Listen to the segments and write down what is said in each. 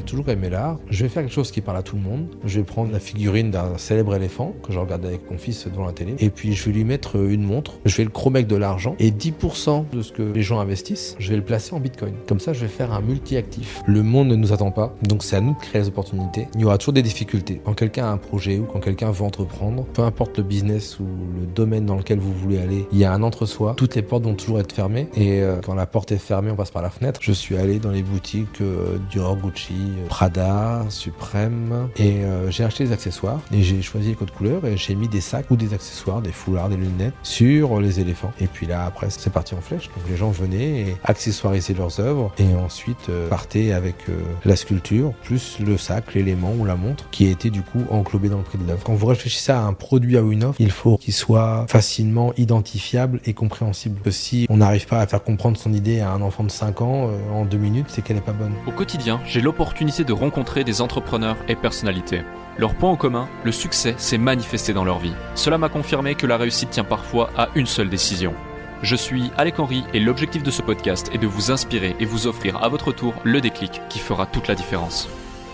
J'ai toujours aimé l'art. Je vais faire quelque chose qui parle à tout le monde. Je vais prendre la figurine d'un célèbre éléphant que je regarde avec mon fils devant la télé. Et puis je vais lui mettre une montre. Je vais le chromer de l'argent. Et 10% de ce que les gens investissent, je vais le placer en bitcoin. Comme ça, je vais faire un multi-actif. Le monde ne nous attend pas. Donc c'est à nous de créer les opportunités. Il y aura toujours des difficultés. Quand quelqu'un a un projet ou quand quelqu'un veut entreprendre, peu importe le business ou le domaine dans lequel vous voulez aller, il y a un entre-soi. Toutes les portes vont toujours être fermées. Et euh, quand la porte est fermée, on passe par la fenêtre. Je suis allé dans les boutiques euh, Dior, Gucci, Prada, Suprême et euh, j'ai acheté des accessoires et j'ai choisi les codes couleurs et j'ai mis des sacs ou des accessoires, des foulards, des lunettes sur les éléphants. Et puis là après c'est parti en flèche. Donc les gens venaient et accessoirisaient leurs œuvres et ensuite euh, partaient avec euh, la sculpture plus le sac, l'élément ou la montre qui a été du coup englobé dans le prix de l'œuvre. Quand vous réfléchissez à un produit à une offre, il faut qu'il soit facilement identifiable et compréhensible. Si on n'arrive pas à faire comprendre son idée à un enfant de 5 ans en deux minutes, c'est qu'elle n'est pas bonne. Au quotidien, j'ai l'opportunité de rencontrer des entrepreneurs et personnalités. Leur point en commun, le succès s'est manifesté dans leur vie. Cela m'a confirmé que la réussite tient parfois à une seule décision. Je suis Alec Henry et l'objectif de ce podcast est de vous inspirer et vous offrir à votre tour le déclic qui fera toute la différence.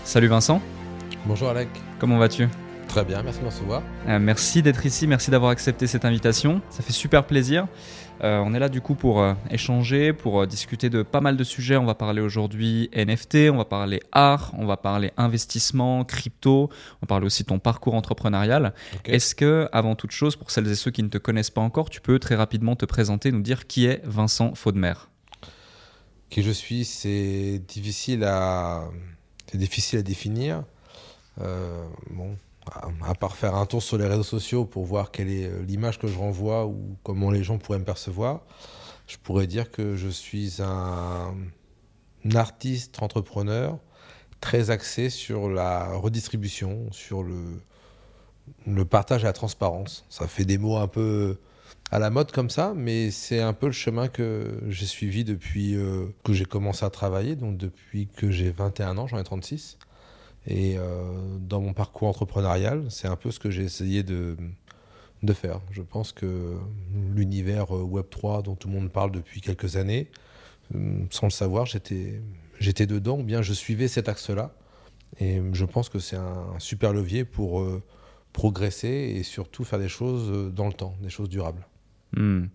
Salut Vincent. Bonjour Alec. Comment vas-tu? Très bien, merci de me recevoir. Euh, merci d'être ici, merci d'avoir accepté cette invitation. Ça fait super plaisir. Euh, on est là du coup pour euh, échanger, pour euh, discuter de pas mal de sujets. On va parler aujourd'hui NFT, on va parler art, on va parler investissement, crypto, on va parler aussi de ton parcours entrepreneurial. Okay. Est-ce que, avant toute chose, pour celles et ceux qui ne te connaissent pas encore, tu peux très rapidement te présenter, nous dire qui est Vincent Faudemer? Qui je suis, c'est difficile à, c'est difficile à définir. bon, à part faire un tour sur les réseaux sociaux pour voir quelle est l'image que je renvoie ou comment les gens pourraient me percevoir, je pourrais dire que je suis un, artiste entrepreneur très axé sur la redistribution, sur le, le partage et la transparence. Ça fait des mots un peu à la mode comme ça, mais c'est un peu le chemin que j'ai suivi depuis euh, que j'ai commencé à travailler, donc depuis que j'ai 21 ans, j'en ai 36. Et euh, dans mon parcours entrepreneurial, c'est un peu ce que j'ai essayé de, faire. Je pense que l'univers euh, Web3 dont tout le monde parle depuis quelques années, sans le savoir, j'étais, j'étais dedans, ou bien je suivais cet axe-là. Et je pense que c'est un super levier pour euh, progresser et surtout faire des choses dans le temps, des choses durables. Mmh.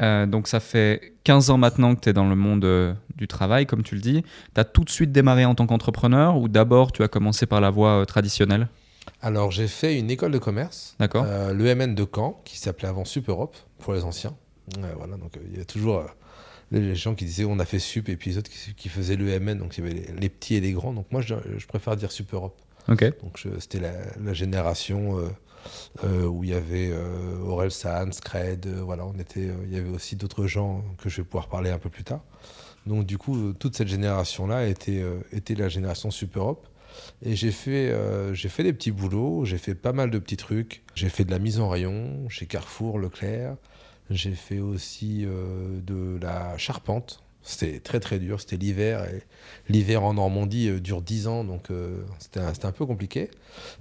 Euh, donc ça fait 15 ans maintenant que tu es dans le monde euh, du travail, comme tu le dis. Tu as tout de suite démarré en tant qu'entrepreneur ou d'abord tu as commencé par la voie euh, traditionnelle? Alors j'ai fait une école de commerce, l'EMN de Caen, qui s'appelait avant Sup Europe pour les anciens. voilà, donc il y a toujours les gens qui disaient on a fait Sup et puis les autres qui, qui faisaient l'EMN, donc il y avait les, les, petits et les grands. Donc moi je, je préfère dire Sup Europe. Okay. Donc c'était la, la, génération où il y avait euh, Aurel San, Scred, euh, voilà, on était, il y avait aussi d'autres gens que je vais pouvoir parler un peu plus tard. Donc du coup, toute cette génération-là était, était la génération Super Europe. Et j'ai fait, j'ai fait des petits boulots, j'ai fait pas mal de petits trucs. J'ai fait de la mise en rayon chez Carrefour, Leclerc. J'ai fait aussi de la charpente c'était très très dur, c'était l'hiver. Et l'hiver en Normandie euh, dure 10 ans, donc euh, c'était un, un, peu compliqué.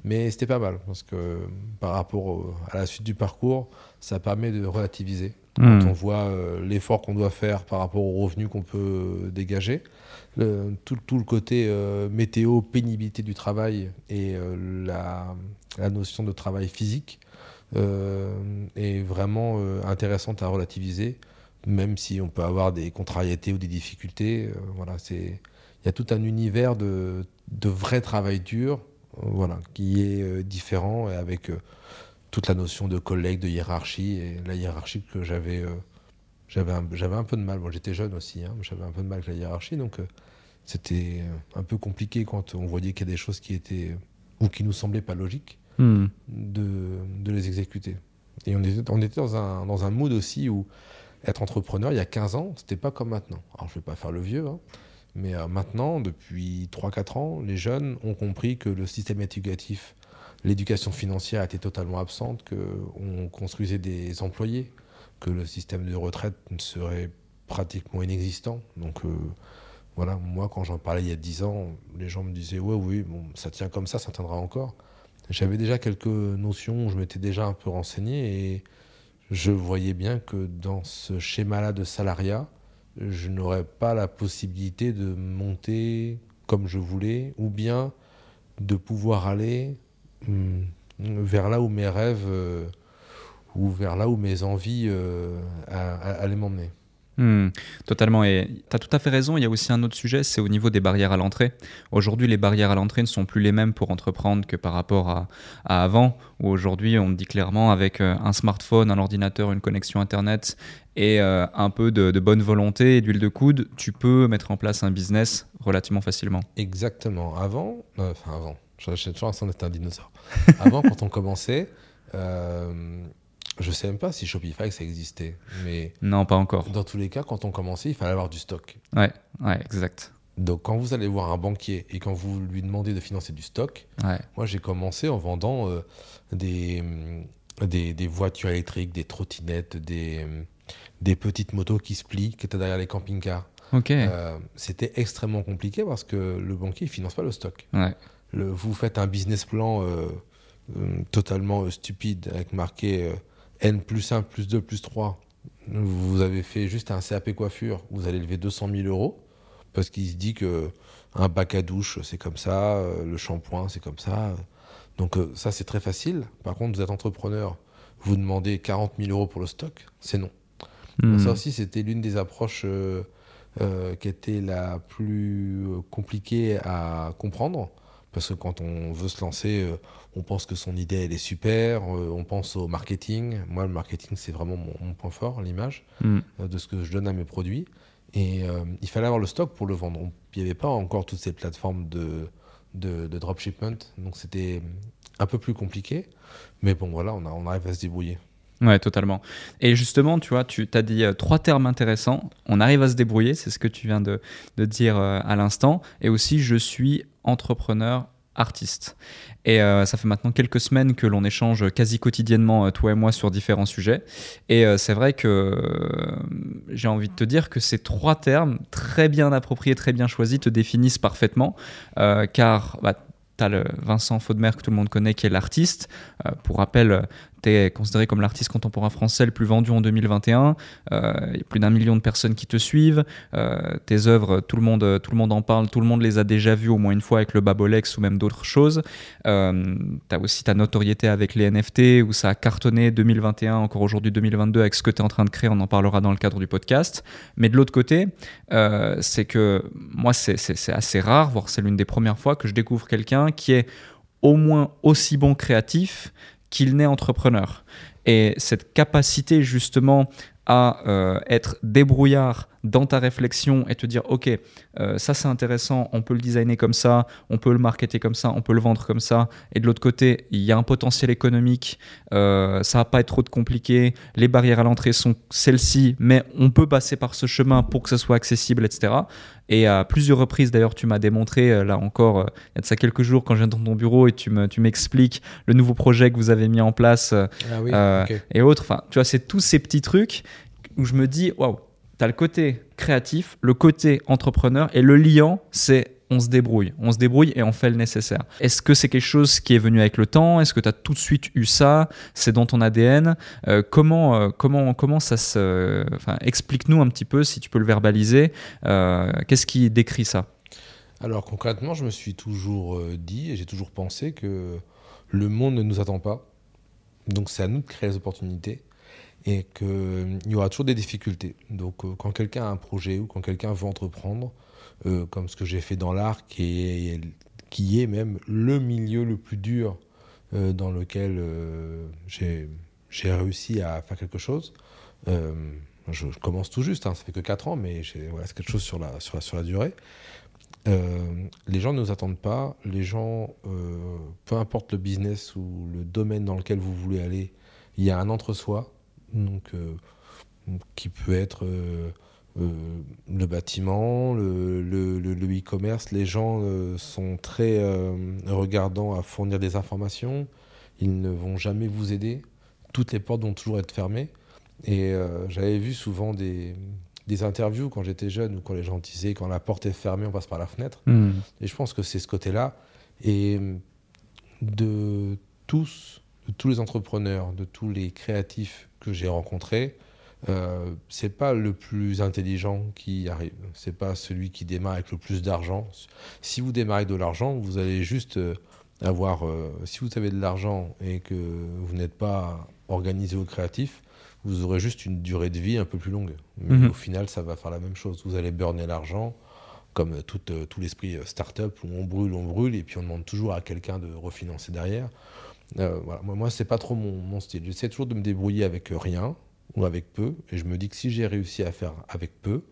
Mais c'était pas mal, parce que par rapport au, à la suite du parcours, ça permet de relativiser. Mmh. Quand on voit euh, l'effort qu'on doit faire par rapport aux revenus qu'on peut dégager, le, tout, tout, le côté météo, pénibilité du travail et la, la, notion de travail physique est vraiment intéressante à relativiser même si on peut avoir des contrariétés ou des difficultés. Euh, voilà, c'est il y a tout un univers de, de vrai travail dur, euh, voilà, qui est euh, différent et avec toute la notion de collègue, de hiérarchie et la hiérarchie que j'avais j'avais un, j'avais un peu de mal. Bon, j'étais jeune aussi, hein, j'avais un peu de mal avec la hiérarchie, donc c'était un peu compliqué quand on voyait qu'il y a des choses qui étaient ou qui nous semblaient pas logiques Hmm. mmh. de, de les exécuter. Et on était, on était dans, un, dans un mood aussi où être entrepreneur il y a 15 ans, c'était pas comme maintenant. Alors je vais pas faire le vieux, hein, mais euh, maintenant, depuis 3-4 ans, les jeunes ont compris que le système éducatif, l'éducation financière était totalement absente, qu'on construisait des employés, que le système de retraite serait pratiquement inexistant. Donc euh, voilà, moi quand j'en parlais il y a 10 ans, les gens me disaient ouais oui, ça tient comme ça, ça tiendra encore. J'avais déjà quelques notions, je m'étais déjà un peu renseigné et je voyais bien que dans ce schéma-là de salariat, je n'aurais pas la possibilité de monter comme je voulais, ou bien de pouvoir aller hum, vers là où mes rêves euh, ou vers là où mes envies euh, allaient m'emmener. Hmm, totalement. Et tu as tout à fait raison. Il y a aussi un autre sujet, c'est au niveau des barrières à l'entrée. Aujourd'hui, les barrières à l'entrée ne sont plus les mêmes pour entreprendre que par rapport à, avant, où aujourd'hui, on dit clairement, avec euh, un smartphone, un ordinateur, une connexion Internet et euh, un peu de, bonne volonté et d'huile de coude, tu peux mettre en place un business relativement facilement. Exactement. Avant, euh, enfin avant, j'ai toujours l'impression d'être un dinosaure. Avant, quand on commençait, je sais même pas si Shopify ça existait, mais non, pas encore. Dans tous les cas, quand on commençait, il fallait avoir du stock. Ouais, ouais, exact. Donc quand vous allez voir un banquier et quand vous lui demandez de financer du stock, moi j'ai commencé en vendant euh, des, des, des, voitures électriques, des trottinettes, des, des petites motos qui se plient, qui étaient derrière les camping-cars. Euh, c'était extrêmement compliqué parce que le banquier ne finance pas le stock. Ouais. Le, vous faites un business plan euh, totalement stupide avec marqué N plus 1, plus 2, plus 3, vous avez fait juste un CAP coiffure, vous allez lever 200 000 euros, parce qu'il se dit que un bac à douche, c'est comme ça, euh, le shampoing, c'est comme ça. Donc euh, ça, c'est très facile. Par contre, vous êtes entrepreneur, vous demandez 40 000 euros pour le stock, c'est non. Hmm. ça aussi, c'était l'une des approches euh, qui était la plus compliquée à comprendre. Parce que quand on veut se lancer, euh, on pense que son idée, elle est super, euh, on pense au marketing. Moi, le marketing, c'est vraiment mon, point fort, l'image mm. euh, de ce que je donne à mes produits. Et il fallait avoir le stock pour le vendre. Il n'y avait pas encore toutes ces plateformes de, de, dropshipment, donc c'était un peu plus compliqué. Mais bon, voilà, on, on arrive à se débrouiller. Ouais, totalement. Et justement, tu vois, tu as dit trois termes intéressants. On arrive à se débrouiller, c'est ce que tu viens de, dire à l'instant. Et aussi, je suis entrepreneur artiste. Et euh, ça fait maintenant quelques semaines que l'on échange quasi quotidiennement, euh, toi et moi, sur différents sujets. Et euh, c'est vrai que j'ai envie de te dire que ces trois termes, très bien appropriés, très bien choisis, te définissent parfaitement. car bah, tu as le Vincent Faudemer que tout le monde connaît, qui est l'artiste. pour rappel, tu es considéré comme l'artiste contemporain français le plus vendu en 2021. Euh, il y a plus d'un million de personnes qui te suivent. Euh, tes œuvres, tout le, monde, tout le monde en parle, tout le monde les a déjà vues au moins une fois avec le Babolex ou même d'autres choses. Euh, tu as aussi ta notoriété avec les NFT où ça a cartonné 2021, encore aujourd'hui 2022 avec ce que tu es en train de créer. On en parlera dans le cadre du podcast. Mais de l'autre côté, c'est que moi, c'est assez rare, voire c'est l'une des premières fois que je découvre quelqu'un qui est au moins aussi bon créatif qu'il n'est entrepreneur. Et cette capacité justement à euh, être débrouillard dans ta réflexion et te dire ok euh, ça c'est intéressant on peut le designer comme ça on peut le marketer comme ça on peut le vendre comme ça et de l'autre côté il y a un potentiel économique euh, ça va pas être trop de compliqué les barrières à l'entrée sont celles-ci mais on peut passer par ce chemin pour que ce soit accessible etc et à plusieurs reprises, d'ailleurs, tu m'as démontré, euh, là encore, euh, il y a de ça quelques jours, quand je viens dans ton bureau et tu m'expliques tu le nouveau projet que vous avez mis en place euh, ah et autres. Enfin, tu vois, c'est tous ces petits trucs où je me dis, waouh, tu as le côté créatif, le côté entrepreneur et le liant, c'est on se débrouille. On se débrouille et on fait le nécessaire. Est-ce que c'est quelque chose qui est venu avec le temps? Est-ce que tu as tout de suite eu ça? C'est dans ton ADN euh, comment, euh, comment, comment ça se. Explique-nous un petit peu, si tu peux le verbaliser. Euh, qu'est-ce qui décrit ça? Alors, concrètement, je me suis toujours dit et j'ai toujours pensé que le monde ne nous attend pas. Donc, c'est à nous de créer les opportunités et qu'il y aura toujours des difficultés. Donc, quand quelqu'un a un projet ou quand quelqu'un veut entreprendre, euh, comme ce que j'ai fait dans l'art, qui est, qui est même le milieu le plus dur euh, dans lequel euh, j'ai réussi à faire quelque chose. Je, commence tout juste, hein, ça fait que 4 ans, mais voilà, c'est quelque chose sur la, sur la, sur la durée. les gens ne nous attendent pas. Les gens, peu importe le business ou le domaine dans lequel vous voulez aller, il y a un entre-soi, qui peut être euh, le bâtiment, le, e-commerce, les gens euh, sont très euh, regardants à fournir des informations. Ils ne vont jamais vous aider. Toutes les portes vont toujours être fermées. Et j'avais vu souvent des, interviews quand j'étais jeune où quand les gens disaient quand la porte est fermée, on passe par la fenêtre. Hmm. Et je pense que c'est ce côté-là. Et de tous, de tous les entrepreneurs, de tous les créatifs que j'ai rencontrés, euh, c'est pas le plus intelligent qui arrive. C'est pas celui qui démarre avec le plus d'argent. Si vous démarrez de l'argent, vous allez juste euh, avoir. Euh, si vous avez de l'argent et que vous n'êtes pas organisé ou créatif, vous aurez juste une durée de vie un peu plus longue. Mais Mhm. au final, ça va faire la même chose. Vous allez burner l'argent, comme tout, euh, tout l'esprit start-up où on brûle, on brûle, et puis on demande toujours à quelqu'un de refinancer derrière. Voilà. Moi, moi c'est pas trop mon, mon style. J'essaie toujours de me débrouiller avec rien ou avec peu, et je me dis que si j'ai réussi à faire avec peu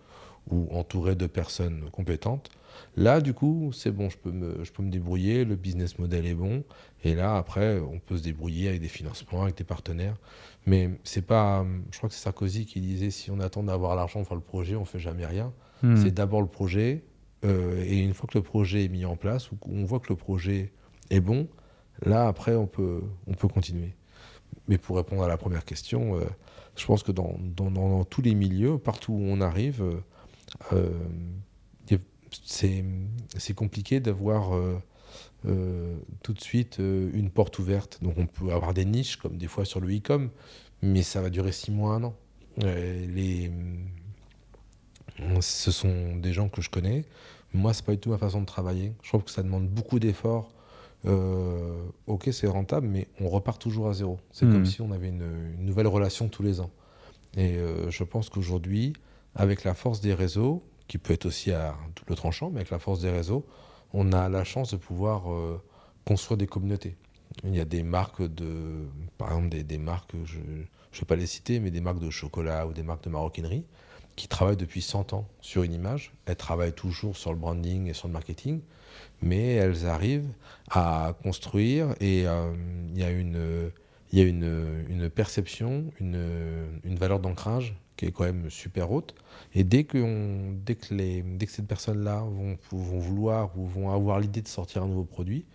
ou entouré de personnes compétentes, là, du coup, c'est bon, je peux, me, je peux me débrouiller, le business model est bon, et là, après, on peut se débrouiller avec des financements, avec des partenaires. Mais c'est pas. Je crois que c'est Sarkozy qui disait si on attend d'avoir l'argent pour faire le projet, on fait jamais rien. Hmm. C'est d'abord le projet, euh, et une fois que le projet est mis en place, ou qu'on voit que le projet est bon, là, après, on peut, on peut continuer. Mais pour répondre à la première question, euh, je pense que dans, tous les milieux, partout où on arrive, euh, euh, c'est compliqué d'avoir euh, tout de suite une porte ouverte. Donc on peut avoir des niches, comme des fois sur le e-com, mais ça va durer six mois, un an. Ce sont des gens que je connais. Moi, c'est pas du tout ma façon de travailler. Je trouve que ça demande beaucoup d'efforts. Euh, ok, c'est rentable, mais on repart toujours à zéro. C'est comme si on avait une, une nouvelle relation tous les ans. Et euh, je pense qu'aujourd'hui, avec la force des réseaux, qui peut être aussi à double tranchant, mais avec la force des réseaux, on a la chance de pouvoir euh, construire des communautés. Il y a des marques de, par exemple, des, des marques, je ne vais pas les citer, mais des marques de chocolat ou des marques de maroquinerie qui travaillent depuis 100 ans sur une image. Elles travaillent toujours sur le branding et sur le marketing, mais elles arrivent à construire et euh, il y a une, y a une, une perception, une, une valeur d'ancrage qui est quand même super haute. Et dès que, on- dès que, les, dès que ces personnes-là vont, vont vouloir ou vont avoir l'idée de sortir un nouveau produit,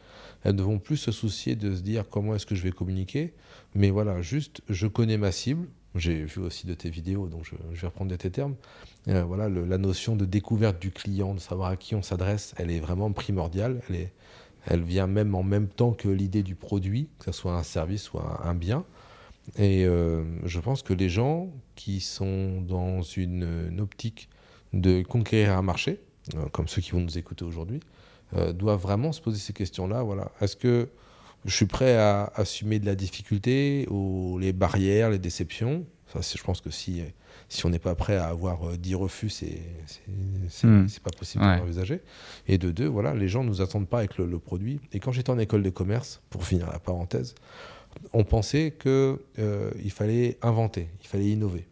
elles ne vont plus se soucier de se dire comment est-ce que je vais communiquer. Mais voilà, juste, je connais ma cible. J'ai vu aussi de tes vidéos, donc je, je vais reprendre tes termes. Euh, voilà, la notion de découverte du client, de savoir à qui on s'adresse, elle est vraiment primordiale. Elle, est, elle vient même en même temps que l'idée du produit, que ce soit un service ou un, bien. Et euh, je pense que les gens qui sont dans une, optique de conquérir un marché, euh, comme ceux qui vont nous écouter aujourd'hui, doivent vraiment se poser ces questions-là. Voilà. Est-ce que je suis prêt à assumer de la difficulté ou les barrières, les déceptions? Ça, je pense que si, si on n'est pas prêt à avoir euh, 10 refus, c'est Hmm. c'est pas possible Ouais. d'envisager. Et de deux, voilà, les gens nous attendent pas avec le, le produit. Et quand j'étais en école de commerce, pour finir la parenthèse, on pensait qu'il fallait inventer, il fallait innover.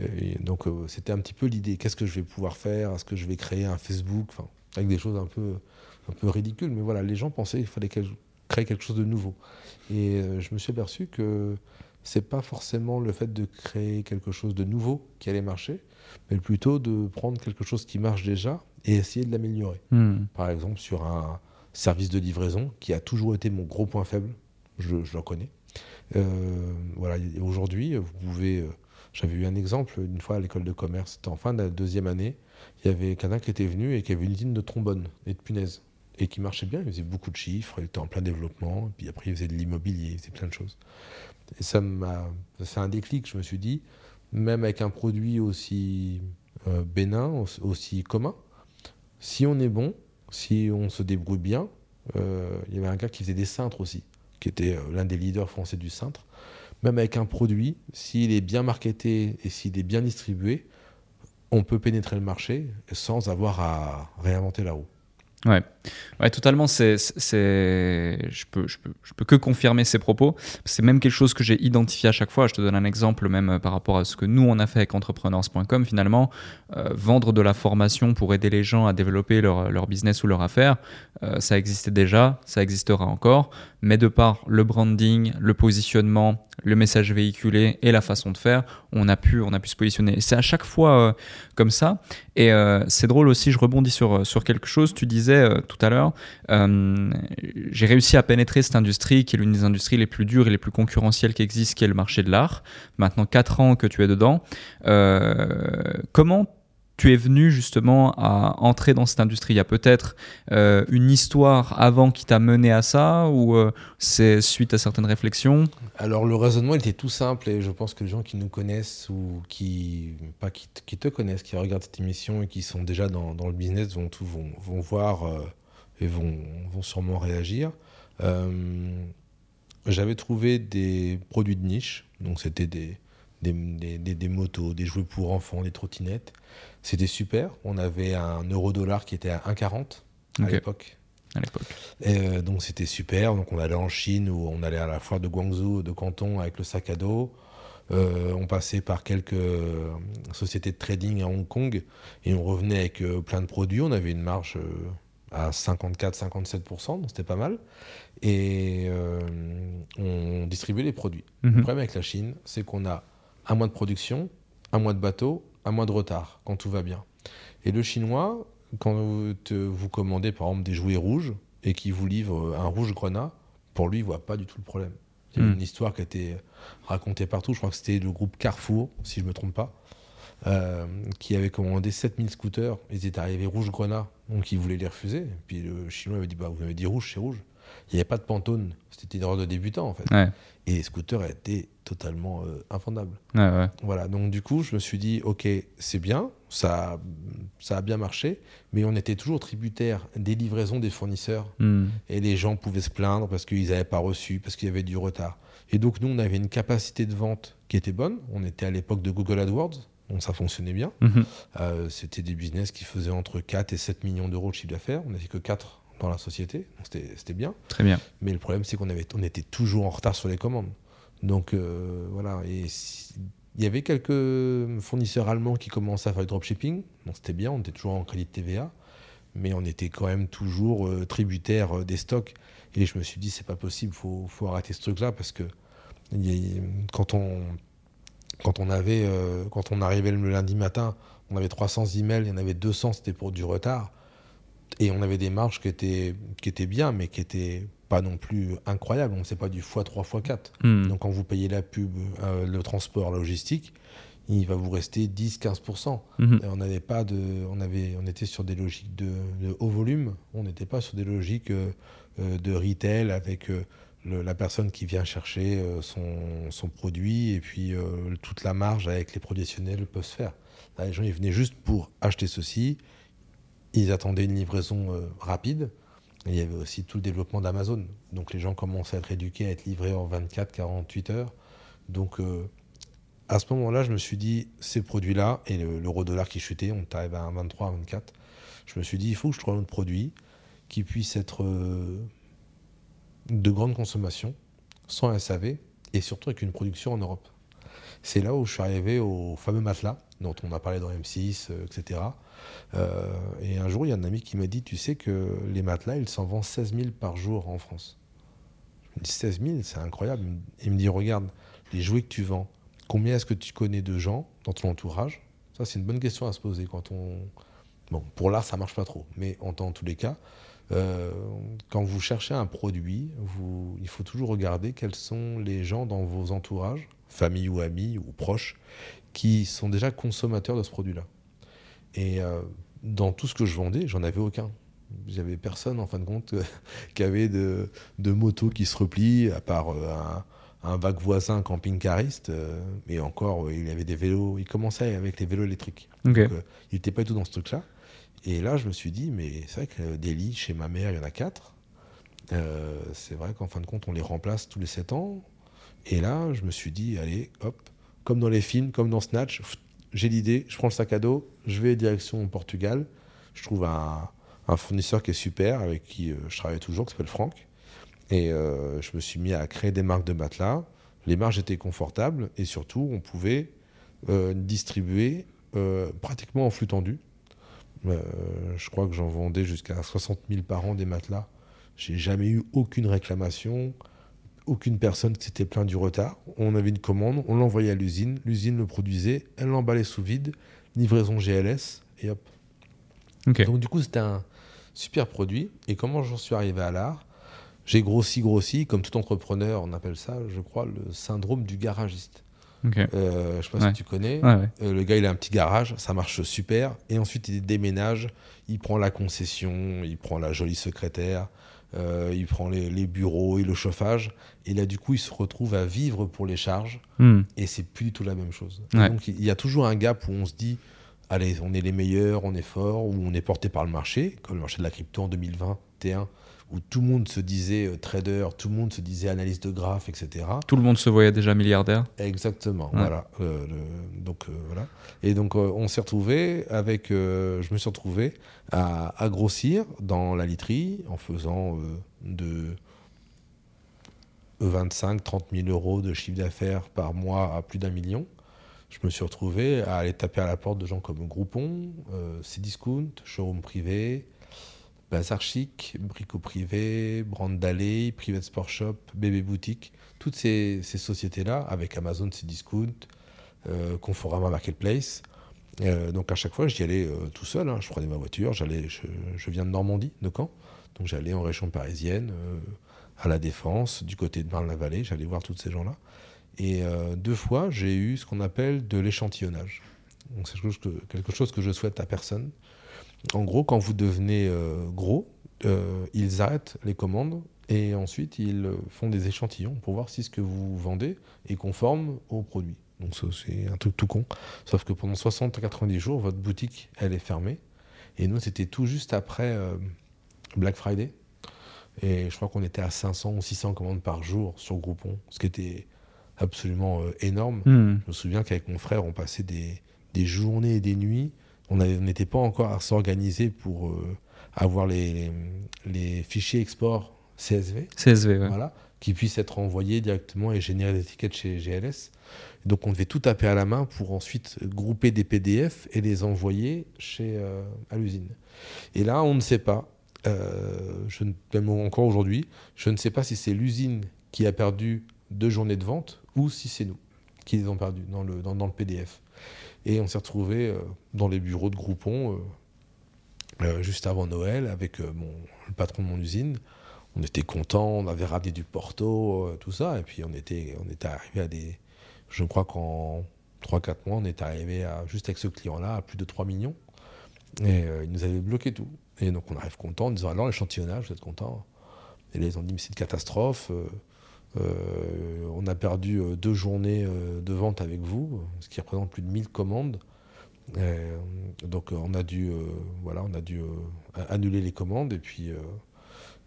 Et donc euh, c'était un petit peu l'idée, qu'est-ce que je vais pouvoir faire? Est-ce que je vais créer un Facebook? Enfin, Avec des choses un peu, un peu ridicules, mais voilà, les gens pensaient qu'il fallait créer quelque chose de nouveau. Et euh, je me suis aperçu que c'est pas forcément le fait de créer quelque chose de nouveau qui allait marcher, mais plutôt de prendre quelque chose qui marche déjà et essayer de l'améliorer Hmm. par exemple sur un service de livraison qui a toujours été mon gros point faible, je, je le reconnais. Euh, voilà, aujourd'hui, vous pouvez. euh, J'avais eu un exemple une fois à l'école de commerce, c'était en fin de la deuxième année, il y avait quelqu'un qui était venu et qui avait une usine de trombone et de punaises et qui marchait bien, il faisait beaucoup de chiffres, il était en plein développement, et puis après il faisait de l'immobilier, il faisait plein de choses. Et ça m'a fait un déclic, je me suis dit, même avec un produit aussi euh, bénin, aussi- aussi commun, si on est bon, si on se débrouille bien, euh, il y avait un gars qui faisait des cintres aussi, qui était euh, l'un des leaders français du cintre. Même avec un produit, s'il est bien marketé et s'il est bien distribué, on peut pénétrer le marché sans avoir à réinventer la roue. Ouais. Ouais, totalement. C'est, je peux, je peux, je peux que confirmer ces propos. C'est même quelque chose que j'ai identifié à chaque fois. Je te donne un exemple même euh, par rapport à ce que nous on a fait avec entrepreneurs.com. Finalement, euh, vendre de la formation pour aider les gens à développer leur, leur business ou leur affaire, euh, ça existait déjà, ça existera encore. Mais de par le branding, le positionnement, le message véhiculé et la façon de faire, on a pu, on a pu se positionner. C'est à chaque fois comme ça. Et c'est drôle aussi, je rebondis sur, sur quelque chose. Tu disais euh, tout à l'heure, euh, j'ai réussi à pénétrer cette industrie qui est l'une des industries les plus dures et les plus concurrentielles qui existent, qui est le marché de l'art. Maintenant 4 ans que tu es dedans. Euh, comment tu es venu justement à entrer dans cette industrie? Il y a peut-être euh, une histoire avant qui t'a mené à ça ou c'est suite à certaines réflexions? Alors le raisonnement était tout simple et je pense que les gens qui nous connaissent ou qui, pas qui, te connaissent, qui regardent cette émission et qui sont déjà dans, le business vont, tout, vont, vont voir et vont, vont sûrement réagir. J'avais trouvé des produits de niche, donc c'était des, des, des, des, motos, des jouets pour enfants, des trottinettes. C'était super. On avait un euro-dollar qui était à 1,40 à l'époque. À l'époque. Euh, donc c'était super. Donc on allait en Chine ou on allait à la foire de Guangzhou, de Canton avec le sac à dos. Euh, on passait par quelques euh, sociétés de trading à Hong Kong et on revenait avec plein de produits. On avait une marge à 54-57%, donc c'était pas mal. Et on distribuait les produits. Le mhm. problème avec la Chine, c'est qu'on a un mois de production, un mois de bateau, un mois de retard, quand tout va bien. Et le chinois, quand vous, commandez par exemple des jouets rouges et qu'il vous livre un rouge grenat, pour lui, il voit pas du tout le problème. C'est hmm. une histoire qui a été racontée partout. Je crois que c'était le groupe Carrefour, si je ne me trompe pas, euh, qui avait commandé 7000 scooters. Ils étaient arrivés rouge grenat, donc ils voulaient les refuser. Et puis le chinois avait dit bah, Vous avez dit rouge, c'est rouge. Il n'y avait pas de pantone. C'était une erreur de débutant, en fait. Et les scooters étaient totalement euh, infondables. Voilà, donc du coup, je me suis dit, OK, c'est bien, ça, ça a bien marché, mais on était toujours tributaire des livraisons des fournisseurs. Hmm. Et les gens pouvaient se plaindre parce qu'ils n'avaient pas reçu, parce qu'il y avait du retard. Et donc, nous, on avait une capacité de vente qui était bonne. On était à l'époque de Google AdWords, donc ça fonctionnait bien. Mhm. Euh, c'était des business qui faisaient entre 4 et 7 millions d'euros de chiffre d'affaires. On n'avait que 4 dans la société. C'était bien. Très bien. Mais le problème, c'est qu'on avait, on était toujours en retard sur les commandes. Donc euh, voilà. Et il y avait quelques fournisseurs allemands qui commençaient à faire du dropshipping. Donc c'était bien, on était toujours en crédit de TVA. Mais on était quand même toujours euh, tributaire euh, des stocks. Et je me suis dit, c'est pas possible, il faut, faut, arrêter ce truc-là parce que quand on, quand on avait, quand on arrivait le lundi matin, on avait 300 emails, il y en avait 200, c'était pour du retard. Et on avait des marges qui étaient, qui étaient bien, mais qui n'étaient pas non plus incroyables. On ne sait pas du x3, x4. Hmm. Donc quand vous payez la pub, euh, le transport, la logistique, il va vous rester 10-15%. Hmm. On n'avait pas de, on avait, on était sur des logiques de, haut volume. On n'était pas sur des logiques euh, euh, de retail avec la personne qui vient chercher son, son, produit et puis toute la marge avec les professionnels peuvent se faire. les gens ils venaient juste pour acheter ceci ils attendaient une livraison euh, rapide. il y avait aussi tout le développement d'Amazon. Donc les gens commençaient à être éduqués à être livrés en 24-48 heures. Donc euh, à ce moment-là, je me suis dit, ces produits-là, et l'euro-dollar qui chutait, on arrive à 23, 24, je me suis dit, il faut que je trouve un autre produit qui puisse être euh, de grande consommation, sans SAV, et surtout avec une production en Europe. C'est là où je suis arrivé au fameux matelas dont on a parlé dans M6, etc. Euh, et un jour, il y a un ami qui m'a dit Tu sais que les matelas, ils s'en vendent 16 000 par jour en France. Je me dis 16 000, c'est incroyable. Il me dit Regarde, les jouets que tu vends, combien est-ce que tu connais de gens dans ton entourage? Ça, c'est une bonne question à se poser quand on. Bon, pour l'art, ça marche pas trop, mais en, tous les cas, euh, quand vous cherchez un produit, vous, il faut toujours regarder quels sont les gens dans vos entourages, famille ou amis ou proches, qui sont déjà consommateurs de ce produit-là. Et euh, dans tout ce que je vendais, j'en avais aucun. J'avais personne, en fin de compte, qui avait de, de motos qui se replient, à part euh, un, vague voisin camping-cariste. Euh, mais encore, il avait des vélos. Il commençait avec les vélos électriques. Donc, il n'était pas du tout dans ce truc-là. Et là, je me suis dit, mais c'est vrai que des lits, chez ma mère, il y en a quatre. c'est vrai qu'en fin de compte, on les remplace tous les sept ans. Et là, je me suis dit, allez, hop, comme dans les films, comme dans Snatch, j'ai l'idée, je prends le sac à dos, je vais direction Portugal. Je trouve un, fournisseur qui est super, avec qui euh, je travaille toujours, qui s'appelle Franck. Et euh, je me suis mis à créer des marques de matelas. Les marges étaient confortables et surtout, on pouvait euh, distribuer pratiquement en flux tendu. Je crois que j'en vendais jusqu'à 60 000 par an des matelas. J'ai jamais eu aucune réclamation aucune personne qui s'était plaint du retard. On avait une commande, on l'envoyait à l'usine, l'usine le produisait, elle l'emballait sous vide, livraison GLS, et hop. Donc du coup, c'était un super produit. Et comment j'en suis arrivé à l'art? J'ai grossi, grossi, comme tout entrepreneur, on appelle ça, je crois, le syndrome du garagiste. Euh, je sais pas Ouais. si tu connais. Ouais, ouais. Euh, le gars, il a un petit garage, ça marche super. Et ensuite, il déménage, il prend la concession, il prend la jolie secrétaire, euh, il prend les, les bureaux et le chauffage. Et là, du coup, il se retrouve à vivre pour les charges. Hmm. Et c'est plus du tout la même chose. Donc, il y a toujours un gap où on se dit, allez, on est les meilleurs, on est fort, où on est porté par le marché, comme le marché de la crypto en 2021, où tout le monde se disait euh, trader, tout le monde se disait analyste de graphes, etc. Tout le monde se voyait déjà milliardaire. Exactement, Ouais. voilà. Euh, le- donc euh, voilà. Et donc euh, on s'est retrouvé avec, je me suis retrouvé à, à grossir dans la literie en faisant de 25-30 000 euros de chiffre d'affaires par mois à plus d'un million. Je me suis retrouvé à aller taper à la porte de gens comme Groupon, Cdiscount, Showroom Privé, Bazar Chic, Brico Privé, Brand Alley, Private Sport Shop, Bébé Boutique, toutes ces, sociétés-là, avec Amazon, Cdiscount, euh, Conforama Marketplace. Euh, donc à chaque fois, j'y allais euh, tout seul. hein. Je prenais ma voiture, j'allais, je, viens de Normandie, de Caen, donc j'allais en région parisienne, euh, à la Défense, du côté de Marne-la-Vallée, j'allais voir tous ces gens-là. Et deux fois, j'ai eu ce qu'on appelle de l'échantillonnage. Donc c'est quelque chose que- quelque chose que je souhaite à personne. En gros, quand vous devenez euh, gros, euh, ils arrêtent les commandes et ensuite ils euh, font des échantillons pour voir si ce que vous vendez est conforme au produit. Donc c'est un truc tout con. Sauf que pendant 60 à 90 jours, votre boutique, elle est fermée. Et nous, c'était tout juste après euh, Black Friday. Et je crois qu'on était à 500 ou 600 commandes par jour sur Groupon, ce qui était absolument euh, énorme. Hmm. Je me souviens qu'avec mon frère, on passait des, des journées et des nuits. On n'était pas encore à s'organiser pour euh, avoir les, les fichiers export CSV, CSV, ouais. voilà, qui puissent être envoyés directement et générer des étiquettes chez GLS. Donc on devait tout taper à la main pour ensuite grouper des PDF et les envoyer chez, euh, à l'usine. Et là, on ne sait pas, euh, je ne, même encore aujourd'hui, je ne sais pas si c'est l'usine qui a perdu deux journées de vente ou si c'est nous qui les ont perdus dans le, dans, dans le PDF. Et on s'est retrouvé dans les bureaux de Groupon euh, euh, juste avant Noël avec euh, mon, le patron de mon usine. On était contents, on avait ramené du Porto, euh, tout ça, et puis on était, on était arrivé à des. Je crois qu'en 3-4 mois, on est arrivé à, juste avec ce client-là à plus de 3 millions. Et euh, ils nous avaient bloqué tout. Et donc on arrive content en disant alors l'échantillonnage, vous êtes content Et ils ont dit mais c'est une catastrophe. euh, euh, on a perdu euh, deux journées euh, de vente avec vous, ce qui représente plus de 1000 commandes. Euh, donc euh, on a dû, euh, voilà, on a dû euh, annuler les commandes et puis, euh,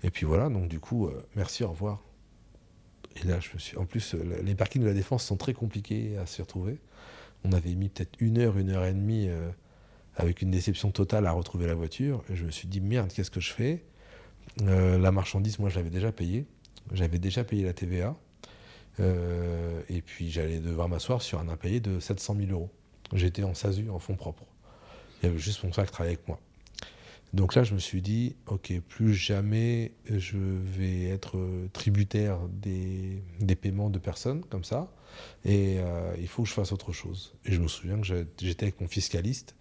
et puis voilà. Donc du coup, euh, merci, au revoir. Et là, je me suis. En plus, euh, les parkings de la défense sont très compliqués à s'y retrouver. On avait mis peut-être une heure, une heure et demie, euh, avec une déception totale à retrouver la voiture. Et je me suis dit merde, qu'est-ce que je fais? Euh, La marchandise, moi, je l'avais déjà payée. J'avais déjà payé la TVA. Euh, et puis j'allais devoir m'asseoir sur un impayé de 700 000 euros. J'étais en SASU, en fonds propres. Il y avait juste mon frère qui travaillait avec moi. Donc là, je me suis dit, ok, plus jamais je vais être tributaire des, paiements de personnes comme ça, et euh, il faut que je fasse autre chose. Et je me souviens que j'étais avec mon fiscaliste,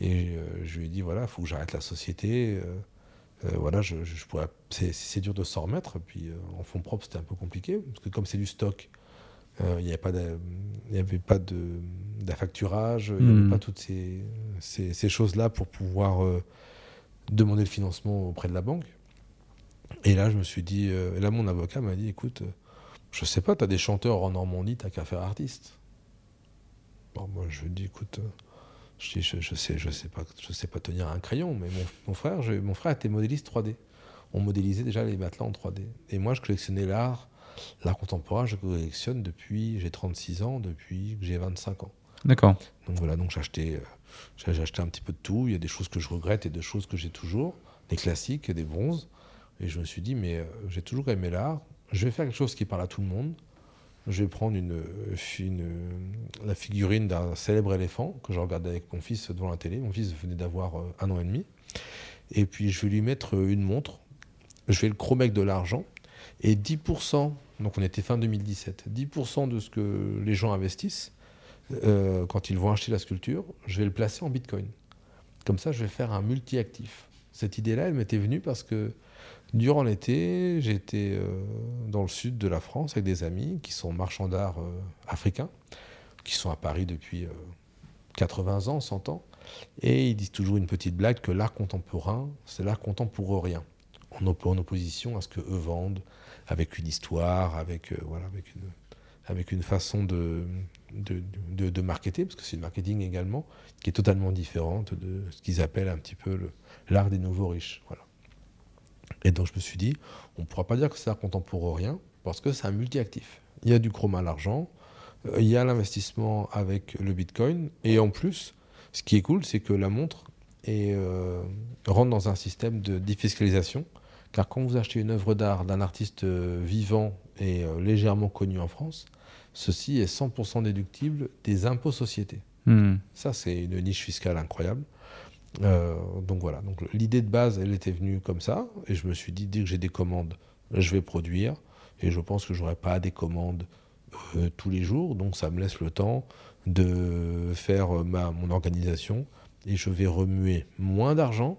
et euh, je lui ai dit, voilà, il faut que j'arrête la société. Euh, voilà, je, je pourrais- c'est, c'est dur de s'en remettre. Puis euh, en fonds propres, c'était un peu compliqué, parce que comme c'est du stock, euh, il n'y avait pas il avait d'affacturage, il n'y Hmm. avait pas toutes ces, ces, ces choses-là pour pouvoir demander le financement auprès de la banque. Et là, je me suis dit, et là, mon avocat m'a dit, écoute, je sais pas, tu as des chanteurs en Normandie, t'as qu'à faire artiste. Bon, moi, je lui dis, écoute, je, dis, je, je sais, je sais pas, je sais pas tenir un crayon, mais mon, mon frère, je- mon frère était modéliste 3D. On modélisait déjà les matelas en 3D. Et moi, je collectionnais l'art, l'art contemporain, je collectionne depuis, j'ai 36 ans, depuis que j'ai 25 ans. D'accord. Donc voilà, donc j'ai acheté, euh, j'ai j'ai acheté un petit peu de tout. Il y a des choses que je regrette et des choses que j'ai toujours, des classiques, des bronzes. Et je me suis dit, mais euh, j'ai toujours aimé l'art. Je vais faire quelque chose qui parle à tout le monde. Je vais prendre une, euh, euh, la figurine d'un célèbre éléphant que je regardais avec mon fils devant la télé. Mon fils venait d'avoir euh, un an et demi. Et puis je vais lui mettre une montre. Je vais le chromer de l'argent. Et 10%, donc on était fin 2017, 10% de ce que les gens investissent, quand ils vont acheter la sculpture, je vais le placer en bitcoin. Comme ça, je vais faire un multi-actif. Cette idée-là, elle m'était venue parce que durant l'été, j'étais euh, dans le sud de la France avec des amis qui sont marchands d'art euh, africains. qui sont à Paris depuis 80 ans, 100 ans. Et ils disent toujours une petite blague que l'art contemporain, c'est l'art contemporain, en, en opposition à ce que eux vendent, avec une histoire, avec, voilà, avec une, avec une façon de, de, de, marketer, parce que c'est le marketing également, qui est totalement différente de ce qu'ils appellent un petit peu l'art des nouveaux riches. Et donc je me suis dit, on ne pourra pas dire que c'est un contemporain, parce que c'est un multi-actif. Il y a du chroma à l'argent, euh, il y a l'investissement avec le Bitcoin, et en plus, ce qui est cool, c'est que la montre est, euh, rentre dans un système de défiscalisation, car quand vous achetez une œuvre d'art d'un artiste euh, vivant et légèrement connu en France, ceci est 100% déductible des impôts sociétés. Hmm. Ça, c'est une niche fiscale incroyable. Euh, donc voilà, donc l'idée de base, elle était venue comme ça, et je me suis dit, dès que j'ai des commandes, je vais produire, et je pense que j'aurai pas des commandes euh, tous les jours, donc ça me laisse le temps de faire ma, mon organisation, et je vais remuer moins d'argent,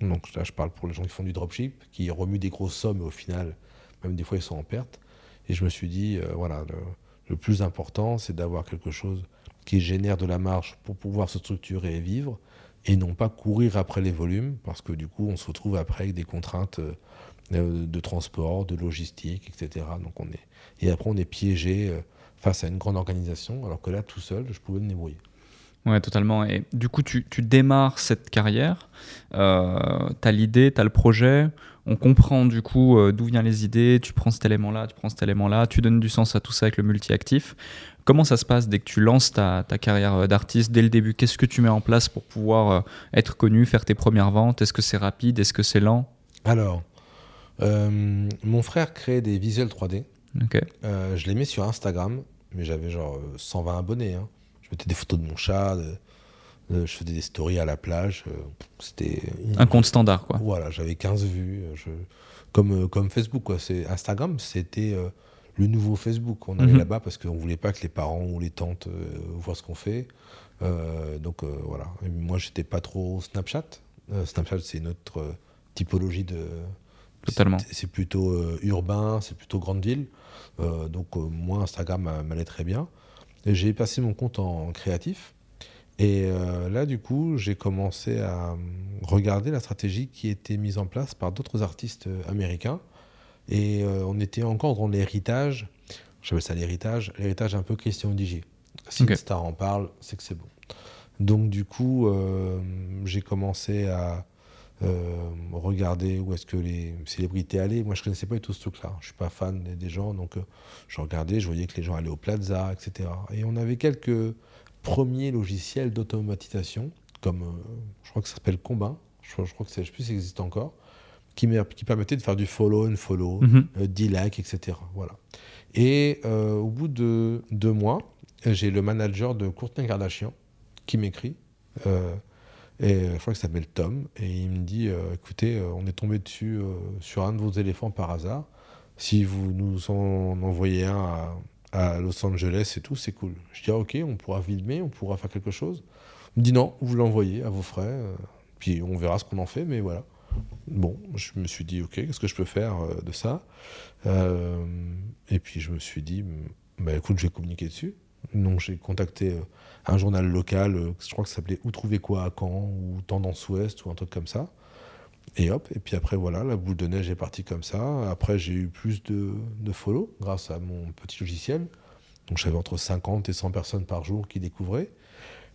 donc là je parle pour les gens qui font du dropship, qui remuent des grosses sommes, au final, même des fois ils sont en perte, et je me suis dit, euh, voilà, le plus important, c'est d'avoir quelque chose qui génère de la marge pour pouvoir se structurer et vivre, et non pas courir après les volumes, parce que du coup, on se retrouve après avec des contraintes euh, de transport, de logistique, etc. Donc on est... Et après, on est piégé euh, face à une grande organisation, alors que là, tout seul, je pouvais me débrouiller. Ouais, totalement. Et du coup, tu, démarres cette carrière, euh, tu as l'idée, tu as le projet, on comprend du coup euh, d'où viennent les idées, tu prends cet élément-là, tu prends cet élément-là, tu donnes du sens à tout ça avec le multi-actif. Comment ça se passe dès que tu lances ta, carrière euh, d'artiste dès le début? Qu'est-ce que tu mets en place pour pouvoir euh, être connu, faire tes premières ventes? Est-ce que c'est rapide? Est-ce que c'est lent? Alors, mon frère crée des visuels 3D. je les mets sur Instagram, mais j'avais genre 120 abonnés. Hein. Je mettais des photos de mon chat, euh, je faisais des stories à la plage. Euh, c'était un compte standard, quoi. Voilà, j'avais 15 vues. Je... Comme, euh, comme Facebook, quoi. Instagram, c'était le nouveau Facebook. On allait mhm. là-bas parce qu'on voulait pas que les parents ou les tantes voient ce qu'on fait. donc voilà. moi, j'étais pas trop Snapchat. Snapchat, c'est une autre typologie de. Totalement. C'est plutôt urbain, c'est plutôt grande ville. donc moi, Instagram m'allait très bien. J'ai passé mon compte en créatif. Et euh, là, du coup, j'ai commencé à regarder la stratégie qui était mise en place par d'autres artistes euh, américains. Et euh, on était encore dans l'héritage, j'appelle ça l'héritage, l'héritage un peu Christian Digier. Si une star en parle, c'est que c'est bon. Donc, du coup, j'ai commencé à regarder où est-ce que les célébrités allaient. Moi, je ne connaissais pas du tout ce truc-là. Je ne suis pas fan des gens, donc je regardais, je voyais que les gens allaient au Plaza, etc. Et on avait quelques premier logiciel d'automatisation, comme euh, je crois que ça s'appelle Combin, je, crois que je sais plus si ça existe encore, qui, qui permettait de faire du follow and follow, mm like, etc. Voilà. Et euh, au bout de deux mois, j'ai le manager de Courtney Kardashian qui m'écrit. et je crois que ça s'appelle Tom. Et il me dit écoutez, on est tombé dessus sur un de vos éléphants par hasard. Si vous nous en envoyez un à, à Los Angeles et tout, c'est cool. Je dis, ah, ok, on pourra filmer, on pourra faire quelque chose. Il me dit, non, vous l'envoyez à vos frais, euh, puis on verra ce qu'on en fait, mais voilà. Bon, je me suis dit, ok, qu'est-ce que je peux faire euh, de ça? Euh, Et puis je me suis dit, bah, écoute, je vais communiquer dessus. Donc j'ai contacté un journal local, je crois que ça s'appelait Où trouver quoi à Caen, ou Tendance Ouest, ou un truc comme ça. Et hop, et puis après, voilà, la boule de neige est partie comme ça. Après, j'ai eu plus de, de follow grâce à mon petit logiciel. Donc j'avais entre 50 et 100 personnes par jour qui découvraient.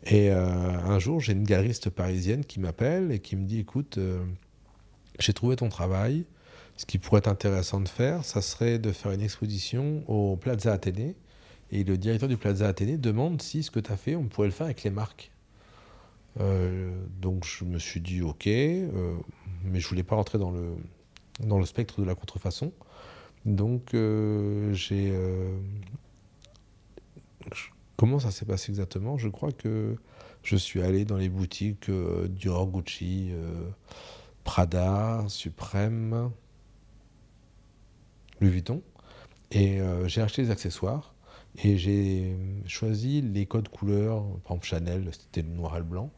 Et euh, un jour, j'ai une galeriste parisienne qui m'appelle et qui me dit Écoute, euh, j'ai trouvé ton travail. Ce qui pourrait être intéressant de faire, ça serait de faire une exposition au Plaza Athénée. Et le directeur du Plaza Athénée demande si ce que tu as fait, on pourrait le faire avec les marques. Euh, donc je me suis dit ok, euh, mais je voulais pas rentrer dans le, dans le spectre de la contrefaçon. Donc euh, j'ai... comment ça s'est passé exactement? Je crois que je suis allé dans les boutiques Dior, Gucci, Prada, Suprême, Louis Vuitton, et j'ai acheté des accessoires. Et j'ai choisi les codes couleurs, par exemple Chanel, c'était le noir et le blanc.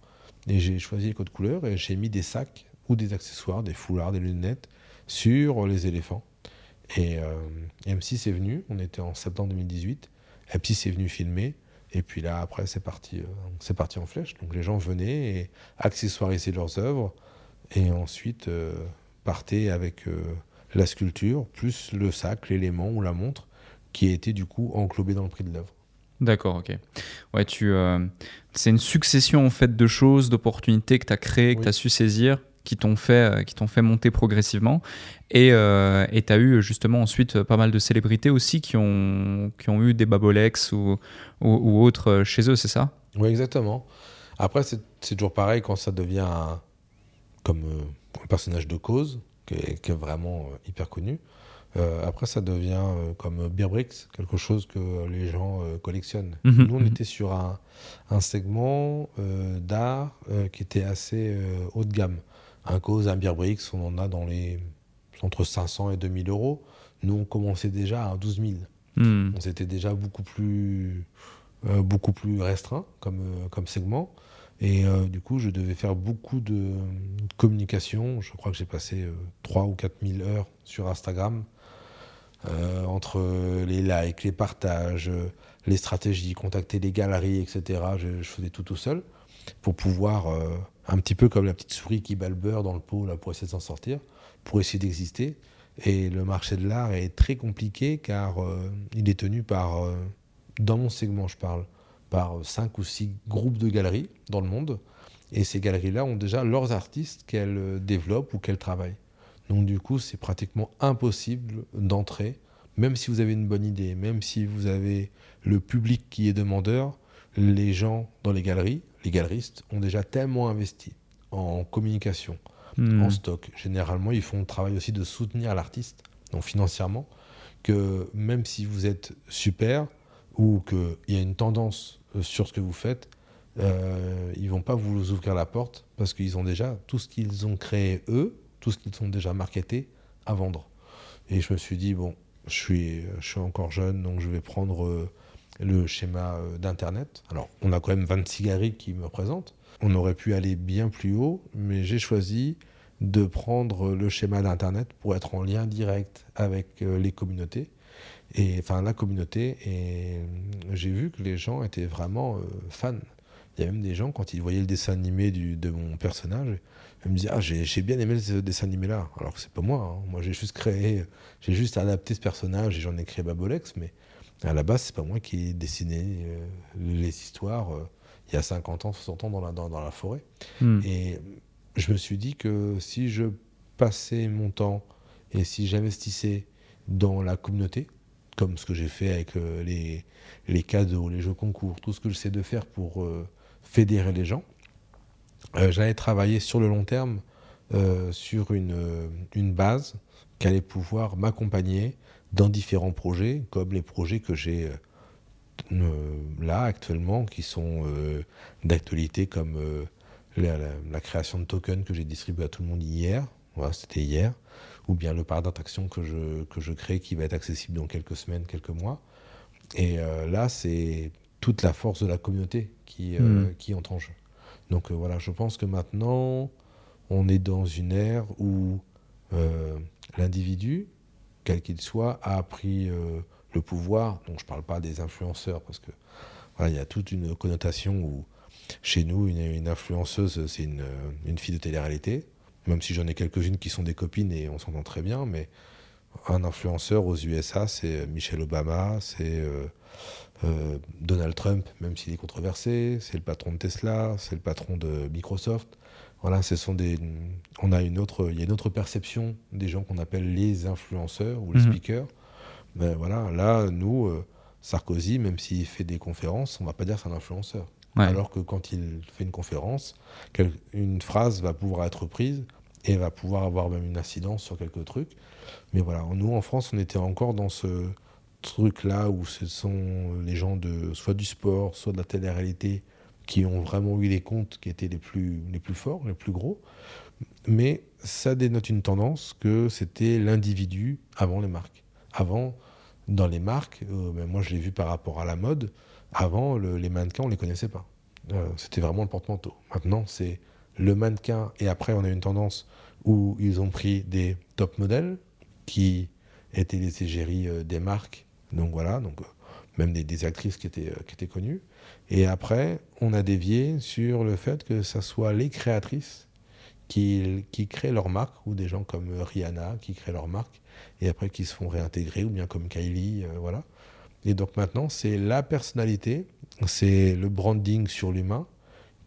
Et j'ai choisi les codes couleurs et j'ai mis des sacs ou des accessoires, des foulards, des lunettes sur les éléphants. Et euh, M6 est venu, on était en septembre 2018. M6 est venu filmer. Et puis là, après, c'est parti, c'est parti en flèche. Donc les gens venaient et accessoirisaient leurs œuvres et ensuite partaient avec la sculpture, plus le sac, l'élément ou la montre, qui a été du coup englobé dans le prix de l'œuvre. D'accord, ok. Ouais, tu, euh, c'est une succession en fait de choses, d'opportunités que tu as créées, que tu as su saisir, qui t'ont fait, euh, qui t'ont fait monter progressivement. Et euh, tu as eu justement ensuite pas mal de célébrités aussi qui ont, qui ont eu des Babolex ou, ou, autres chez eux, c'est ça? Oui, exactement. Après, c'est, toujours pareil quand ça devient comme un personnage de cause, qui est, vraiment hyper connu. Euh, après, ça devient euh, comme Beerbrix, quelque chose que les gens euh, collectionnent. Mhm, Nous, on mhm. était sur un, un segment d'art qui était assez haut de gamme. Un cause, un Beerbrix, on en a dans les entre 500 et 2000 euros. Nous, on commençait déjà à 12 000. Mhm. C'était déjà beaucoup plus, beaucoup plus restreint comme, comme segment. Et du coup, je devais faire beaucoup de communication. Je crois que j'ai passé 3 ou 4 000 heures sur Instagram euh, entre les likes, les partages, les stratégies, contacter les galeries, etc. Je, faisais tout tout seul pour pouvoir, euh, un petit peu comme la petite souris qui bat le beurre dans le pot là, pour essayer de s'en sortir, pour essayer d'exister. Et le marché de l'art est très compliqué car euh, il est tenu par, dans mon segment je parle, par cinq ou six groupes de galeries dans le monde. Et ces galeries-là ont déjà leurs artistes qu'elles développent ou qu'elles travaillent. Donc du coup, c'est pratiquement impossible d'entrer, même si vous avez une bonne idée, même si vous avez le public qui est demandeur, les gens dans les galeries, les galeristes, ont déjà tellement investi en communication, hmm. en stock. Généralement, ils font le travail aussi de soutenir l'artiste, donc financièrement, que même si vous êtes super ou qu'il y a une tendance euh, sur ce que vous faites, euh, ils vont pas vous ouvrir la porte parce qu'ils ont déjà tout ce qu'ils ont créé eux tout ce qu'ils sont déjà marketés à vendre. Et je me suis dit, bon, je suis, je suis encore jeune, donc je vais prendre euh, le schéma euh, d'Internet. Alors, on a quand même 26 galeries qui me représentent. On aurait pu aller bien plus haut, mais j'ai choisi de prendre le schéma d'Internet pour être en lien direct avec les communautés. Et enfin, la communauté, et j'ai vu que les gens étaient vraiment fans. Il y a même des gens, quand ils voyaient le dessin animé du, de mon personnage, elle me dit ah j'ai bien aimé ce dessin animé là alors que c'est pas moi hein. moi j'ai juste créé j'ai juste adapté ce personnage et j'en ai créé Babolex mais à la base c'est pas moi qui ai dessiné euh, les histoires euh, il y a 50 ans 60 ans dans la, dans, la forêt hmm. et je me suis dit que si je passais mon temps et si j'investissais dans la communauté comme ce que j'ai fait avec euh, les, cadeaux les jeux concours tout ce que je sais de faire pour fédérer les gens. Euh, j'allais travailler sur le long terme euh, sur une, euh, une base qui allait pouvoir m'accompagner dans différents projets, comme les projets que j'ai là actuellement, qui sont d'actualité, comme la, création de tokens que j'ai distribué à tout le monde hier, voilà, c'était hier, ou bien le parc d'attraction que je, que je crée qui va être accessible dans quelques semaines, quelques mois. Et là, c'est toute la force de la communauté qui, mmh. qui entre en jeu. Donc euh, voilà, je pense que maintenant, on est dans une ère où euh, l'individu, quel qu'il soit, a pris euh, le pouvoir. Donc je ne parle pas des influenceurs, parce que il y a toute une connotation où chez nous, une, influenceuse, c'est une, une, fille de télé-réalité, même si j'en ai quelques-unes qui sont des copines et on s'entend très bien, mais un influenceur aux USA, c'est Michelle Obama, c'est euh, Donald Trump, même s'il est controversé, c'est le patron de Tesla, c'est le patron de Microsoft. Voilà, ce sont des, on a une autre, il y a une autre perception des gens qu'on appelle les influenceurs ou les mhm. speakers. Mais voilà, là, nous, euh, Sarkozy, même s'il fait des conférences, on va pas dire c'est un influenceur. Alors que quand il fait une conférence, une phrase va pouvoir être prise et va pouvoir avoir même une incidence sur quelques trucs. Mais voilà, nous en France, on était encore dans ce, truc-là où ce sont les gens de soit du sport, soit de la télé-réalité qui ont vraiment eu les comptes qui étaient les plus, les plus forts, les plus gros. Mais ça dénote une tendance que c'était l'individu avant les marques. Avant, dans les marques, euh, ben moi je l'ai vu par rapport à la mode, avant les mannequins on les connaissait pas. Euh, c'était vraiment le porte-manteau. Maintenant c'est le mannequin et après on a une tendance où ils ont pris des top modèles qui étaient les égéries euh, des marques donc voilà, donc, euh, même des, actrices qui étaient, qui étaient connues. Et après, on a dévié sur le fait que ce soit les créatrices qui, qui créent leur marque, ou des gens comme Rihanna qui créent leur marque, et après qui se font réintégrer, ou bien comme Kylie, voilà. Et donc maintenant, c'est la personnalité, c'est le branding sur l'humain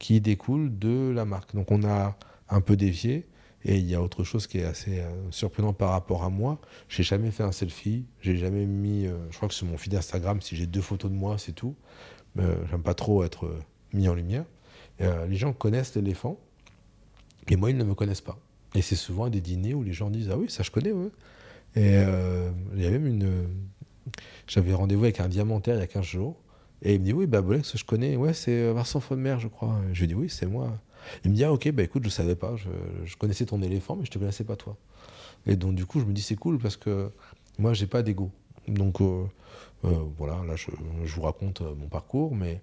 qui découle de la marque. Donc on a un peu dévié. Et il y a autre chose qui est assez euh, surprenant par rapport à moi. J'ai jamais fait un selfie. J'ai jamais mis. Euh, je crois que sur mon feed Instagram, si j'ai deux photos de moi, c'est tout. Euh, J'aime pas trop être mis en lumière. les gens connaissent l'éléphant, et moi, ils ne me connaissent pas. Et c'est souvent à des dîners où les gens disent Ah oui, ça je connais, ouais. Et il y a même une, j'avais rendez-vous avec un diamantaire il y a 15 jours. Et il me dit Oui, bah, Bolex, je connais. Ouais, c'est euh, Vincent Fonmer, je crois. je lui dis Oui, c'est moi. Il me dit Ah, ok, bah écoute, je savais pas. Je, connaissais ton éléphant, mais je te connaissais pas toi. Et donc, du coup, je me dis C'est cool parce que moi, j'ai pas d'ego. Donc, euh, euh, voilà, là, je, vous raconte mon parcours, mais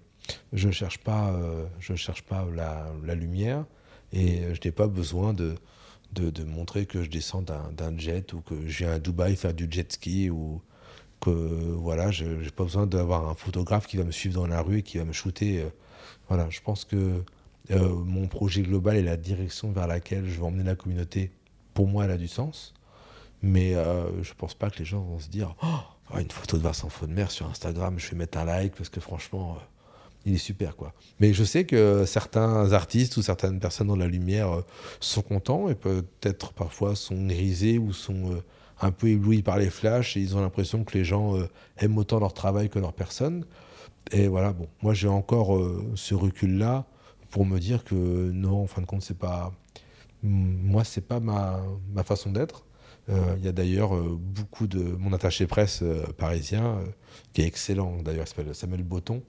je cherche pas, je cherche pas la, lumière et je n'ai pas besoin de, de, de, montrer que je descends d'un jet ou que je viens à Dubaï faire du jet ski ou que voilà, je n'ai pas besoin d'avoir un photographe qui va me suivre dans la rue et qui va me shooter. Euh, voilà, je pense que euh, mon projet global et la direction vers laquelle je vais emmener la communauté, pour moi, elle a du sens. Mais euh, je pense pas que les gens vont se dire oh, une photo de Vincent Faudemer sur Instagram, je vais mettre un like parce que franchement, il est super. quoi. Mais je sais que certains artistes ou certaines personnes dans la lumière sont contents et peut-être parfois sont grisés ou sont un peu éblouis par les flashs et ils ont l'impression que les gens euh, aiment autant leur travail que leur personne. Et voilà, bon, moi j'ai encore euh, ce recul-là pour me dire que non, en fin de compte, c'est pas. Moi, c'est pas ma, ma façon d'être. Euh, il y a d'ailleurs beaucoup de. Mon attaché presse parisien, qui est excellent d'ailleurs, il s'appelle Samuel Botton.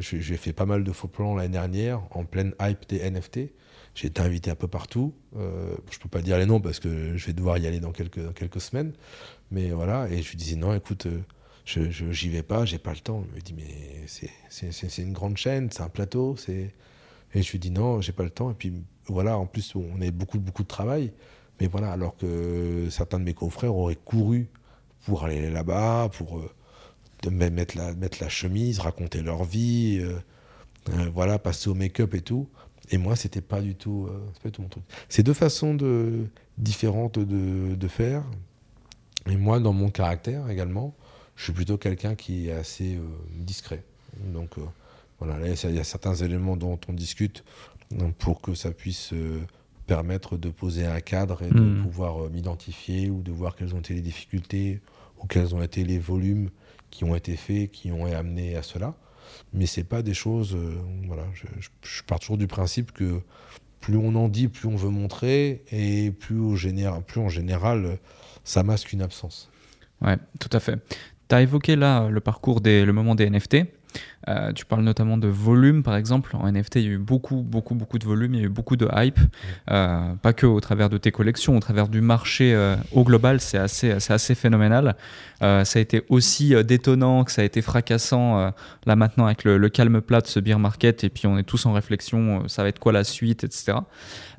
J'ai fait pas mal de faux plans l'année dernière, en pleine hype des NFT. J'ai été invité un peu partout. Euh, je ne peux pas dire les noms parce que je vais devoir y aller dans quelques, quelques semaines. Mais voilà, et je lui disais non, écoute, euh, je j'y vais pas, j'ai pas le temps. Il me dit mais c'est une grande chaîne, c'est un plateau. Et je lui dis non, j'ai pas le temps. Et puis voilà, en plus, on a beaucoup, beaucoup de travail. Mais voilà, alors que certains de mes confrères auraient couru pour aller là-bas, pour euh, mettre, la, mettre la chemise, raconter leur vie, voilà, passer au make-up et tout. Et moi, c'était pas du tout, euh, pas tout mon truc. C'est deux façons de, différentes de, de, faire. Et moi, dans mon caractère également, je suis plutôt quelqu'un qui est assez euh, discret. Donc euh, voilà, là, il y a certains éléments dont on discute pour que ça puisse permettre de poser un cadre et de hmm. pouvoir m'identifier ou de voir quelles ont été les difficultés ou quels ont été les volumes qui ont été faits, qui ont amené à cela mais c'est pas des choses. Euh, voilà, je, pars toujours du principe que plus on en dit, plus on veut montrer, et plus, plus en général, ça masque une absence. Ouais, tout à fait. Tu as évoqué là le parcours des, le moment des NFT. Euh, tu parles notamment de volume, par exemple. En NFT, il y a eu beaucoup, beaucoup, beaucoup de volume, il y a eu beaucoup de hype. Euh, pas que au travers de tes collections, au travers du marché euh, au global, c'est assez, assez phénoménal. ça a été aussi détonnant que ça a été fracassant là maintenant avec le, le, calme plat de ce beer market. Et puis on est tous en réflexion, ça va être quoi la suite, etc.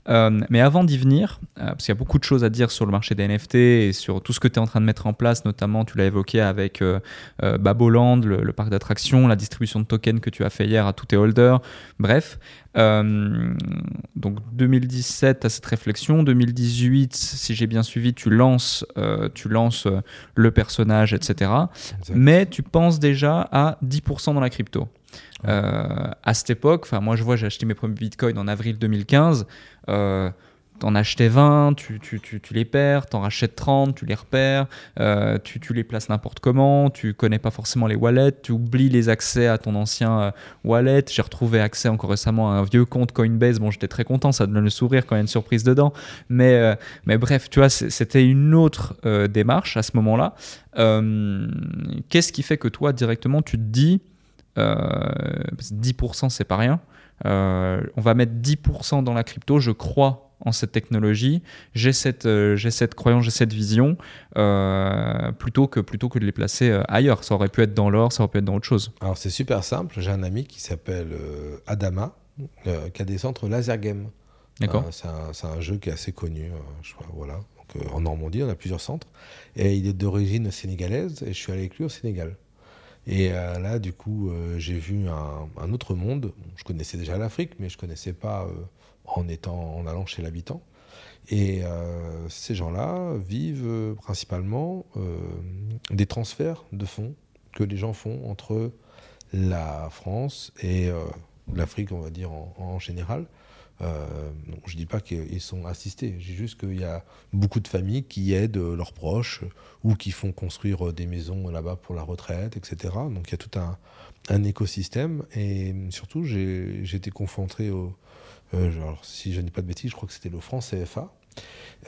Euh, mais avant d'y venir, euh, parce qu'il y a beaucoup de choses à dire sur le marché des NFT et sur tout ce que tu es en train de mettre en place, notamment tu l'as évoqué avec euh, Baboland, le, parc d'attractions, la distribution de tokens que tu as fait hier à tous tes holders. Bref, donc 2017 à cette réflexion, 2018, si j'ai bien suivi, tu lances, tu lances le personnage, etc. Mais tu penses déjà à 10% dans la crypto. Euh, à cette époque, moi je vois, j'ai acheté mes premiers bitcoins en avril 2015. Euh, T'en achetais 20, tu, tu, tu, tu, les perds, t'en rachètes 30, tu les repères, euh, tu, les places n'importe comment, tu connais pas forcément les wallets, tu oublies les accès à ton ancien wallet. J'ai retrouvé accès encore récemment à un vieux compte Coinbase. Bon, j'étais très content, ça donne le sourire quand il y a une surprise dedans. Mais, mais bref, tu vois, c'était une autre démarche à ce moment-là. Qu'est-ce qui fait que toi, directement, tu te dis, 10% c'est pas rien. Euh, on va mettre 10% dans la crypto, je crois en cette technologie, j'ai cette, euh, j'ai cette croyance, j'ai cette vision, euh, plutôt, que, plutôt que de les placer ailleurs. Ça aurait pu être dans l'or, ça aurait pu être dans autre chose. Alors c'est super simple, j'ai un ami qui s'appelle Adama, qui a des centres laser game. D'accord. c'est, un, jeu qui est assez connu, je crois, voilà. Donc, en Normandie, on a plusieurs centres. Et il est d'origine sénégalaise, et je suis allé avec lui au Sénégal. Et là, du coup, j'ai vu un, autre monde. Je connaissais déjà l'Afrique, mais je ne connaissais pas en, étant, en allant chez l'habitant. Et ces gens-là vivent principalement des transferts de fonds que les gens font entre la France et l'Afrique, on va dire en, général. Euh, je ne dis pas qu'ils sont assistés, dis juste qu'il y a beaucoup de familles qui aident leurs proches ou qui font construire des maisons là-bas pour la retraite, etc. Donc il y a tout un, écosystème et surtout j'ai été confronté au. Euh, si je n'ai pas de bêtises, je crois que c'était le franc CFA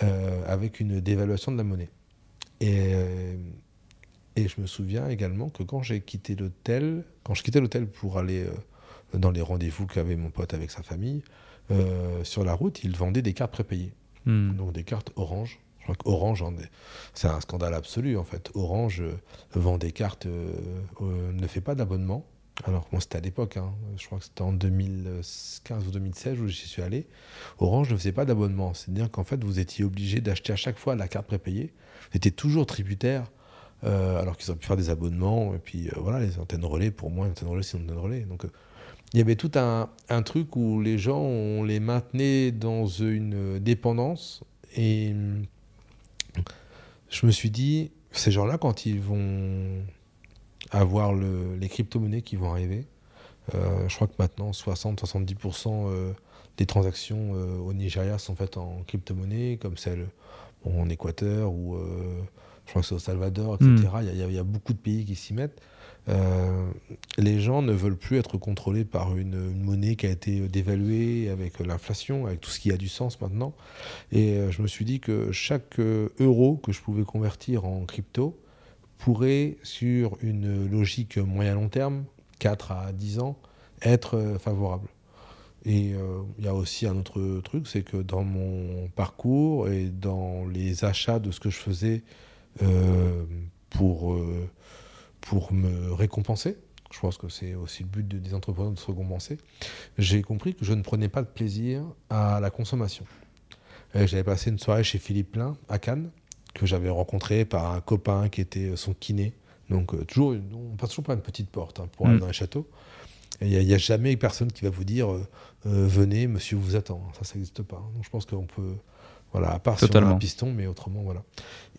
euh, avec une dévaluation de la monnaie. Et, et je me souviens également que quand j'ai quitté l'hôtel, quand je quittais l'hôtel pour aller dans les rendez-vous qu'avait mon pote avec sa famille, euh, sur la route, il vendait des cartes prépayées. Hmm. Donc des cartes Orange. Je crois qu'Orange, c'est un scandale absolu en fait. Orange euh, vend des cartes, euh, ne fait pas d'abonnement. Alors, moi, c'était à l'époque, hein. je crois que c'était en 2015 ou 2016 où j'y suis allé. Orange ne faisait pas d'abonnement. C'est-à-dire qu'en fait, vous étiez obligé d'acheter à chaque fois la carte prépayée. Vous étiez toujours tributaire, alors qu'ils auraient pu faire des abonnements. Et puis, voilà, les antennes relais, pour moi, les antennes relais, c'est une antenne relais. Donc, il y avait tout un, truc où les gens, on les maintenait dans une dépendance. Et je me suis dit, ces gens-là, quand ils vont avoir les crypto-monnaies qui vont arriver, euh, je crois que maintenant 60-70% euh, des transactions euh, au Nigeria sont faites en crypto-monnaie, comme celle en Équateur ou je crois que c'est au Salvador, etc. Hmm. Il, y a, beaucoup de pays qui s'y mettent. Euh, les gens ne veulent plus être contrôlés par une, monnaie qui a été dévaluée avec l'inflation, avec tout ce qui a du sens maintenant. Et euh, je me suis dit que chaque euh, euro que je pouvais convertir en crypto pourrait, sur une logique moyen-long terme, 4 à 10 ans, être favorable. Et il y a aussi un autre truc, c'est que dans mon parcours et dans les achats de ce que je faisais pour pour me récompenser. Je pense que c'est aussi le but des entrepreneurs de se récompenser. J'ai compris que je ne prenais pas de plaisir à la consommation. J'avais passé une soirée chez Philippe Plein à Cannes, que j'avais rencontré par un copain qui était son kiné. Donc, euh, toujours, on passe toujours par une petite porte hein, pour aller mm. dans les châteaux. Il n'y a, jamais personne qui va vous dire euh, euh, venez, monsieur vous attend. Ça, ça n'existe pas. Donc, je pense qu'on peut voilà, à part sur un piston, mais autrement, voilà.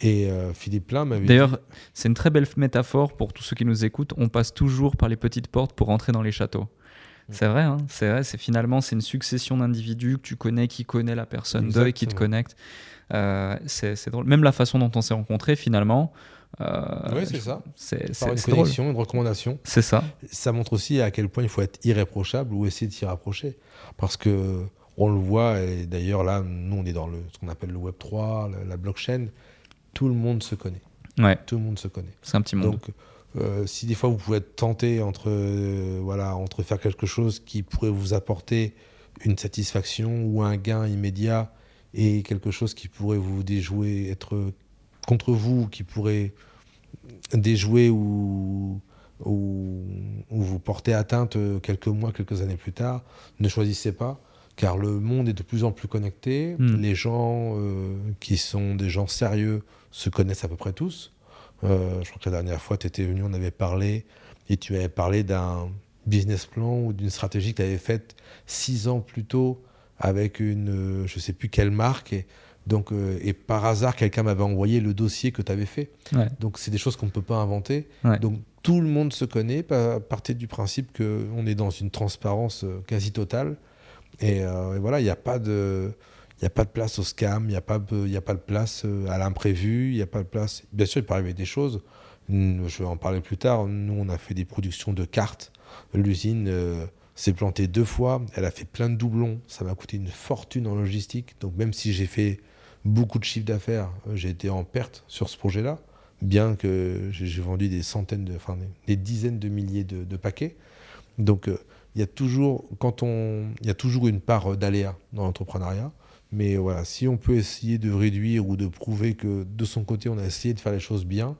Et euh, Philippe Plein m'avait D'ailleurs, c'est une très belle métaphore pour tous ceux qui nous écoutent. On passe toujours par les petites portes pour entrer dans les châteaux. Mm. C'est vrai, hein c'est vrai. C'est finalement c'est une succession d'individus que tu connais, qui connaît la personne d'eux et qui te connecte. Euh, c'est drôle. Même la façon dont on s'est rencontrés, finalement. Euh, oui, c'est ça. C'est Par une connexion, une recommandation. C'est ça. Ça montre aussi à quel point il faut être irréprochable ou essayer de s'y rapprocher. Parce que on le voit, et d'ailleurs là, nous on est dans le, ce qu'on appelle le Web 3, la, blockchain, tout le monde se connaît. Ouais. Tout le monde se connaît. C'est un petit monde. Donc, euh, si des fois vous pouvez être tenté entre, euh, voilà, entre faire quelque chose qui pourrait vous apporter une satisfaction ou un gain immédiat et quelque chose qui pourrait vous déjouer, être contre vous, qui pourrait déjouer ou, ou, ou vous porter atteinte quelques mois, quelques années plus tard, ne choisissez pas car le monde est de plus en plus connecté. Hmm. Les gens euh, qui sont des gens sérieux se connaissent à peu près tous. Euh, je crois que la dernière fois, tu étais venu, on avait parlé, et tu avais parlé d'un business plan ou d'une stratégie que tu avais faite six ans plus tôt avec une, euh, je ne sais plus quelle marque. Et, donc, et par hasard, quelqu'un m'avait envoyé le dossier que tu avais fait. Donc, c'est des choses qu'on ne peut pas inventer. Donc, tout le monde se connaît, partez du principe qu'on est dans une transparence quasi totale. Euh, et, voilà, il n'y a pas de. A pas de place au scam, il n'y a, pas de, a pas de place euh, à l'imprévu, il n'y a pas de place. Bien sûr, il peut arriver des choses. Je vais en parler plus tard. Nous, on a fait des productions de cartes. L'usine euh, s'est plantée deux fois. Elle a fait plein de doublons. Ça m'a coûté une fortune en logistique. Donc, même si j'ai fait beaucoup de chiffre d'affaires, j'ai été en perte sur ce projet-là. Bien que j'ai vendu des centaines, de, enfin, des dizaines de milliers de paquets. Donc, il y a toujours, quand on, il y a toujours une part d'aléa dans l'entrepreneuriat. Mais voilà, si on peut essayer de réduire ou de prouver que de son côté, on a essayé de faire les choses bien,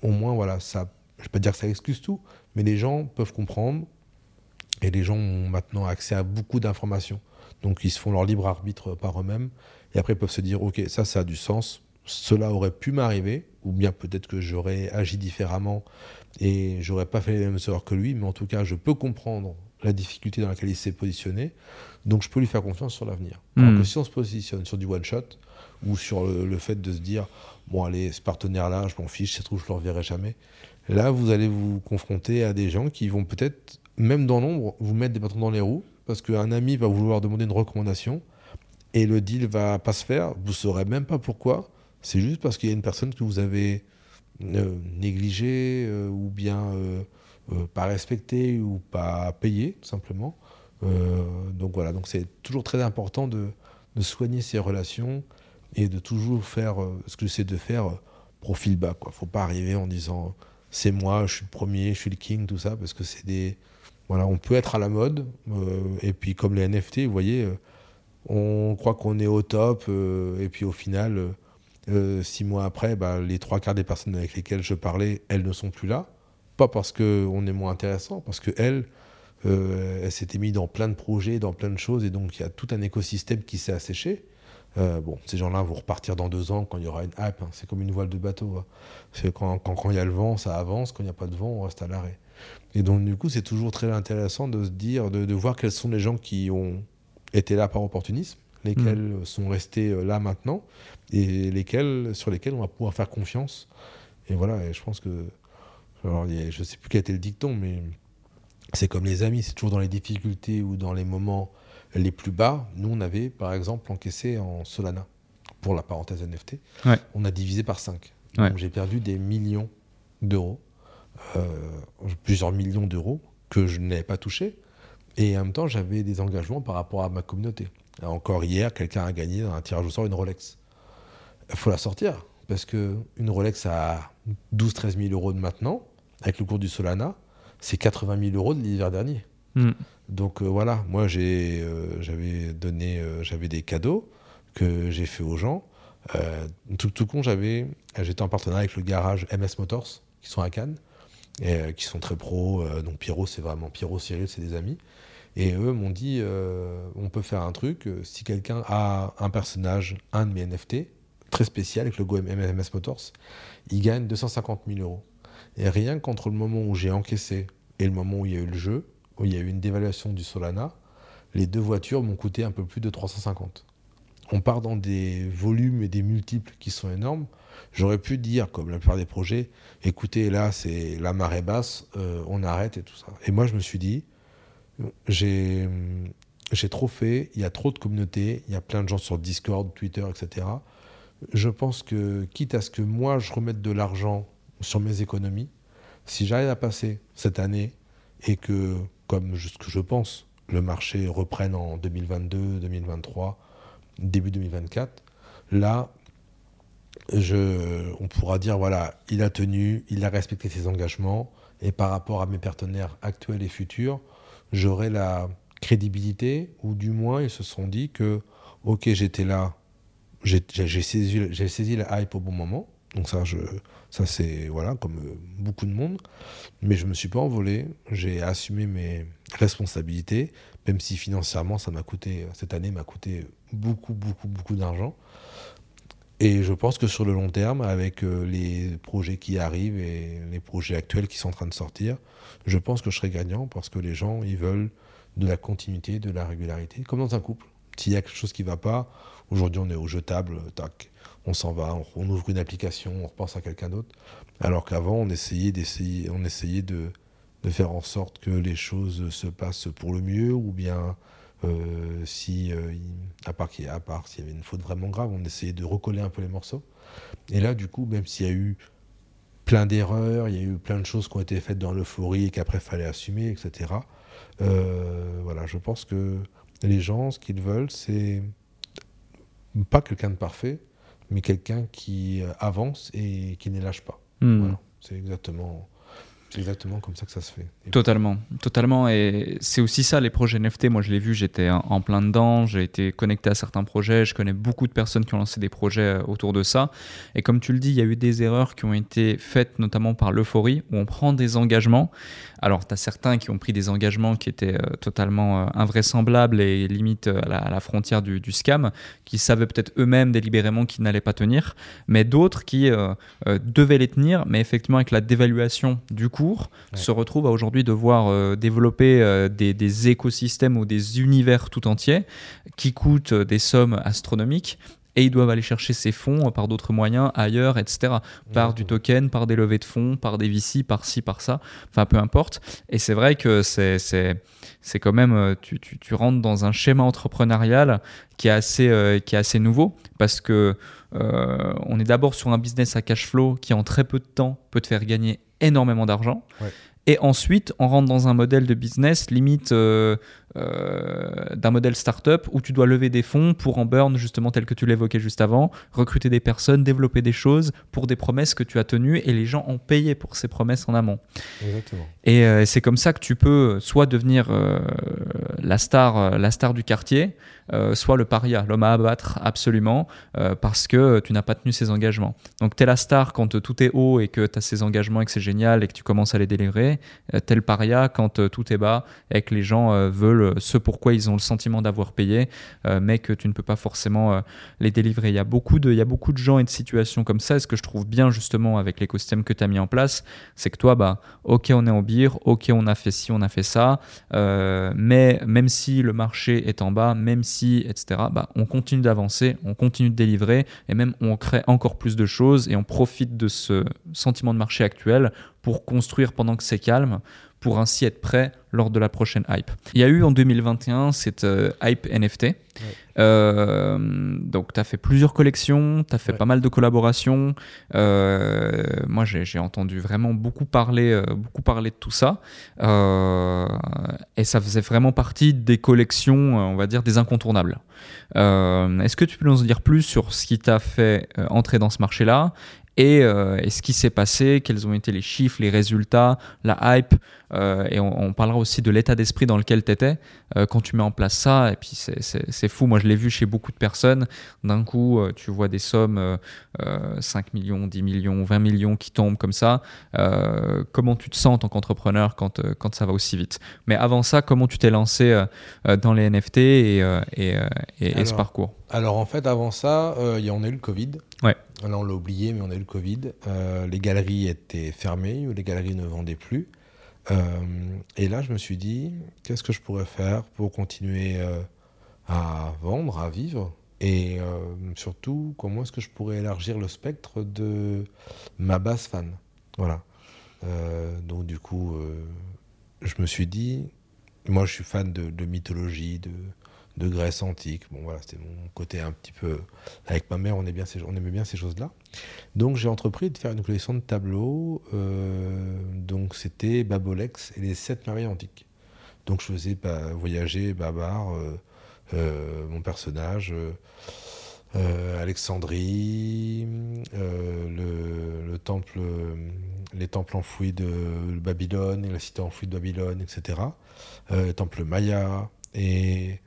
au moins, voilà, ça, je ne vais pas dire que ça excuse tout, mais les gens peuvent comprendre et les gens ont maintenant accès à beaucoup d'informations. Donc, ils se font leur libre arbitre par eux-mêmes et après, ils peuvent se dire, OK, ça, ça a du sens, cela aurait pu m'arriver, ou bien peut-être que j'aurais agi différemment et j'aurais pas fait les mêmes erreurs que lui, mais en tout cas, je peux comprendre la difficulté dans laquelle il s'est positionné, donc je peux lui faire confiance sur l'avenir. Alors Hmm. que si on se positionne sur du one-shot, ou sur le, le fait de se dire, bon allez, ce partenaire-là, je m'en fiche, ça trouve, je le reverrai jamais, là, vous allez vous confronter à des gens qui vont peut-être, même dans l'ombre, vous mettre des bâtons dans les roues, parce qu'un ami va vouloir demander une recommandation, et le deal va pas se faire, vous saurez même pas pourquoi, c'est juste parce qu'il y a une personne que vous avez négligée, euh, ou bien euh, euh, pas respectée, ou pas payée, tout simplement. Donc voilà, donc c'est toujours très important de, de soigner ses relations et de toujours faire ce que j'essaie de faire profil bas. Quoi. Faut pas arriver en disant c'est moi, je suis le premier, je suis le king, tout ça, parce que c'est des. Voilà, on peut être à la mode, et puis comme les NFT, vous voyez, on croit qu'on est au top, et puis au final, euh, six mois après, bah, les trois quarts des personnes avec lesquelles je parlais, elles ne sont plus là. Pas parce qu'on est moins intéressant, parce qu'elles, euh, elle s'était mise dans plein de projets, dans plein de choses, et donc il y a tout un écosystème qui s'est asséché. Euh, bon, ces gens-là vont repartir dans deux ans quand il y aura une hype. hein. C'est comme une voile de bateau. hein. Quand, quand, quand il y a le vent, ça avance. Quand il n'y a pas de vent, on reste à l'arrêt. Et donc, du coup, c'est toujours très intéressant de se dire, de voir quels sont les gens qui ont été là par opportunisme, lesquels sont restés euh, là maintenant, et lesquels, sur lesquels on va pouvoir faire confiance. Et voilà, et je pense que. Alors, a- je ne sais plus quel était le dicton, mais c'est comme les amis, c'est toujours dans les difficultés ou dans les moments les plus bas. Nous, on avait, par exemple, encaissé en Solana, pour la parenthèse NFT. Ouais. On a divisé par 5. Ouais. Donc, j'ai perdu des millions d'euros, euh, plusieurs millions d'euros que je n'avais pas touchés. Et en même temps, j'avais des engagements par rapport à ma communauté. Encore hier, quelqu'un a gagné dans un tirage au sort une Rolex. Il faut la sortir, parce que une Rolex à 12-13 000 euros de maintenant, avec le cours du Solana, c'est 80 000 euros de l'hiver dernier. Hmm. Donc euh, voilà, moi j'ai, euh, j'avais donné, euh, j'avais des cadeaux que j'ai fait aux gens. Tout, tout con, j'avais, j'étais en partenariat avec le garage MS Motors qui sont à Cannes et qui sont très pros. donc Pierrot, c'est vraiment Pierrot, Cyril, c'est des amis. Et eux m'ont dit, euh, on peut faire un truc. euh, si quelqu'un a un personnage, un de mes NFT, très spécial avec le logo MS Motors, il gagne 250 000 euros. Et rien qu'entre le moment où j'ai encaissé et le moment où il y a eu le jeu, où il y a eu une dévaluation du Solana, les deux voitures m'ont coûté un peu plus de 350. On part dans des volumes et des multiples qui sont énormes. J'aurais pu dire, comme la plupart des projets, écoutez, là, c'est la marée basse, euh, on arrête et tout ça. Et moi, je me suis dit, j'ai j'ai trop fait, il y a trop de communautés, il y a plein de gens sur Discord, Twitter, etc. Je pense que, quitte à ce que moi, je remette de l'argent sur mes économies, si j'arrive à passer cette année et que, comme ce que je pense, le marché reprenne en 2022, 2023, début 2024, là, je, on pourra dire, voilà, il a tenu, il a respecté ses engagements, et par rapport à mes partenaires actuels et futurs, j'aurai la crédibilité, ou du moins ils se sont dit que, ok, j'étais là, j'ai saisi, saisi la hype au bon moment, donc ça, ça c'est, voilà, comme euh, beaucoup de monde, mais je me suis pas envolé, j'ai assumé mes responsabilités, même si financièrement, ça m'a coûté, cette année m'a coûté beaucoup, beaucoup, beaucoup d'argent. Et je pense que sur le long terme, avec euh, les projets qui arrivent et les projets actuels qui sont en train de sortir, je pense que je serai gagnant parce que les gens, ils veulent de la continuité, de la régularité, comme dans un couple. S'il y a quelque chose qui ne va pas, aujourd'hui on est au jetable, tac, on s'en va, on, ouvre une application, on repense à quelqu'un d'autre. Alors qu'avant, on essayait, d'essayer, on essayait de faire en sorte que les choses se passent pour le mieux ou bien euh, si, euh, il- à part s'il y avait une faute vraiment grave, on essayait de recoller un peu les morceaux. Et là, du coup, même s'il y a eu plein d'erreurs, il y a eu plein de choses qui ont été faites dans l'euphorie et qu'après fallait assumer, etc. euh, voilà, je pense que les gens, ce qu'ils veulent, c'est pas quelqu'un de parfait, mais quelqu'un qui avance et qui ne lâche pas. Hmm. Voilà, c'est exactement. C'est exactement comme ça que ça se fait. Totalement, totalement. Et c'est aussi ça, les projets NFT. Moi, je l'ai vu, j'étais en plein dedans, j'ai été connecté à certains projets, je connais beaucoup de personnes qui ont lancé des projets euh, autour de ça. Et comme tu le dis, il y a eu des erreurs qui ont été faites, notamment par l'euphorie, où on prend des engagements. Alors, tu as certains qui ont pris des engagements qui étaient euh, totalement euh, invraisemblables et limite à la, frontière du, scam, qui savaient peut-être eux-mêmes délibérément qu'ils n'allaient pas tenir, mais d'autres qui devaient les tenir, mais effectivement avec la dévaluation du se retrouve à aujourd'hui devoir euh, développer euh, des, écosystèmes ou des univers tout entiers qui coûtent euh, des sommes astronomiques et ils doivent aller chercher ces fonds par d'autres moyens ailleurs, etc. Par du token, par des levées de fonds, par des VC, par ci, par ça, enfin peu importe. Et c'est vrai que c'est, c'est, c'est quand même, tu, tu, tu, rentres dans un schéma entrepreneurial qui est assez, qui est assez nouveau parce que on est d'abord sur un business à cash flow qui en très peu de temps peut te faire gagner énormément d'argent. Et ensuite, on rentre dans un modèle de business limite euh, euh, d'un modèle startup où tu dois lever des fonds pour en burn, justement, tel que tu l'évoquais juste avant, recruter des personnes, développer des choses pour des promesses que tu as tenues et les gens ont payé pour ces promesses en amont. Exactement. Et euh, c'est comme ça que tu peux soit devenir la, star, la star du quartier, soit le paria, l'homme à abattre absolument, parce que tu n'as pas tenu ses engagements. Donc tu es la star quand tout est haut et que tu as ces engagements et que c'est génial et que tu commences à les délivrer euh, tel paria quand euh, tout est bas et que les gens euh, veulent ce pourquoi ils ont le sentiment d'avoir payé, mais que tu ne peux pas forcément les délivrer. Il y, a beaucoup de, il y a beaucoup de gens et de situations comme ça. Et ce que je trouve bien justement avec l'écosystème que tu as mis en place, c'est que toi, bah, ok, on est en bire, ok, on a fait ci, on a fait ça, mais même si le marché est en bas, même si, etc., bah, on continue d'avancer, on continue de délivrer et même on crée encore plus de choses et on profite de ce sentiment de marché actuel pour construire pendant que c'est calme, pour ainsi être prêt lors de la prochaine hype. Il y a eu en 2021 cette euh, hype NFT. Euh, donc, tu as fait plusieurs collections, tu as fait pas mal de collaborations. Euh, moi, j'ai entendu vraiment beaucoup parler, beaucoup parler de tout ça. et ça faisait vraiment partie des collections, on va dire, des incontournables. Est-ce que tu peux nous en dire plus sur ce qui t'a fait entrer dans ce marché-là euh, et, ce qui s'est passé, quels ont été les chiffres, les résultats, la hype, euh, et on, parlera aussi de l'état d'esprit dans lequel tu étais euh, quand tu mets en place ça. Et puis c'est fou, moi je l'ai vu chez beaucoup de personnes. D'un coup, tu vois des sommes 5 millions, 10 millions, 20 millions qui tombent comme ça. comment tu te sens en tant qu'entrepreneur quand, quand ça va aussi vite? Mais avant ça, comment tu t'es lancé dans les NFT et, et, et, ce parcours? Alors en fait, avant ça, y on a eu le Covid. Ouais. Là, on l'a oublié, mais on a eu le Covid. Euh, les galeries étaient fermées, ou les galeries ne vendaient plus. Euh, et là, je me suis dit, qu'est-ce que je pourrais faire pour continuer euh, à vendre, à vivre? Et surtout, comment est-ce que je pourrais élargir le spectre de ma base fan? Voilà. donc, du coup, je me suis dit, moi, je suis fan de, de mythologie, de, de Grèce antique. Bon, voilà, c'était mon côté un petit peu. Avec ma mère, on, est bien on aimait bien ces choses-là. Donc, j'ai entrepris de faire une collection de tableaux. Euh, donc, c'était Babolex et les sept merveilles antiques. Donc, je faisais bah, voyager Babar, euh, euh, mon personnage. Alexandrie, le, temple, les temples enfouis de Babylone, la cité enfouie de Babylone, etc. le temple Maya, et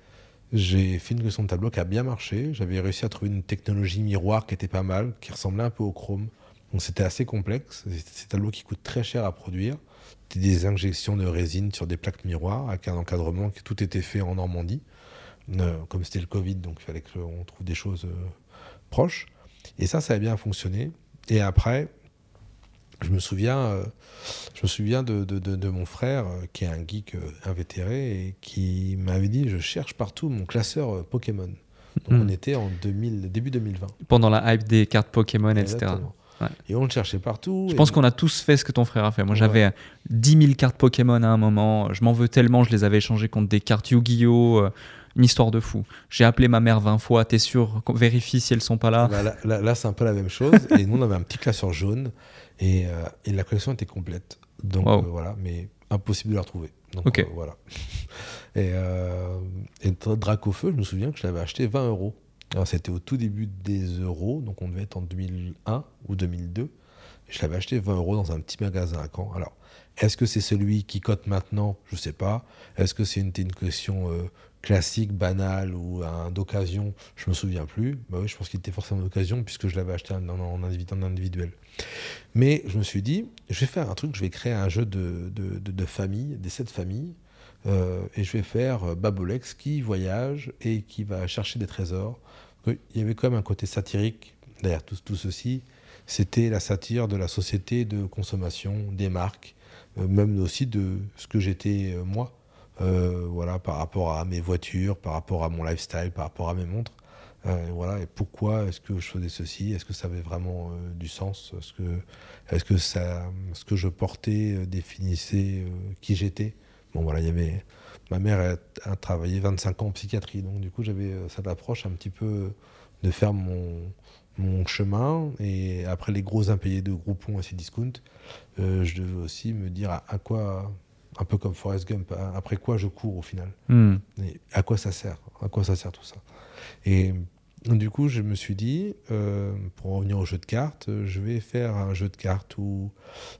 j'ai fait une collection de tableaux qui a bien marché. J'avais réussi à trouver une technologie miroir qui était pas mal, qui ressemblait un peu au chrome. Donc c'était assez complexe. C'était ces tableaux qui coûtent très cher à produire. C'était des injections de résine sur des plaques miroirs avec un encadrement qui tout était fait en Normandie. Euh, comme c'était le Covid, donc il fallait qu'on trouve des choses euh, proches. Et ça, ça a bien fonctionné. Et après, je me souviens, euh, je me souviens de, de, mon frère, euh, qui est un geek euh, invétéré, et qui m'avait dit Je cherche partout mon classeur Pokémon. Donc on hmm. était en 2000, début 2020. Pendant la hype des cartes Pokémon, etc. Et on le cherchait partout. Je pense qu'on a tous fait ce que ton frère a fait. Moi, j'avais 10 000 cartes Pokémon à un moment. Je m'en veux tellement, je les avais échangées contre des cartes Yu-Gi-Oh! une histoire de fou. J'ai appelé ma mère 20 fois, t'es sûr, vérifie si elles sont pas là. Bah, là, c'est un peu la même chose. et nous, on avait un petit classeur jaune et, euh, et la collection était complète. Donc euh, voilà, mais impossible de la retrouver. Donc euh, voilà. Et, et Dracofeu, je me souviens que je l'avais acheté 20 euros. C'était au tout début des euros, donc on devait être en 2001 ou 2002. Je l'avais acheté 20 euros dans un petit magasin à Caen. Alors, est-ce que c'est celui qui cote maintenant? Je ne sais pas. Est-ce que c'est une, une euh, classique, banale ou d'occasion Je me souviens plus. Bah oui, je pense qu'il était forcément d'occasion puisque je l'avais acheté en, individuel. Mais je me suis dit, je vais faire un truc, je vais créer un jeu de, de, famille, des sept familles. Euh, et je vais faire euh, Babolex qui voyage et qui va chercher des trésors. Il y avait quand même un côté satirique derrière tout, tout ceci. C'était la satire de la société de consommation, des marques, euh, même aussi de ce que j'étais moi. Voilà, par rapport à mes voitures, par rapport à mon lifestyle, par rapport à mes montres. voilà, et pourquoi est-ce que je faisais ceci? Est-ce que ça avait vraiment du sens? Est-ce que, est-ce que ça, ce que je portais définissait qui j'étais? Bon, voilà, il y avait. Ma mère a, travaillé 25 ans en psychiatrie, donc du coup, j'avais euh, cette approche un petit peu de faire mon, mon chemin. Et après les gros impayés de Groupon et Cdiscount, euh, je devais aussi me dire à, quoi, un peu comme Forrest Gump, après quoi je cours au final. Hmm. Et à quoi ça sert À quoi ça sert tout ça? Et du coup, je me suis dit, euh, pour revenir au jeu de cartes, je vais faire un jeu de cartes où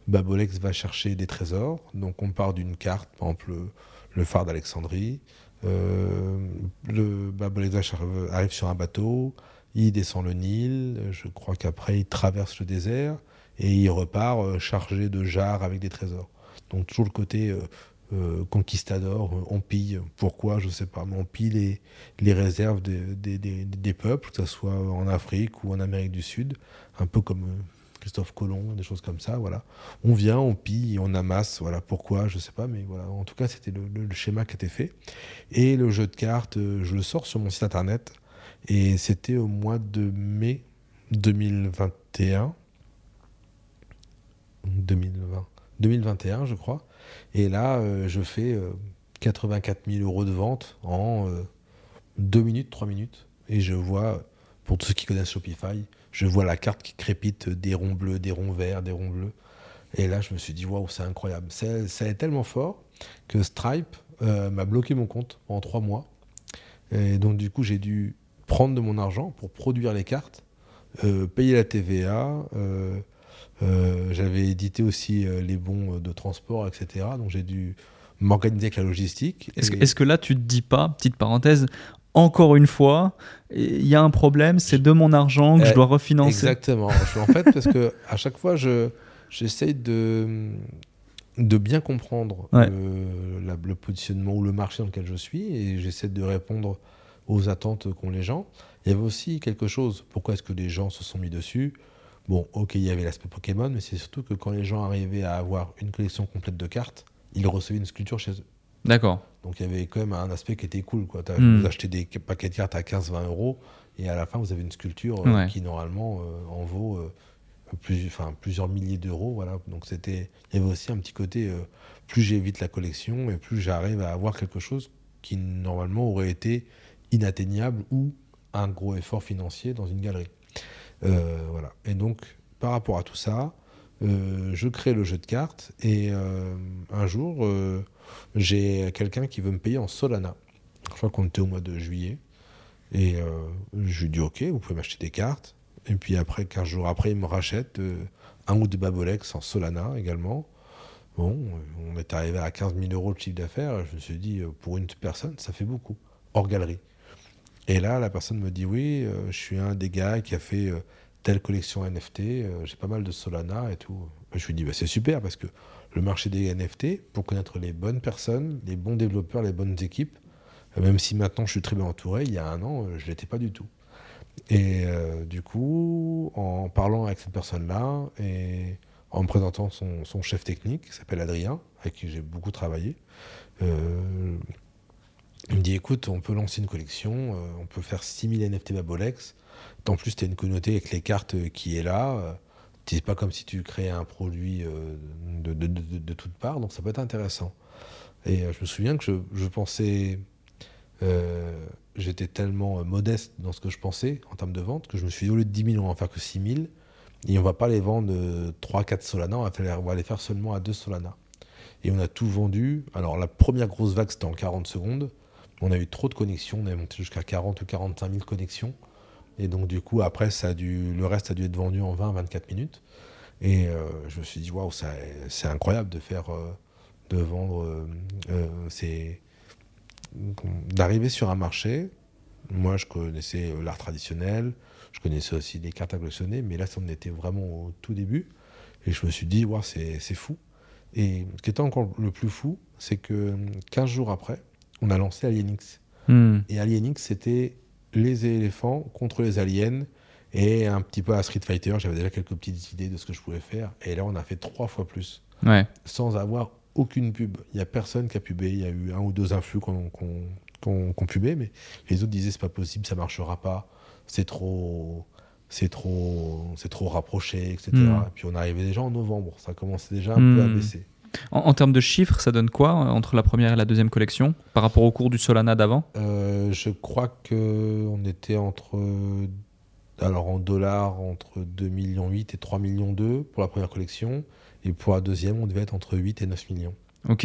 Babolex va chercher des trésors. Donc on part d'une carte, par exemple le, phare d'Alexandrie. Euh, le Babolex arrive sur un bateau, il descend le Nil, je crois qu'après il traverse le désert et il repart euh, chargé de jarres avec des trésors. Donc toujours le côté euh, conquistador, euh, on pille, pourquoi, je ne sais pas, mais on pille les, réserves des, peuples, que ce soit en Afrique ou en Amérique du Sud, un peu comme euh, Christophe Colomb, des choses comme ça, voilà. On vient, on pille, on amasse, voilà, pourquoi, je ne sais pas, mais voilà, en tout cas, c'était le, schéma qui était fait. Et le jeu de cartes, je le sors sur mon site internet, et c'était au mois de mai 2021, 2020, 2021, je crois. Et là, euh, je fais 84 euh, 000 euros de vente en 2 euh, minutes, 3 minutes. Et je vois, pour tous ceux qui connaissent Shopify, je vois la carte qui crépite des ronds bleus, des ronds verts, des ronds bleus. Et là, je me suis dit, waouh, c'est incroyable. Ça est tellement fort que Stripe m'a bloqué mon compte en 3 mois. Et donc, du coup, j'ai dû prendre de mon argent pour produire les cartes, payer la TVA, euh, j'avais édité aussi euh, les bons de transport, etc. Donc j'ai dû m'organiser avec la logistique. Est-ce que là, tu te dis pas, petite parenthèse, encore une fois, il y a un problème, c'est de mon argent que je dois refinancer. Exactement. en fait, parce que à chaque fois, je j'essaye de de bien comprendre le positionnement ou le marché dans lequel je suis et j'essaie de répondre aux attentes qu'ont les gens. Il y avait aussi quelque chose. Pourquoi est-ce que les gens se sont mis dessus? Bon, ok, il y avait l'aspect Pokémon, mais c'est surtout que quand les gens arrivaient à avoir une collection complète de cartes, ils recevaient une sculpture chez eux. D'accord. Donc il y avait quand même un aspect qui était cool. Quoi. Hmm. Vous achetez des paquets de cartes à 15-20 euros et à la fin vous avez une sculpture euh, qui normalement euh, en vaut euh, plus, plusieurs milliers d'euros. Voilà. Donc c'était, il y avait aussi un petit côté, plus j'évite la collection et plus j'arrive à avoir quelque chose qui normalement aurait été inatteignable ou un gros effort financier dans une galerie. Euh, voilà. Et donc, par rapport à tout ça, euh, je crée le jeu de cartes et euh, un jour, j'ai quelqu'un qui veut me payer en Solana. Je crois qu'on était au mois de juillet. Et je lui dis Ok, vous pouvez m'acheter des cartes. Et puis après, 15 jours après, il me rachète un ou deux Babolex en Solana également. Bon, on est arrivé à 15 000 euros de chiffre d'affaires. Je me suis dit, pour une personne, ça fait beaucoup, hors galerie. Et là, la personne me dit oui, euh, je suis un des gars qui a fait euh, telle collection NFT, euh, j'ai pas mal de Solana et tout. Je lui dis bah, c'est super parce que le marché des NFT, pour connaître les bonnes personnes, les bons développeurs, les bonnes équipes, même si maintenant je suis très bien entouré, il y a un an, je ne l'étais pas du tout. Et du coup, en parlant avec cette personne-là et en me présentant son, son chef technique, qui s'appelle Adrien, avec qui j'ai beaucoup travaillé, il me dit écoute, on peut lancer une collection, euh, on peut faire 6000 NFT Babolex. En plus, tu as une communauté avec les cartes euh, qui est là. Euh, c'est pas comme si tu créais un produit de, de, de, de, toutes parts, donc ça peut être intéressant. Et je me souviens que je, je pensais. J'étais tellement modeste dans ce que je pensais en termes de vente que je me suis dit au lieu de 10 000, on va en faire que 6 000. Et on va pas les vendre 3-4 Solana, on va, on va les faire seulement à 2 Solana. Et on a tout vendu. Alors la première grosse vague, c'était en 40 secondes. On a eu trop de connexions, on est monté jusqu'à 40 ou 45 000 connexions. Et donc, du coup, après, ça le reste a dû être vendu en 20-24 minutes. Et je me suis dit, waouh, c'est incroyable de faire, de vendre, c'est d'arriver sur un marché. Moi, je connaissais l'art traditionnel, je connaissais aussi les cartes à mais là, on était vraiment au tout début. Et je me suis dit, waouh, c'est fou. Et ce qui était encore le plus fou, c'est que 15 jours après, on a lancé Alienix. Hmm. Et Alienix, c'était les éléphants contre les aliens et un petit peu à Street Fighter. J'avais déjà quelques petites idées de ce que je pouvais faire. Et là, on a fait trois fois plus. Sans avoir aucune pub. Il n'y a personne qui a pubé. Il y a eu un ou deux influx qu'on qu pubé, mais les autres disaient c'est pas possible, ça marchera pas, c'est trop, c'est trop, c'est trop rapproché, etc. Hmm. Et puis on arrivait déjà en novembre, ça commençait déjà un peu à hmm. baisser. En, termes de chiffres, ça donne quoi euh, entre la première et la deuxième collection par rapport au cours du Solana d'avant? Euh, Je crois que on était entre, alors en dollars, entre 2,8 millions et 3 millions 2 pour la première collection. Et pour la deuxième, on devait être entre 8 et 9 millions. Ok.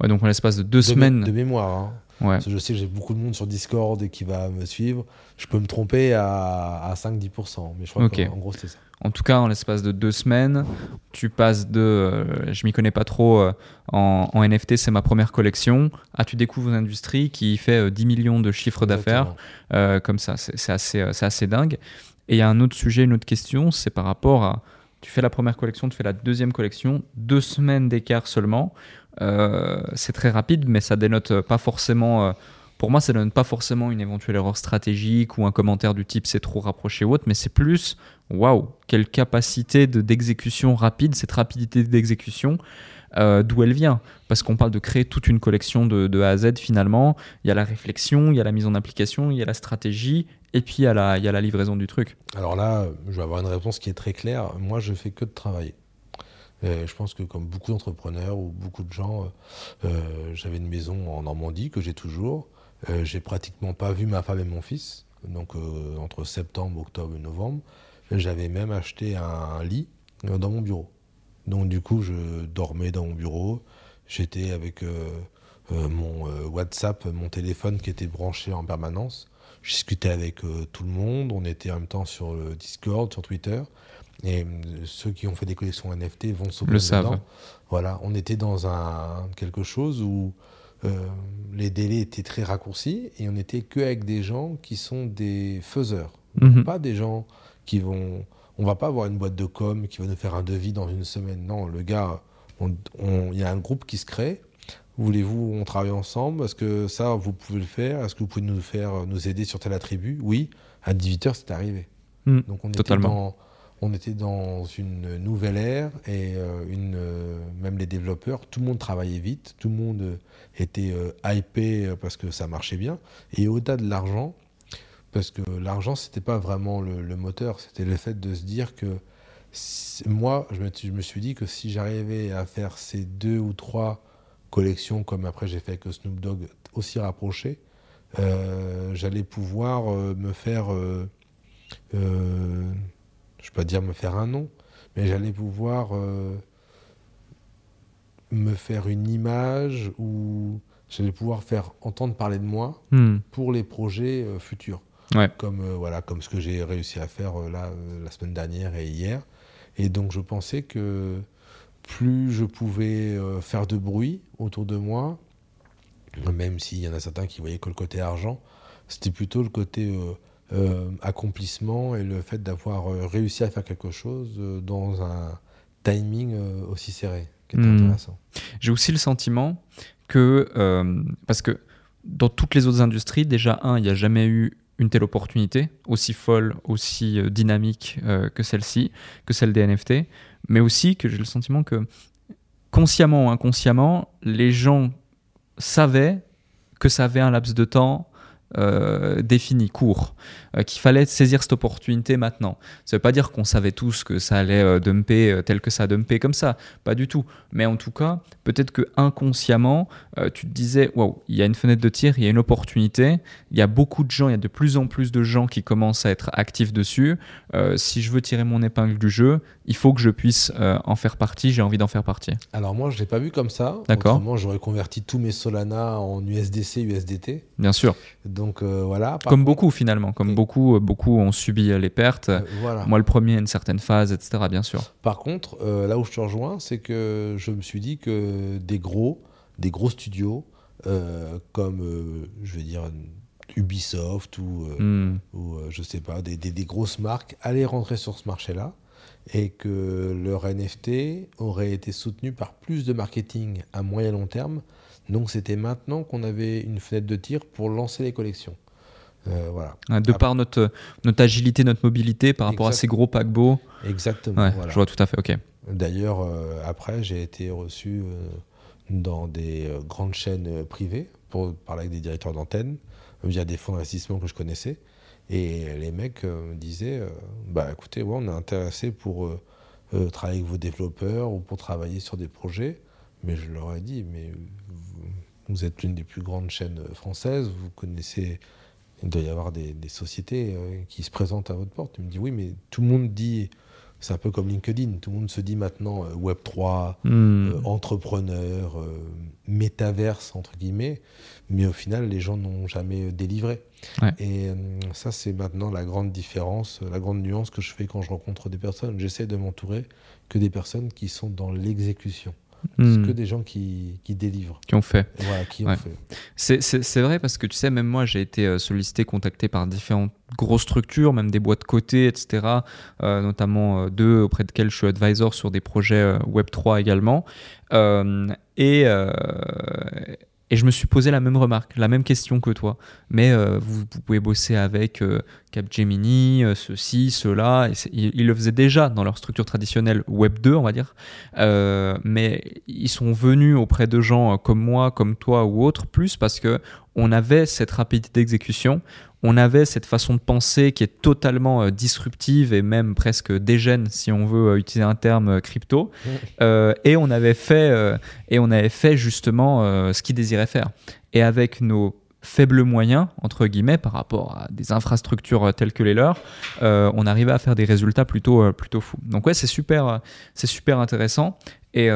Ouais, donc en l'espace de deux semaines. de mémoire. Hein. Ouais. je sais que j'ai beaucoup de monde sur Discord qui va me suivre. Je peux me tromper à, à 5-10%, mais je crois qu'en gros, c'est ça. En tout cas, en l'espace de deux semaines, tu passes de euh, je m'y connais pas trop euh, en, NFT, c'est ma première collection, à tu découvres une industrie qui fait 10 euh, millions de chiffres d'affaires. comme ça, c'est assez, assez dingue. Et il y a un autre sujet, une autre question, c'est par rapport à tu fais la première collection, tu fais la deuxième collection, deux semaines d'écart seulement. Euh, c'est très rapide, mais ça dénote pas forcément. Euh, pour moi, ça dénote pas forcément une éventuelle erreur stratégique ou un commentaire du type c'est trop rapproché ou autre, mais c'est plus waouh, quelle capacité d'exécution rapide, cette rapidité d'exécution. Euh, d'où elle vient? Parce qu'on parle de créer toute une collection de, A à Z finalement. Il y a la réflexion, il y a la mise en application, il y a la stratégie, et puis il y a la, il y a la livraison du truc. Alors là, je vais avoir une réponse qui est très claire. Moi, je fais que de travailler. je pense que comme beaucoup d'entrepreneurs ou beaucoup de gens, euh, j'avais une maison en Normandie que j'ai toujours. Euh, j'ai pratiquement pas vu ma femme et mon fils, donc entre septembre, octobre et novembre. J'avais même acheté un lit dans mon bureau. Donc du coup, je dormais dans mon bureau. J'étais avec euh, euh, mon euh, WhatsApp, mon téléphone qui était branché en permanence. Je discutais avec tout le monde. On était en même temps sur le Discord, sur Twitter. Et ceux qui ont fait des collections NFT vont se le savent. Voilà, on était dans un quelque chose où les délais étaient très raccourcis et on n'était que avec des gens qui sont des faiseurs, mhm. pas des gens qui vont on va pas avoir une boîte de com qui va nous faire un devis dans une semaine. Non, le gars, il y a un groupe qui se crée. Voulez-vous on travaille ensemble? Est-ce que ça, vous pouvez le faire? Est-ce que vous pouvez nous faire nous aider sur tel attribut? Oui, à 18h, c'est arrivé. Hmm, Donc on était, dans, on était dans une nouvelle ère et euh, une, euh, même les développeurs, tout le monde travaillait vite, tout le monde était euh, hypé parce que ça marchait bien. Et au-delà de l'argent, parce que l'argent, c'était pas vraiment le, moteur, c'était le fait de se dire que moi, je me, je me, suis dit que si j'arrivais à faire ces deux ou trois collections, comme après j'ai fait avec Snoop Dogg, aussi rapprochées, euh, j'allais pouvoir euh, me faire, euh, je ne vais pas dire me faire un nom, mais j'allais pouvoir me faire une image ou j'allais pouvoir faire entendre parler de moi hmm. pour les projets futurs comme, euh, voilà, comme ce que j'ai réussi à faire euh, là, euh, la semaine dernière et hier. Et donc je pensais que plus je pouvais faire de bruit autour de moi, même s'il y en a certains qui voyaient que le côté argent, c'était plutôt le côté accomplissement et le fait d'avoir réussi à faire quelque chose dans un timing aussi serré, qui était hmm. intéressant. J'ai aussi le sentiment que, parce que dans toutes les autres industries, déjà, un, il n'y a jamais eu une telle opportunité, aussi folle, aussi euh, dynamique euh, que celle-ci, que celle des NFT, mais aussi que j'ai le sentiment que consciemment ou inconsciemment, les gens savaient que ça avait un laps de temps euh, défini, court, qu'il fallait saisir cette opportunité maintenant. Ça ne veut pas dire qu'on savait tous que ça allait euh, dumper tel que ça a dumpé comme ça, pas du tout. Mais en tout cas, peut-être que inconsciemment, tu te disais, waouh, il y a une fenêtre de tir, il y a une opportunité, il y a beaucoup de gens, il y a de plus en plus de gens qui commencent à être actifs dessus. si je veux tirer mon épingle du jeu, il faut que je puisse en faire partie, j'ai envie d'en faire partie. Alors moi, je ne l'ai pas vu comme ça. D'accord. J'aurais converti tous mes Solana en USDC, USDT. Bien sûr. Donc voilà. comme beaucoup finalement, comme beaucoup, beaucoup ont subi les pertes. voilà. Moi le premier une certaine phase, etc. Bien sûr. Par contre, là où je te rejoins, c'est que je me suis dit que des gros, des gros studios, comme je vais dire Ubisoft ou, hmm. ou je sais pas, des, des, des, grosses marques allaient rentrer sur ce marché-là et que leur NFT aurait été soutenu par plus de marketing à moyen long terme. Donc c'était maintenant qu'on avait une fenêtre de tir pour lancer les collections. Euh, voilà. De par notre, notre agilité, notre mobilité par rapport à ces gros paquebots. Exactement. Je vois tout à fait, ok. D'ailleurs, euh, après, j'ai été reçu euh, dans des grandes chaînes privées pour parler avec des directeurs d'antenne via des fonds d'investissement que je connaissais. Et les mecs me disaient Bah écoutez, ouais, on est intéressé pour travailler avec vos développeurs ou pour travailler sur des projets. Mais je leur ai dit Mais vous, êtes l'une des plus grandes chaînes françaises, vous connaissez. Il doit y avoir des, sociétés qui se présentent à votre porte. Il me dit Oui, mais tout le monde dit c'est un peu comme LinkedIn. Tout le monde se dit maintenant Web3, hmm. entrepreneur, métaverse, entre guillemets. Mais au final, les gens n'ont jamais délivré. Et euh, ça, c'est maintenant la grande différence, la grande nuance que je fais quand je rencontre des personnes. J'essaie de m'entourer que des personnes qui sont dans l'exécution. Hmm. que des gens qui, qui, délivrent. Qui ont fait. Voilà, qui ont fait. C'est vrai parce que tu sais, même moi, j'ai été euh, sollicité, contacté par différentes grosses structures, même des boîtes cotées, etc. Euh, notamment deux auprès desquelles je suis advisor sur des projets Web3 également. et et je me suis posé la même remarque, la même question que toi. Mais euh, vous, pouvez bosser avec euh, Capgemini, euh, ceci, cela. ils, le faisaient déjà dans leur structure traditionnelle Web 2, on va dire. mais ils sont venus auprès de gens comme moi, comme toi ou autres, plus parce que on avait cette rapidité d'exécution, on avait cette façon de penser qui est totalement euh, disruptive et même presque dégène, si on veut euh, utiliser un terme euh, crypto. et on avait fait et on avait fait justement ce qu'ils désiraient faire. Et avec nos faibles moyens, entre guillemets, par rapport à des infrastructures telles que les leurs, on arrivait à faire des résultats plutôt, plutôt fous. Donc ouais, c'est super, c'est super intéressant. Et,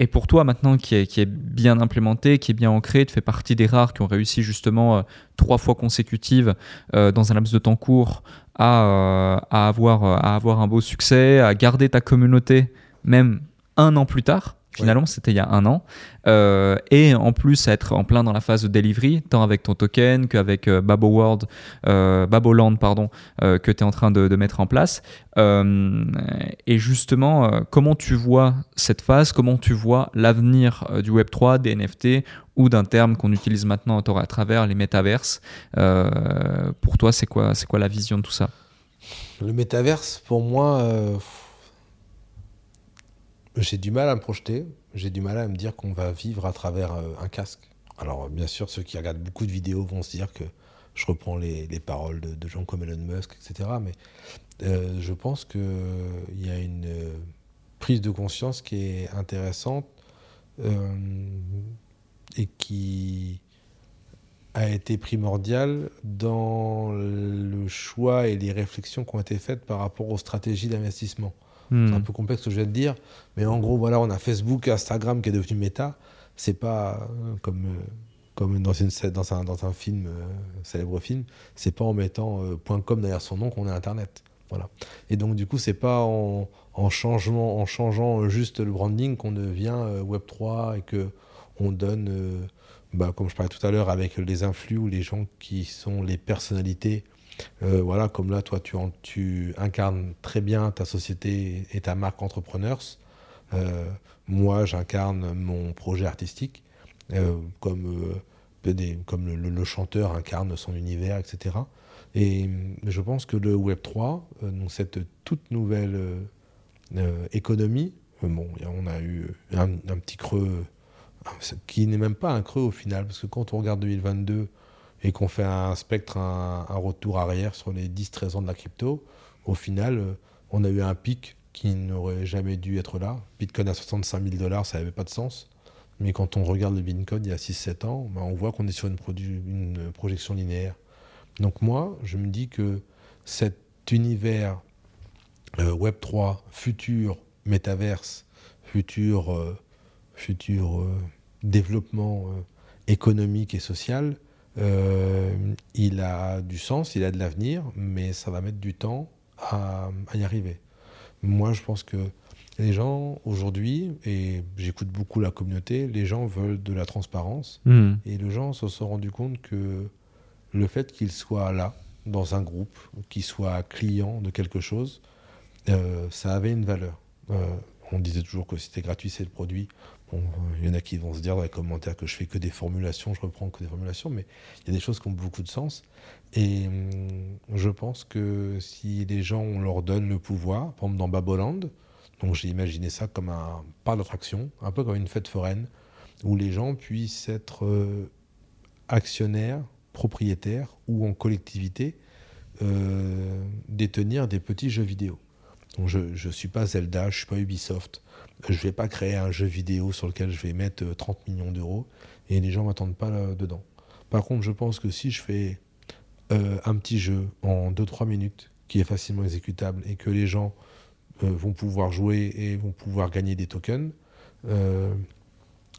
et pour toi maintenant, qui est, bien implémenté, qui est bien ancré, tu fais partie des rares qui ont réussi justement euh, trois fois consécutives euh, dans un laps de temps court euh, à avoir un beau succès, à garder ta communauté même un an plus tard. Finalement, c'était il y a un an. Euh, et en plus, être en plein dans la phase de delivery, tant avec ton token qu'avec euh, Babo World, euh, Baboland, pardon, que tu es en train de, mettre en place. et justement, comment tu vois cette phase? Comment tu vois l'avenir du Web3, des NFT ou d'un terme qu'on utilise maintenant à travers les métaverses Pour toi, c'est quoi, c'est quoi la vision de tout ça? Le métaverse, pour moi j'ai du mal à me projeter, j'ai du mal à me dire qu'on va vivre à travers euh, un casque. Alors bien sûr, ceux qui regardent beaucoup de vidéos vont se dire que je reprends les, paroles de, gens comme Elon Musk, etc. Mais euh, je pense qu'il y a une euh, prise de conscience qui est intéressante et qui a été primordiale dans le choix et les réflexions qui ont été faites par rapport aux stratégies d'investissement. C'est un hmm. peu complexe ce que je viens de dire, mais en gros, voilà, on a Facebook, Instagram qui est devenu méta. C'est pas euh, comme, euh, comme dans, une, dans, un, dans un film, euh, célèbre film, c'est pas en mettant .com derrière son nom qu'on a Internet. Voilà. Et donc, du coup, c'est pas en, en, changement, en changeant juste le branding qu'on devient Web3 et que on donne, bah, comme je parlais tout à l'heure, avec les influx ou les gens qui sont les personnalités euh, voilà, comme là, toi, tu, tu, incarnes très bien ta société et ta marque Entrepreneurs. Euh, moi, j'incarne mon projet artistique, euh, comme, comme le, chanteur incarne son univers, etc. Et je pense que le Web 3, donc cette toute nouvelle économie, bon, on a eu un, un petit creux, qui n'est même pas un creux au final, parce que quand on regarde 2022, et qu'on fait un spectre, un, retour arrière sur les 10-13 ans de la crypto, au final, euh, on a eu un pic qui n'aurait jamais dû être là. Bitcoin à 65 000 dollars, ça n'avait pas de sens. Mais quand on regarde le Bitcoin il y a 6-7 ans, ben, on voit qu'on est sur une, projection linéaire. Donc moi, je me dis que cet univers euh, Web 3, futur métaverse, futur, euh, futur développement économique et social, il a du sens, il a de l'avenir, mais ça va mettre du temps à, y arriver. Moi, je pense que les gens aujourd'hui, et j'écoute beaucoup la communauté, les gens veulent de la transparence. Hmm. Et les gens se sont rendus compte que le fait qu'ils soient là, dans un groupe, qu'ils soient clients de quelque chose, euh, ça avait une valeur. Euh, on disait toujours que c'était gratuit, c'est le produit. Bon, il y en a qui vont se dire dans les commentaires que je fais que des formulations, je reprends que des formulations, mais il y a des choses qui ont beaucoup de sens. Et hum, je pense que si les gens, on leur donne le pouvoir, par exemple dans Baboland, donc j'ai imaginé ça comme un parc d'attraction, un peu comme une fête foraine, où les gens puissent être euh, actionnaires, propriétaires ou en collectivité, euh, détenir des petits jeux vidéo. Donc je ne suis pas Zelda, je ne suis pas Ubisoft. Je ne vais pas créer un jeu vidéo sur lequel je vais mettre 30 euh, millions d'euros et les gens ne m'attendent pas là, dedans. Par contre, je pense que si je fais un petit jeu en 2-3 minutes qui est facilement exécutable et que les gens euh, vont pouvoir jouer et vont pouvoir gagner des tokens. Euh,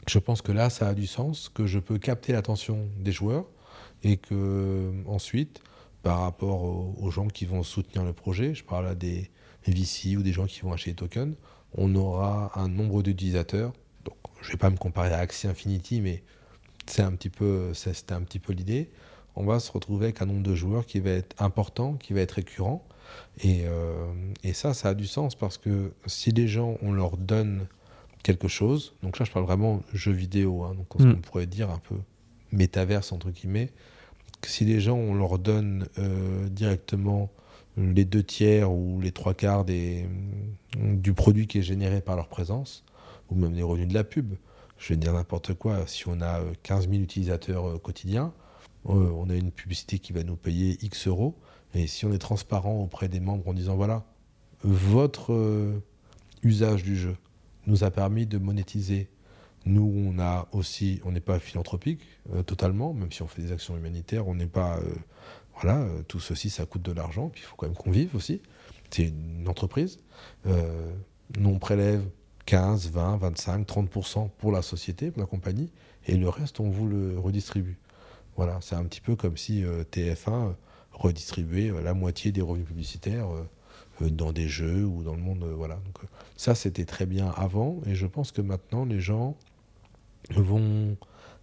je pense que là, ça a du sens, que je peux capter l'attention des joueurs et que ensuite, par rapport aux, gens qui vont soutenir le projet, je parle à des VC ou des gens qui vont acheter des tokens, on aura un nombre d'utilisateurs. Donc, je ne vais pas me comparer à Axie Infinity, mais c'est un petit peu, c'était un petit peu l'idée. On va se retrouver avec un nombre de joueurs qui va être important, qui va être récurrent, euh, et, ça, ça a du sens parce que si les gens, on leur donne quelque chose, donc là je parle vraiment jeu vidéo, hein, donc ce mm. qu'on pourrait dire un peu métaverse entre guillemets, que si les gens, on leur donne euh, directement les deux tiers ou les trois quarts du produit qui est généré par leur présence, ou même les revenus de la pub, je vais dire n'importe quoi, si on a 15 euh, 000 utilisateurs quotidiens, on a une publicité qui va nous payer X euros, et si on est transparent auprès des membres en disant voilà, votre euh, usage du jeu nous a permis de monétiser. Nous, on a aussi, on n'est pas philanthropique euh, totalement, même si on fait des actions humanitaires, on n'est pas, euh, voilà, tout ceci, ça coûte de l'argent, puis il faut quand même qu'on vive aussi. C'est une entreprise. nous, on prélève 15, 20, 25, 30% pour la société, pour la compagnie, et le reste, on vous le redistribue. Voilà, c'est un petit peu comme si TF1 redistribuer euh, la moitié des revenus publicitaires euh, euh, dans des jeux ou dans le monde. voilà. Donc, ça, c'était très bien avant. Et je pense que maintenant, les gens vont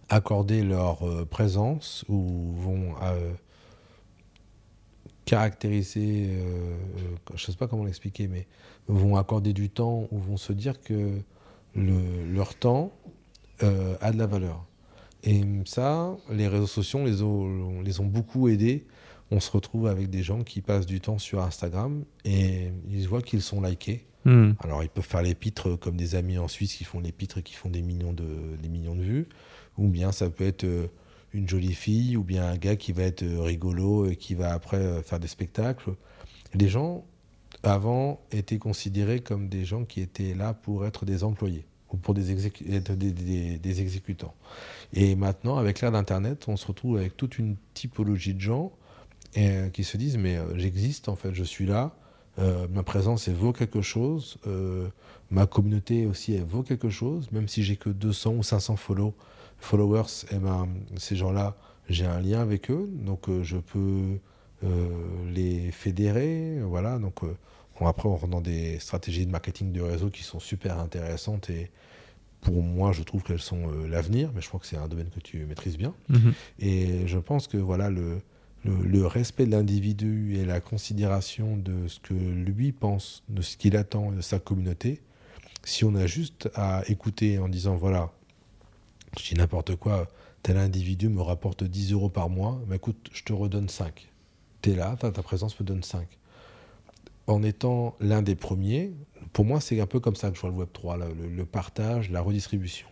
accorder leur présence ou vont caractériser, je ne sais pas comment l'expliquer, mais vont accorder du temps ou vont se dire que leur temps a de la valeur. Et ça, les réseaux sociaux les ont, les ont beaucoup aidés on se retrouve avec des gens qui passent du temps sur Instagram et ils voient qu'ils sont likés. Hmm. Alors ils peuvent faire les pitres comme des amis en Suisse qui font les pitres et qui font des millions de, des millions de vues, ou bien ça peut être euh, une jolie fille, ou bien un gars qui va être euh, rigolo et qui va après euh, faire des spectacles. Les gens, avant, étaient considérés comme des gens qui étaient là pour être des employés ou pour des, des, des exécutants. Et maintenant, avec l'ère d'Internet, on se retrouve avec toute une typologie de gens euh, qui se disent mais j'existe en fait, je suis là, ma présence elle vaut quelque chose, ma communauté aussi elle vaut quelque chose, même si j'ai que 200 ou 500 follow, followers, eh ben, ces gens-là j'ai un lien avec eux, donc je peux les fédérer, voilà, donc après on rentre dans des stratégies de marketing de réseau qui sont super intéressantes et pour moi, je trouve qu'elles sont l'avenir, mais je crois que c'est un domaine que tu maîtrises bien. Mm-hmm. Et je pense que voilà, le, le, respect de l'individu et la considération de ce que lui pense, de ce qu'il attend de sa communauté, si on a juste à écouter en disant voilà, je dis n'importe quoi, tel individu me rapporte 10 euros par mois, mais écoute, je te redonne 5. Tu es là, ta présence me donne 5. En étant l'un des premiers, pour moi, c'est un peu comme ça que je vois le Web 3, le, partage, la redistribution.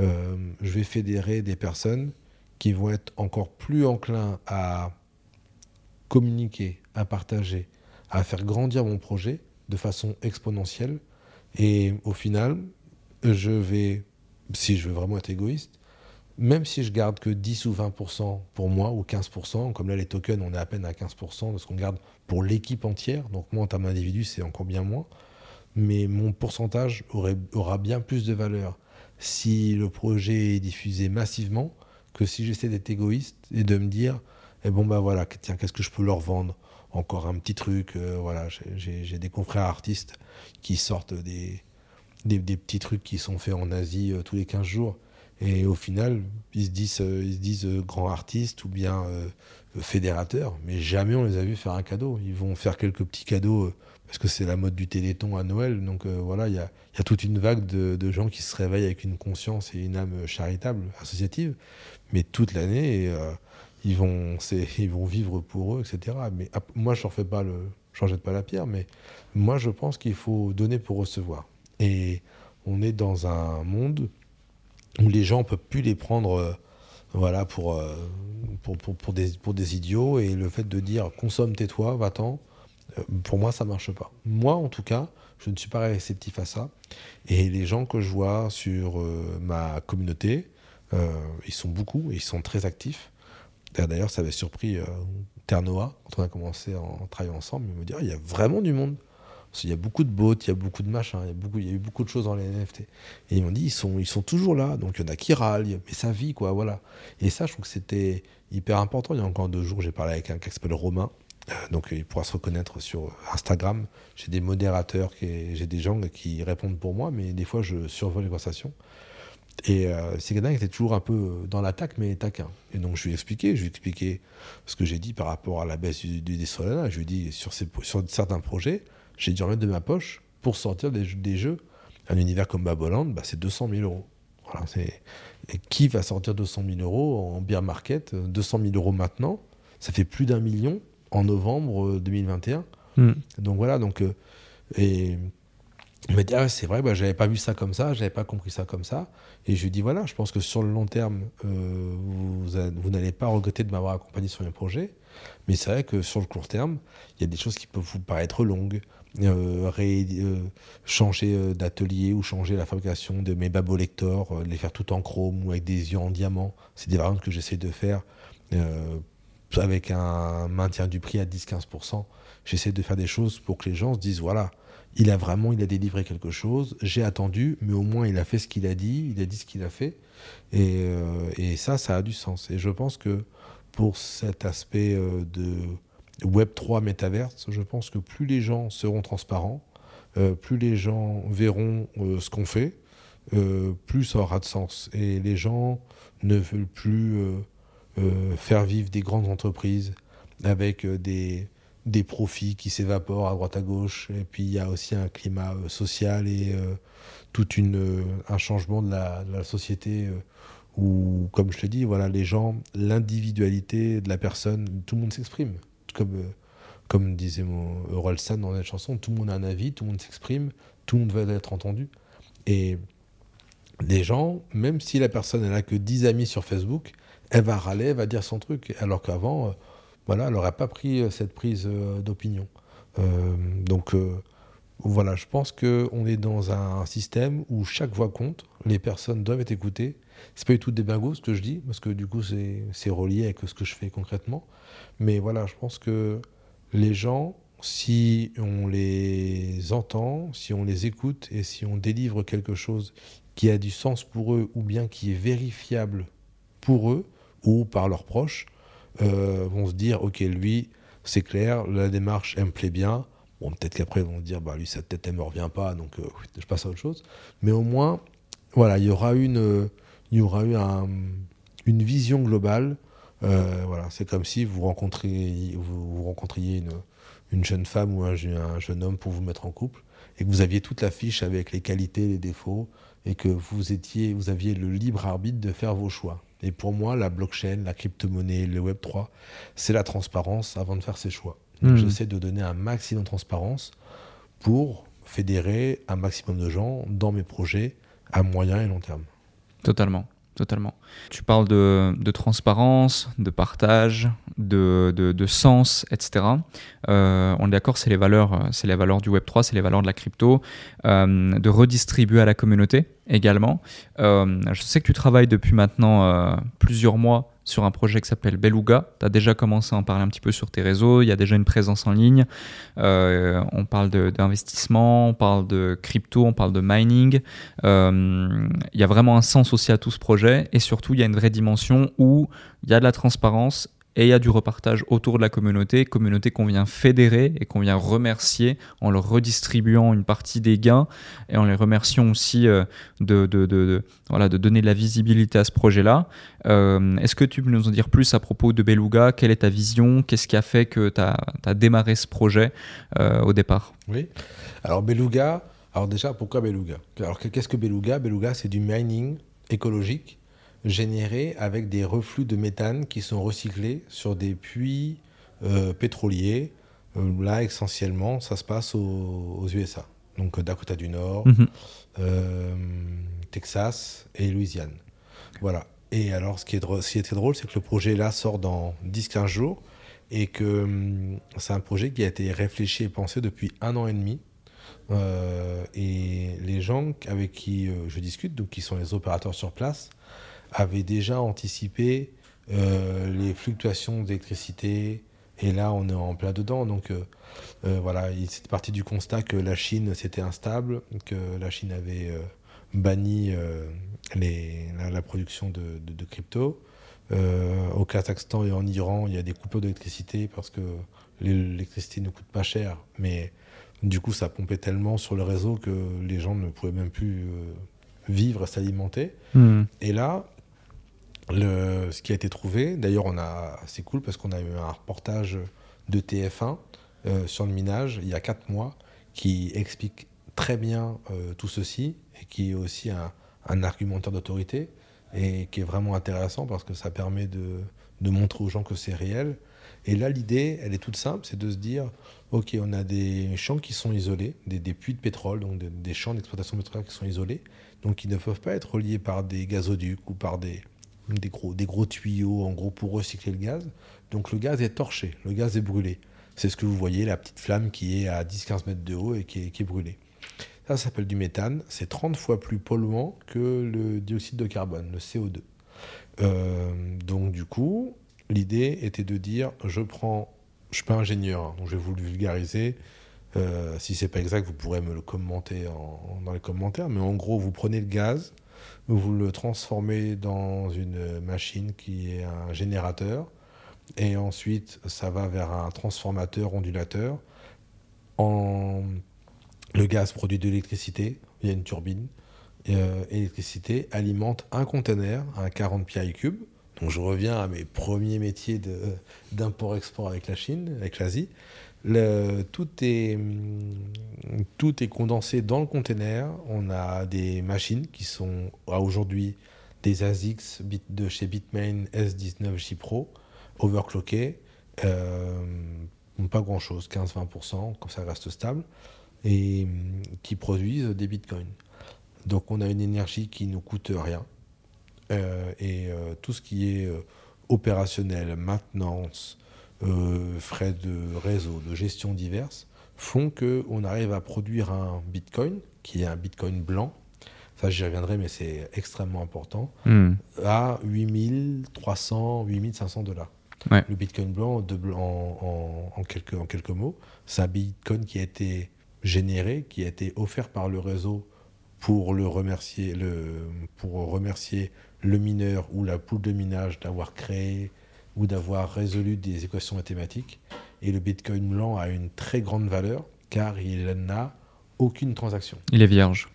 Euh, je vais fédérer des personnes qui vont être encore plus enclins à communiquer, à partager, à faire grandir mon projet de façon exponentielle. Et au final, je vais, si je veux vraiment être égoïste, même si je garde que 10 ou 20% pour moi, ou 15%, comme là les tokens, on est à peine à 15% de ce qu'on garde pour l'équipe entière, donc moi en termes d'individu, c'est encore bien moins, mais mon pourcentage aura bien plus de valeur si le projet est diffusé massivement que si j'essaie d'être égoïste et de me dire, eh bon bah voilà, tiens, qu'est-ce que je peux leur vendre? Encore un petit truc, euh, voilà, j'ai des confrères artistes qui sortent des, des, petits trucs qui sont faits en Asie euh, tous les 15 jours. Et au final, ils se disent, euh, ils se disent grands artistes ou bien fédérateurs, mais jamais on les a vus faire un cadeau. Ils vont faire quelques petits cadeaux parce que c'est la mode du téléthon à Noël. Donc voilà, il y a, y a, toute une vague de, de, gens qui se réveillent avec une conscience et une âme charitable, associative, mais toute l'année. Euh, ils vont, ils vont vivre pour eux, etc. Mais moi, je ne fais pas le, jette pas la pierre, mais moi, je pense qu'il faut donner pour recevoir. Et on est dans un monde où les gens ne peuvent plus les prendre, euh, voilà, pour, euh, pour, pour, pour, des, pour des idiots. Et le fait de dire consomme, tais-toi, va-t'en, euh, pour moi, ça marche pas. Moi, en tout cas, je ne suis pas réceptif à ça. Et les gens que je vois sur ma communauté, ils sont beaucoup et ils sont très actifs. D'ailleurs, ça avait surpris Ternoa quand on a commencé à travailler ensemble. Il me dit ah, il y a vraiment du monde. Parce il y a beaucoup de bots, il y a beaucoup de machins, il y a, eu beaucoup de choses dans les NFT. Et ils m'ont dit ils sont, ils sont toujours là. Donc il y en a qui râlent, mais ça vit, quoi. Voilà. Et ça, je trouve que c'était hyper important. Il y a encore deux jours, j'ai parlé avec un qui s'appelle Romain. Euh, donc il pourra se reconnaître sur Instagram. J'ai des modérateurs, j'ai des gens qui répondent pour moi, mais des fois je survole les conversations. Et euh, c'est quelqu'un qui était toujours un peu dans l'attaque, mais taquin. Et donc je lui ai expliqué, je lui ai expliqué ce que j'ai dit par rapport à la baisse du, du Solana. Je lui ai dit, sur, sur certains projets, j'ai dû en mettre de ma poche pour sortir des, des jeux. Un univers comme Baboland, bah, c'est 200 000 euros. Voilà, et qui va sortir 200 000 euros en beer market 200 000 euros maintenant, ça fait plus d'un million en novembre 2021. Hmm. Donc voilà, donc... Euh, et il m'a dit ah, c'est vrai bah, j'avais pas vu ça comme ça j'avais pas compris ça comme ça et je lui dis voilà je pense que sur le long terme euh, vous, vous n'allez pas regretter de m'avoir accompagné sur mes projets mais c'est vrai que sur le court terme il y a des choses qui peuvent vous paraître longues euh, euh, changer d'atelier ou changer la fabrication de mes babo lecteurs les faire tout en chrome ou avec des yeux en diamant c'est des variantes que j'essaie de faire avec un maintien du prix à 10-15% j'essaie de faire des choses pour que les gens se disent voilà il a vraiment, il a délivré quelque chose. J'ai attendu, mais au moins il a fait ce qu'il a dit, il a dit ce qu'il a fait. Et, euh, ça, ça a du sens. Et je pense que pour cet aspect euh, de Web 3 métaverse, je pense que plus les gens seront transparents, euh, plus les gens verront ce qu'on fait, plus ça aura de sens. Et les gens ne veulent plus faire vivre des grandes entreprises avec des des profits qui s'évaporent à droite à gauche. Et puis il y a aussi un climat euh, social et euh, tout euh, un changement de la, société où, comme je te dis, voilà, les gens, l'individualité de la personne, tout le monde s'exprime. Comme, comme disait Orelsan dans la chanson, tout le monde a un avis, tout le monde s'exprime, tout le monde veut être entendu. Et les gens, même si la personne n'a que 10 amis sur Facebook, elle va râler, elle va dire son truc. Alors qu'avant, voilà, elle n'aurait pas pris euh, cette prise euh, d'opinion. Euh, donc voilà, je pense qu'on est dans un système où chaque voix compte, les personnes doivent être écoutées. C'est pas du tout des bingos ce que je dis, parce que du coup c'est relié avec ce que je fais concrètement. Mais voilà, je pense que les gens, si on les entend, si on les écoute et si on délivre quelque chose qui a du sens pour eux ou bien qui est vérifiable pour eux ou par leurs proches, euh, vont se dire, ok, lui, c'est clair, la démarche, elle me plaît bien. Bon, peut-être qu'après, ils vont se dire, bah, lui, sa tête, elle me revient pas, donc euh, je passe à autre chose. Mais au moins, voilà, il y aura une, il y aura eu un, une vision globale. Euh, voilà, c'est comme si vous rencontriez, vous, rencontriez une, une, jeune femme ou un, un, jeune homme pour vous mettre en couple et que vous aviez toute la fiche avec les qualités, les défauts et que vous étiez, vous aviez le libre arbitre de faire vos choix. Et pour moi, la blockchain, la crypto-monnaie, le Web3, c'est la transparence avant de faire ses choix. Hmm. J'essaie de donner un maximum de transparence pour fédérer un maximum de gens dans mes projets à moyen et long terme. Totalement totalement. Tu parles de, transparence, de partage, de, sens, etc. Euh, on est d'accord, c'est les valeurs, c'est les valeurs du Web 3, c'est les valeurs de la crypto, euh, de redistribuer à la communauté également. Euh, je sais que tu travailles depuis maintenant plusieurs mois sur un projet qui s'appelle Beluga. Tu as déjà commencé à en parler un petit peu sur tes réseaux, il y a déjà une présence en ligne. Euh, on parle d'investissement, on parle de crypto, on parle de mining. Euh, il y a vraiment un sens aussi à tout ce projet et surtout il y a une vraie dimension où il y a de la transparence et il y a du repartage autour de la communauté, communauté qu'on vient fédérer et qu'on vient remercier en leur redistribuant une partie des gains et en les remerciant aussi euh, de, de, de, voilà, de donner de la visibilité à ce projet-là. Euh, est-ce que tu peux nous en dire plus à propos de Beluga? Quelle est ta vision? Qu'est-ce qui a fait que tu as, démarré ce projet euh, au départ? Oui, alors Beluga, alors déjà pourquoi Beluga? Alors qu'est-ce que Beluga? Beluga c'est du mining écologique générés avec des reflux de méthane qui sont recyclés sur des puits euh, pétroliers. Euh, là, essentiellement, ça se passe aux, USA. Donc Dakota du Nord, mhm. euh, Texas et Louisiane. Voilà. Et alors, ce qui, est ce qui était drôle, c'est que le projet là sort dans 10-15 jours et que hum, c'est un projet qui a été réfléchi et pensé depuis un an et demi. et les gens avec qui je discute, donc qui sont les opérateurs sur place, avait déjà anticipé euh, les fluctuations d'électricité. Et là, on est en plein dedans. Donc euh, euh, voilà, c'est parti du constat que la Chine, c'était instable, que la Chine avait banni les, la, production de, de, crypto. au Kazakhstan et en Iran, il y a des coupures d'électricité parce que l'électricité ne coûte pas cher, mais du coup, ça pompait tellement sur le réseau que les gens ne pouvaient même plus vivre, s'alimenter. Hmm. Et là, le, ce qui a été trouvé, d'ailleurs, on a, c'est cool parce qu'on a eu un reportage de TF1 euh, sur le minage il y a 4 mois qui explique très bien euh, tout ceci et qui est aussi un, un argumentaire d'autorité et qui est vraiment intéressant parce que ça permet de, de montrer aux gens que c'est réel. Et là, l'idée, elle est toute simple, c'est de se dire, OK, on a des champs qui sont isolés, des, des puits de pétrole, donc des, des champs d'exploitation pétrolière qui sont isolés, donc qui ne peuvent pas être reliés par des gazoducs ou par des, des gros, des gros tuyaux en gros pour recycler le gaz. Donc le gaz est torché, le gaz est brûlé. C'est ce que vous voyez, la petite flamme qui est à 10-15 mètres de haut et qui est, qui est brûlée. Ça, s'appelle du méthane. C'est 30 fois plus polluant que le dioxyde de carbone, le CO2. Euh, donc du coup, l'idée était de dire, je prends, je suis pas ingénieur, hein, donc je vais vous le vulgariser. Euh, si c'est pas exact, vous pourrez me le commenter dans les commentaires. Mais en gros, vous prenez le gaz, vous le transformez dans une machine qui est un générateur, et ensuite ça va vers un transformateur ondulateur. En... Le gaz produit de l'électricité, il y a une turbine. Euh, l'électricité alimente un conteneur à 40 pieds cubes. Donc je reviens à mes premiers métiers d'import-export avec la Chine, avec l'Asie tout, est, tout est condensé dans le container. On a des machines qui sont aujourd'hui des ASICS de chez Bitmain S19J Pro, overclockées, euh, pas grand chose, 15-20%, comme ça reste stable, et qui produisent des bitcoins. Donc on a une énergie qui ne coûte rien. Euh, et euh, tout ce qui est opérationnel, maintenance, euh, frais de réseau, de gestion diverses, font qu'on arrive à produire un bitcoin, qui est un bitcoin blanc, ça j'y reviendrai, mais c'est extrêmement important, hmm. à 8300, 8500 dollars. Le bitcoin blanc, de, en, en, quelques, en quelques mots, c'est un bitcoin qui a été généré, qui a été offert par le réseau pour, le remercier, le, pour remercier le mineur ou la poule de minage d'avoir créé ou d'avoir résolu des équations mathématiques. Et le Bitcoin blanc a une très grande valeur car il n'a aucune transaction. Il est vierge.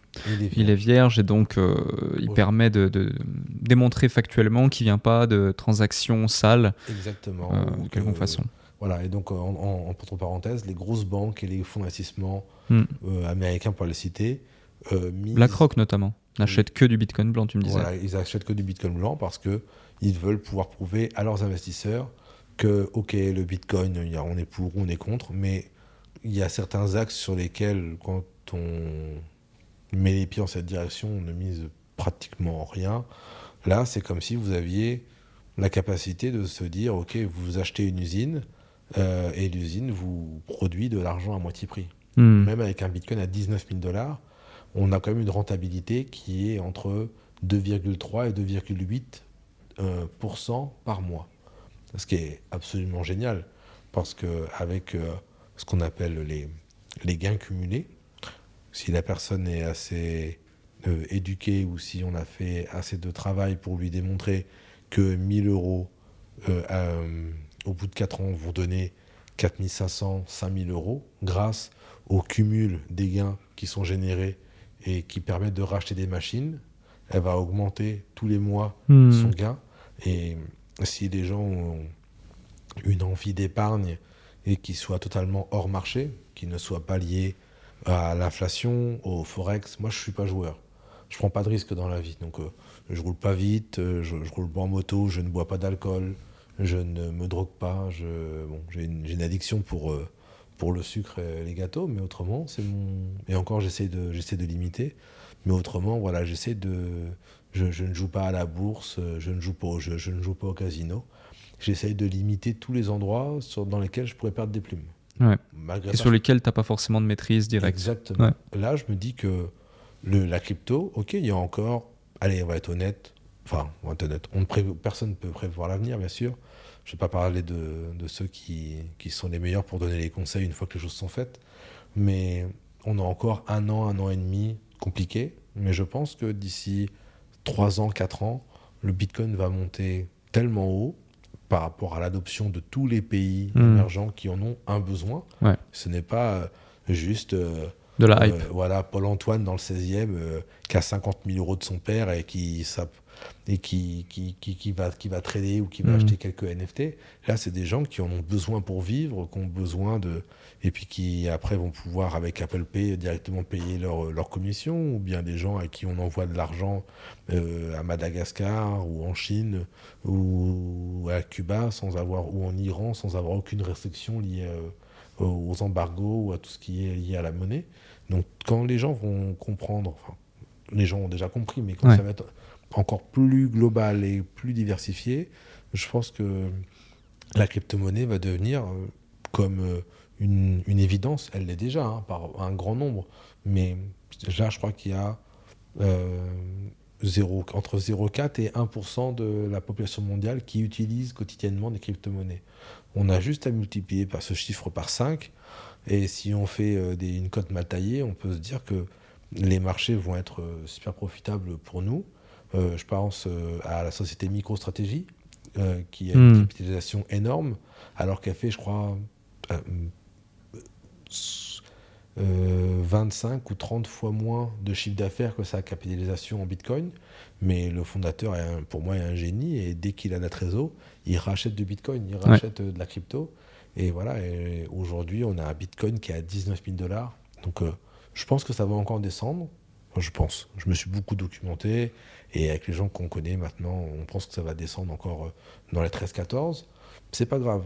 Il est vierge, et donc euh, il permet de, démontrer factuellement qu'il ne vient pas de transactions sales. Exactement. Euh, de quelque façon. Voilà, et donc en, entre parenthèses, les grosses banques et les fonds d'investissement hmm. euh, américains, pour les citer, BlackRock notamment, n'achètent que du Bitcoin blanc, tu me disais. Voilà, ils achètent que du Bitcoin blanc parce que ils veulent pouvoir prouver à leurs investisseurs que, ok, le Bitcoin, on est pour ou on est contre, mais il y a certains axes sur lesquels, quand on met les pieds dans cette direction, on ne mise pratiquement rien. Là, c'est comme si vous aviez la capacité de se dire, ok, vous achetez une usine euh, et l'usine vous produit de l'argent à moitié prix. Hmm. Même avec un Bitcoin à 19 000 dollars, on a quand même une rentabilité qui est entre 2,3 et 2,8 par mois. Ce qui est absolument génial, parce qu'avec ce qu'on appelle les, les gains cumulés, si la personne est assez éduquée ou si on a fait assez de travail pour lui démontrer que 1000 euros au bout de 4 ans vont donner 4500, 5000 euros grâce au cumul des gains qui sont générés et qui permettent de racheter des machines. Elle va augmenter tous les mois hmm. son gain. Et si les gens ont une envie d'épargne et qui soit totalement hors marché, qui ne soit pas lié à l'inflation, au forex, moi je suis pas joueur. Je prends pas de risque dans la vie. Donc euh, je roule pas vite, euh, je, je roule pas en moto, je ne bois pas d'alcool, je ne me drogue pas. Bon, j'ai une, une, addiction pour, euh, pour le sucre et les gâteaux, mais autrement, c'est mon. Et encore, j'essaie de, j'essaie de limiter. Mais autrement, voilà, j'essaie de. Je, je, ne joue pas à la bourse, je ne joue pas au jeu, je ne joue pas au casino. J'essaie de limiter tous les endroits sur, dans lesquels je pourrais perdre des plumes. Ouais. et sur lesquels tu n'as pas forcément de maîtrise directe. Exactement. Là, je me dis que le, la crypto, ok, il y a encore. Allez, on va être honnête. Enfin, on va être honnête. On ne personne ne peut prévoir l'avenir, bien sûr. Je ne vais pas parler de, de ceux qui, qui, sont les meilleurs pour donner les conseils une fois que les choses sont faites. Mais on a encore un an, un an et demi compliqué. Mais je pense que d'ici trois ans, quatre ans, le Bitcoin va monter tellement haut par rapport à l'adoption de tous les pays mmh. émergents qui en ont un besoin. Ce n'est pas euh, juste euh, de la hype. Euh, voilà, Paul-Antoine dans le 16e qui a 50 000 euros de son père et qui, et qui, qui, qui, va, qui va trader ou qui va mm. acheter quelques NFT. Là, c'est des gens qui en ont besoin pour vivre, qui ont besoin de. Et puis qui, après, vont pouvoir, avec Apple Pay, directement payer leur, leur commission, ou bien des gens à qui on envoie de l'argent euh, à Madagascar, ou en Chine, ou à Cuba, sans avoir, ou en Iran, sans avoir aucune restriction liée euh, aux embargos ou à tout ce qui est lié à la monnaie. Donc, quand les gens vont comprendre, enfin, les gens ont déjà compris, mais quand ça va être encore plus global et plus diversifié, je pense que la crypto-monnaie va devenir euh, comme une, une évidence. Elle l'est déjà hein, par un grand nombre. Mais là, je crois qu'il y a euh, 0, entre 0,4 et 1% de la population mondiale qui utilise quotidiennement des crypto-monnaies. On a juste à multiplier par ce chiffre par 5. Et si on fait euh, des, une cote mal taillée, on peut se dire que les marchés vont être super profitables pour nous. Euh, je pense euh, à la société MicroStratégie, euh, qui a une hmm. capitalisation énorme, alors qu'elle fait, je crois, 25 ou 30 fois moins de chiffre d'affaires que sa capitalisation en Bitcoin. Mais le fondateur, est pour moi, est un génie et dès qu'il a la trésor, il rachète du Bitcoin, il rachète de la crypto. Et voilà, aujourd'hui, on a un Bitcoin qui est à 19 000 dollars. Donc, je pense que ça va encore descendre. je pense. Je me suis beaucoup documenté. Et avec les gens qu'on connaît maintenant, on pense que ça va descendre encore euh, dans les 13-14. C'est pas grave.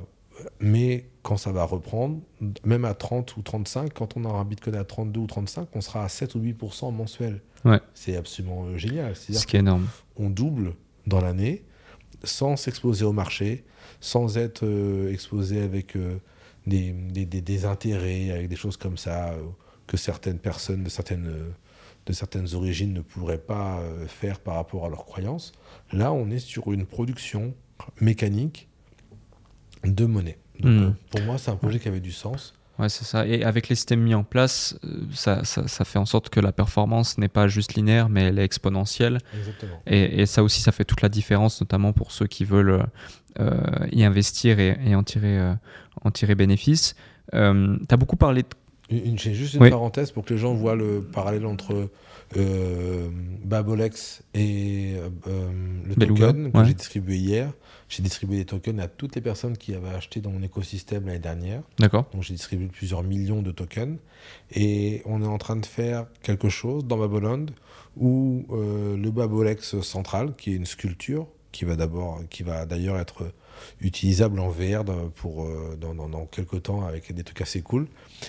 Mais quand ça va reprendre, même à 30 ou 35, quand on aura un Bitcoin à 32 ou 35, on sera à 7 ou 8% mensuel. Ouais. C'est absolument euh, génial. Ce qui est énorme. On double dans l'année sans s'exposer au marché, sans être euh, exposé avec des, des, des, intérêts, avec des choses comme ça, que certaines personnes, certaines de certaines origines ne pourraient pas euh, faire par rapport à leurs croyances. Là, on est sur une production mécanique de monnaie. Donc, hmm. euh, pour moi, c'est un projet qui avait du sens. Ouais, c'est ça. Et avec les systèmes mis en place, euh, ça, ça, fait en sorte que la performance n'est pas juste linéaire, mais elle est exponentielle. Exactement. Et, et, ça aussi, ça fait toute la différence, notamment pour ceux qui veulent y investir et, et en, tirer, en tirer bénéfice. tu as beaucoup parlé de j'ai juste une parenthèse pour que les gens voient le parallèle entre euh, Babolex et euh, le token que j'ai distribué hier. J'ai distribué des tokens à toutes les personnes qui avaient acheté dans mon écosystème l'année dernière. D'accord. Donc j'ai distribué plusieurs millions de tokens. Et on est en train de faire quelque chose dans Baboland où euh, le Babolex central, qui est une sculpture, qui va d'abord, qui va d'ailleurs être utilisable en VR pour, euh, dans, dans, quelques temps avec des trucs assez cool,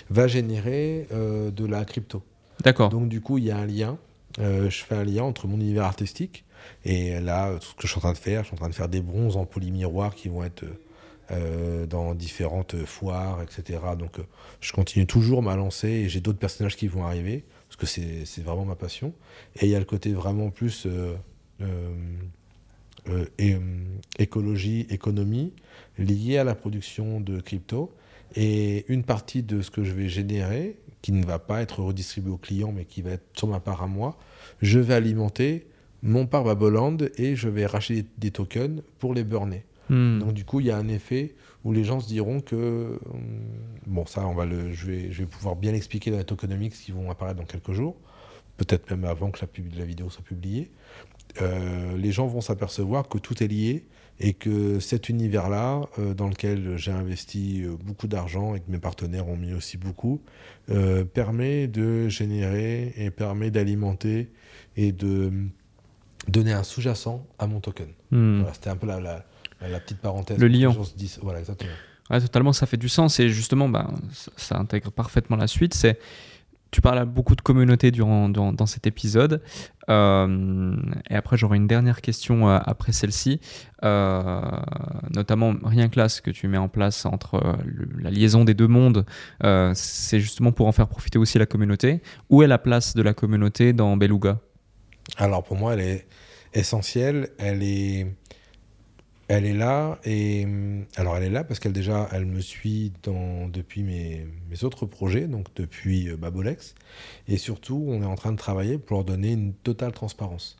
va générer euh, de la crypto. D'accord. Donc du coup, il y a un lien. Euh, je fais un lien entre mon univers artistique et là, tout ce que je suis en train de faire, je suis en train de faire des bronzes en polymiroir qui vont être dans différentes foires, etc. Donc je continue toujours à lancer et j'ai d'autres personnages qui vont arriver parce que c'est vraiment ma passion. Et il y a le côté vraiment plus et, écologie, économie liée à la production de crypto. Et une partie de ce que je vais générer, qui ne va pas être redistribué au client, mais qui va être sur ma part à moi, je vais alimenter mon parc Baboland et je vais racheter des tokens pour les burner. Hmm. Donc du coup, il y a un effet où les gens se diront que hum, bon, ça, on va le, je vais, je vais pouvoir bien l'expliquer dans les tokenomics qui vont apparaître dans quelques jours, peut-être même avant que la, la vidéo soit publiée. Euh, les gens vont s'apercevoir que tout est lié et que cet univers-là, euh, dans lequel j'ai investi euh, beaucoup d'argent et que mes partenaires ont mis aussi beaucoup, permet de générer et permet d'alimenter et de donner un sous-jacent à mon token. Hmm. C'était un peu la, la, petite parenthèse. Le liant. Voilà, exactement. Ouais, totalement, ça fait du sens et justement, ben, ça, intègre parfaitement la suite. C'est tu parles à beaucoup de communautés durant, dans, cet épisode. Euh, et après, j'aurai une dernière question euh, après celle-ci, euh, notamment rien que là, ce que tu mets en place entre la liaison des deux mondes, c'est justement pour en faire profiter aussi la communauté. Où est la place de la communauté dans Beluga? Alors pour moi, elle est essentielle. Elle est elle est là et alors elle est là parce qu'elle déjà elle me suit depuis mes, mes autres projets donc depuis euh, Babolex. Et surtout on est en train de travailler pour leur donner une totale transparence.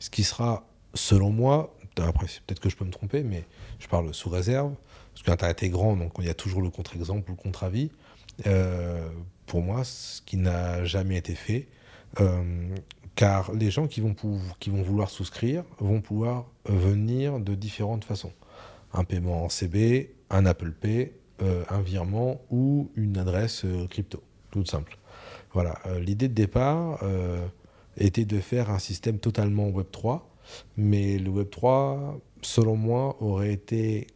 Ce qui sera selon moi après peut-être que je peux me tromper mais je parle sous réserve parce que l'internet est grand donc il y a toujours le contre-exemple ou le contre-avis. Euh, pour moi ce qui n'a jamais été fait euh, car les gens qui vont, vouloir souscrire vont pouvoir venir de différentes façons. Un paiement en CB, un Apple Pay, euh, un virement ou une adresse euh, crypto, tout simple. Voilà, euh, l'idée de départ était de faire un système totalement Web3, mais le Web3, selon moi, aurait été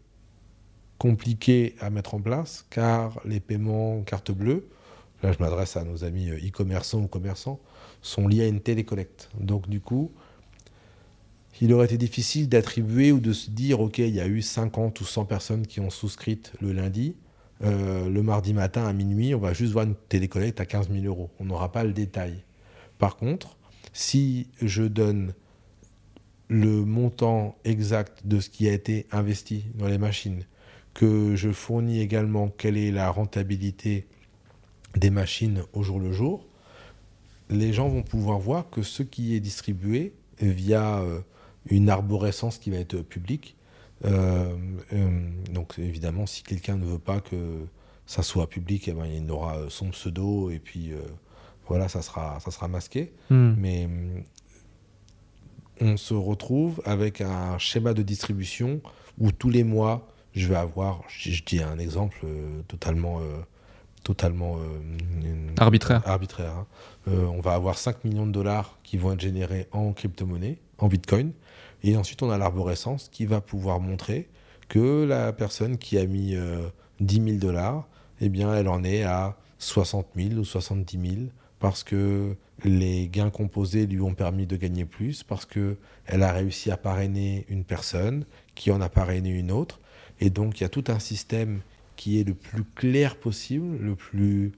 compliqué à mettre en place car les paiements carte bleue, là je m'adresse à nos amis e-commerçants ou commerçants, sont liés à une télécollecte. Donc du coup, il aurait été difficile d'attribuer ou de se dire, OK, il y a eu 50 ou 100 personnes qui ont souscrit le lundi. Euh, le mardi matin à minuit, on va juste voir une télécollecte à 15 000 euros. On n'aura pas le détail. Par contre, si je donne le montant exact de ce qui a été investi dans les machines, que je fournis également quelle est la rentabilité des machines au jour le jour, les gens vont pouvoir voir que ce qui est distribué via euh, une arborescence qui va être publique, euh, euh, donc évidemment, si quelqu'un ne veut pas que ça soit public, eh ben, il aura son pseudo et puis voilà, ça sera, ça sera masqué. Hmm. Mais on se retrouve avec un schéma de distribution où tous les mois, je vais avoir, je, dis un exemple totalement totalement euh, arbitraire. arbitraire hein. euh, on va avoir 5 millions de dollars qui vont être générés en crypto-monnaie, en bitcoin. Et ensuite, on a l'arborescence qui va pouvoir montrer que la personne qui a mis 10 euh, 000 dollars, eh bien, elle en est à 60 000 ou 70 000 parce que les gains composés lui ont permis de gagner plus, parce qu'elle a réussi à parrainer une personne qui en a parrainé une autre. Et donc, il y a tout un système qui est le plus clair possible, le plus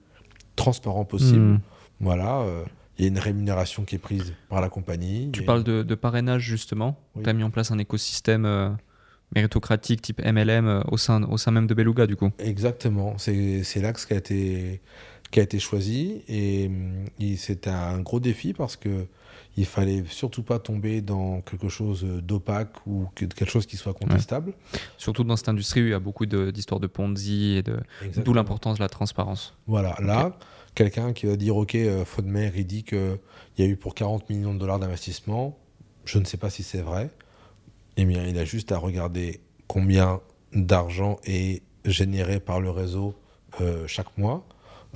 transparent possible. Hmm. Voilà. Euh, il y a une rémunération qui est prise par la compagnie. Tu parles de, parrainage justement. Tu as mis en place un écosystème euh, méritocratique type MLM euh, au, sein, au sein même de Beluga du coup. Exactement. C'est l'axe qui a été qui a été choisi et, et c'est un gros défi parce que il fallait surtout pas tomber dans quelque chose d'opaque ou quelque chose qui soit contestable. Surtout dans cette industrie où il y a beaucoup d'histoires de, Ponzi et de d'où l'importance de la transparence. Voilà, là, quelqu'un qui va dire ok, euh, Fodmer, il dit qu'il y a eu pour 40 millions de dollars d'investissement. Je ne sais pas si c'est vrai. Eh bien, il a juste à regarder combien d'argent est généré par le réseau euh, chaque mois,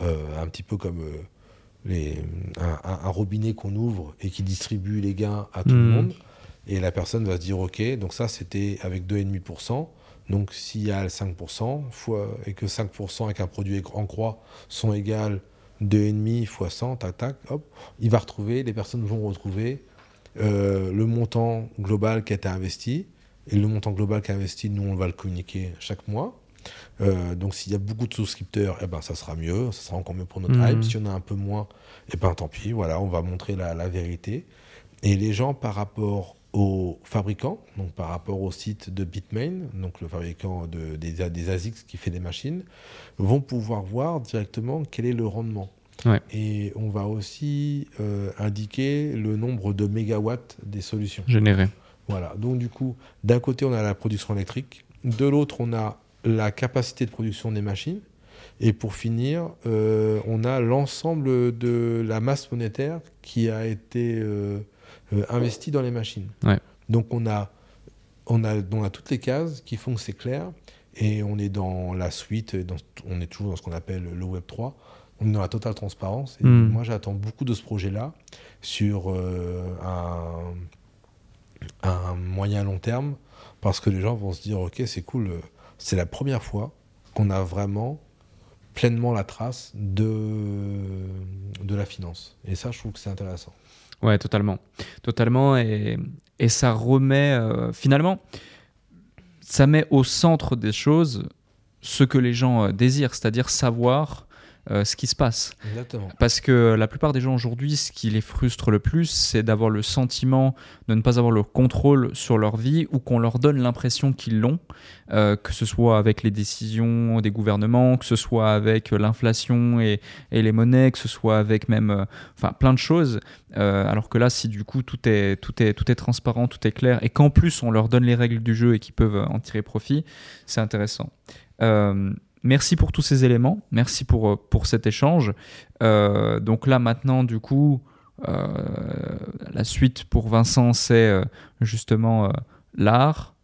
euh, un petit peu comme un, robinet qu'on ouvre et qui distribue les gains à tout le hmm. monde. Et la personne va se dire, OK, donc ça c'était avec 2,5%. Donc s'il y a 5%, fois, et que 5% avec un produit en croix sont égales 2,5 fois 100, tac, tac, hop, il va retrouver, les personnes vont retrouver euh, le montant global qui a été investi. Et le montant global qui a investi, nous, on va le communiquer chaque mois. Euh, donc s'il y a beaucoup de souscripteurs, eh ben, ça sera mieux, ça sera encore mieux pour notre mmh. hype. Si on a un peu moins, eh ben, tant pis, voilà, on va montrer la, vérité. Et les gens, par rapport aux fabricants, donc par rapport au site de Bitmain, donc le fabricant de, des, des ASICs qui fait des machines, vont pouvoir voir directement quel est le rendement. Et on va aussi euh, indiquer le nombre de mégawatts des solutions. Générées. Voilà. Donc du coup, d'un côté, on a la production électrique, de l'autre, on a la capacité de production des machines, et pour finir, euh, on a l'ensemble de la masse monétaire qui a été euh, euh, investi dans les machines. Donc on a, on, a, on a toutes les cases qui font que c'est clair et on est dans la suite, on est toujours dans ce qu'on appelle le Web 3. On est dans la totale transparence. Et hmm. moi, j'attends beaucoup de ce projet-là sur un, un, moyen long terme parce que les gens vont se dire Ok, c'est cool, c'est la première fois qu'on a vraiment pleinement la trace de, de la finance. Et ça, je trouve que c'est intéressant. Ouais, totalement. Totalement. Et, et ça remet, euh, finalement, ça met au centre des choses ce que les gens euh, désirent, c'est-à-dire savoir euh, ce qui se passe. Parce que la plupart des gens aujourd'hui, ce qui les frustre le plus, c'est d'avoir le sentiment de ne pas avoir le contrôle sur leur vie ou qu'on leur donne l'impression qu'ils l'ont, euh, que ce soit avec les décisions des gouvernements, que ce soit avec l'inflation et, les monnaies, que ce soit avec même euh, enfin, plein de choses. alors que là, si du coup tout est, tout, est, tout est transparent, tout est clair, et qu'en plus on leur donne les règles du jeu et qu'ils peuvent en tirer profit, c'est intéressant. Merci pour tous ces éléments, merci pour, euh, cet échange. Euh, donc là maintenant, du coup, euh, la suite pour Vincent, c'est justement l'art,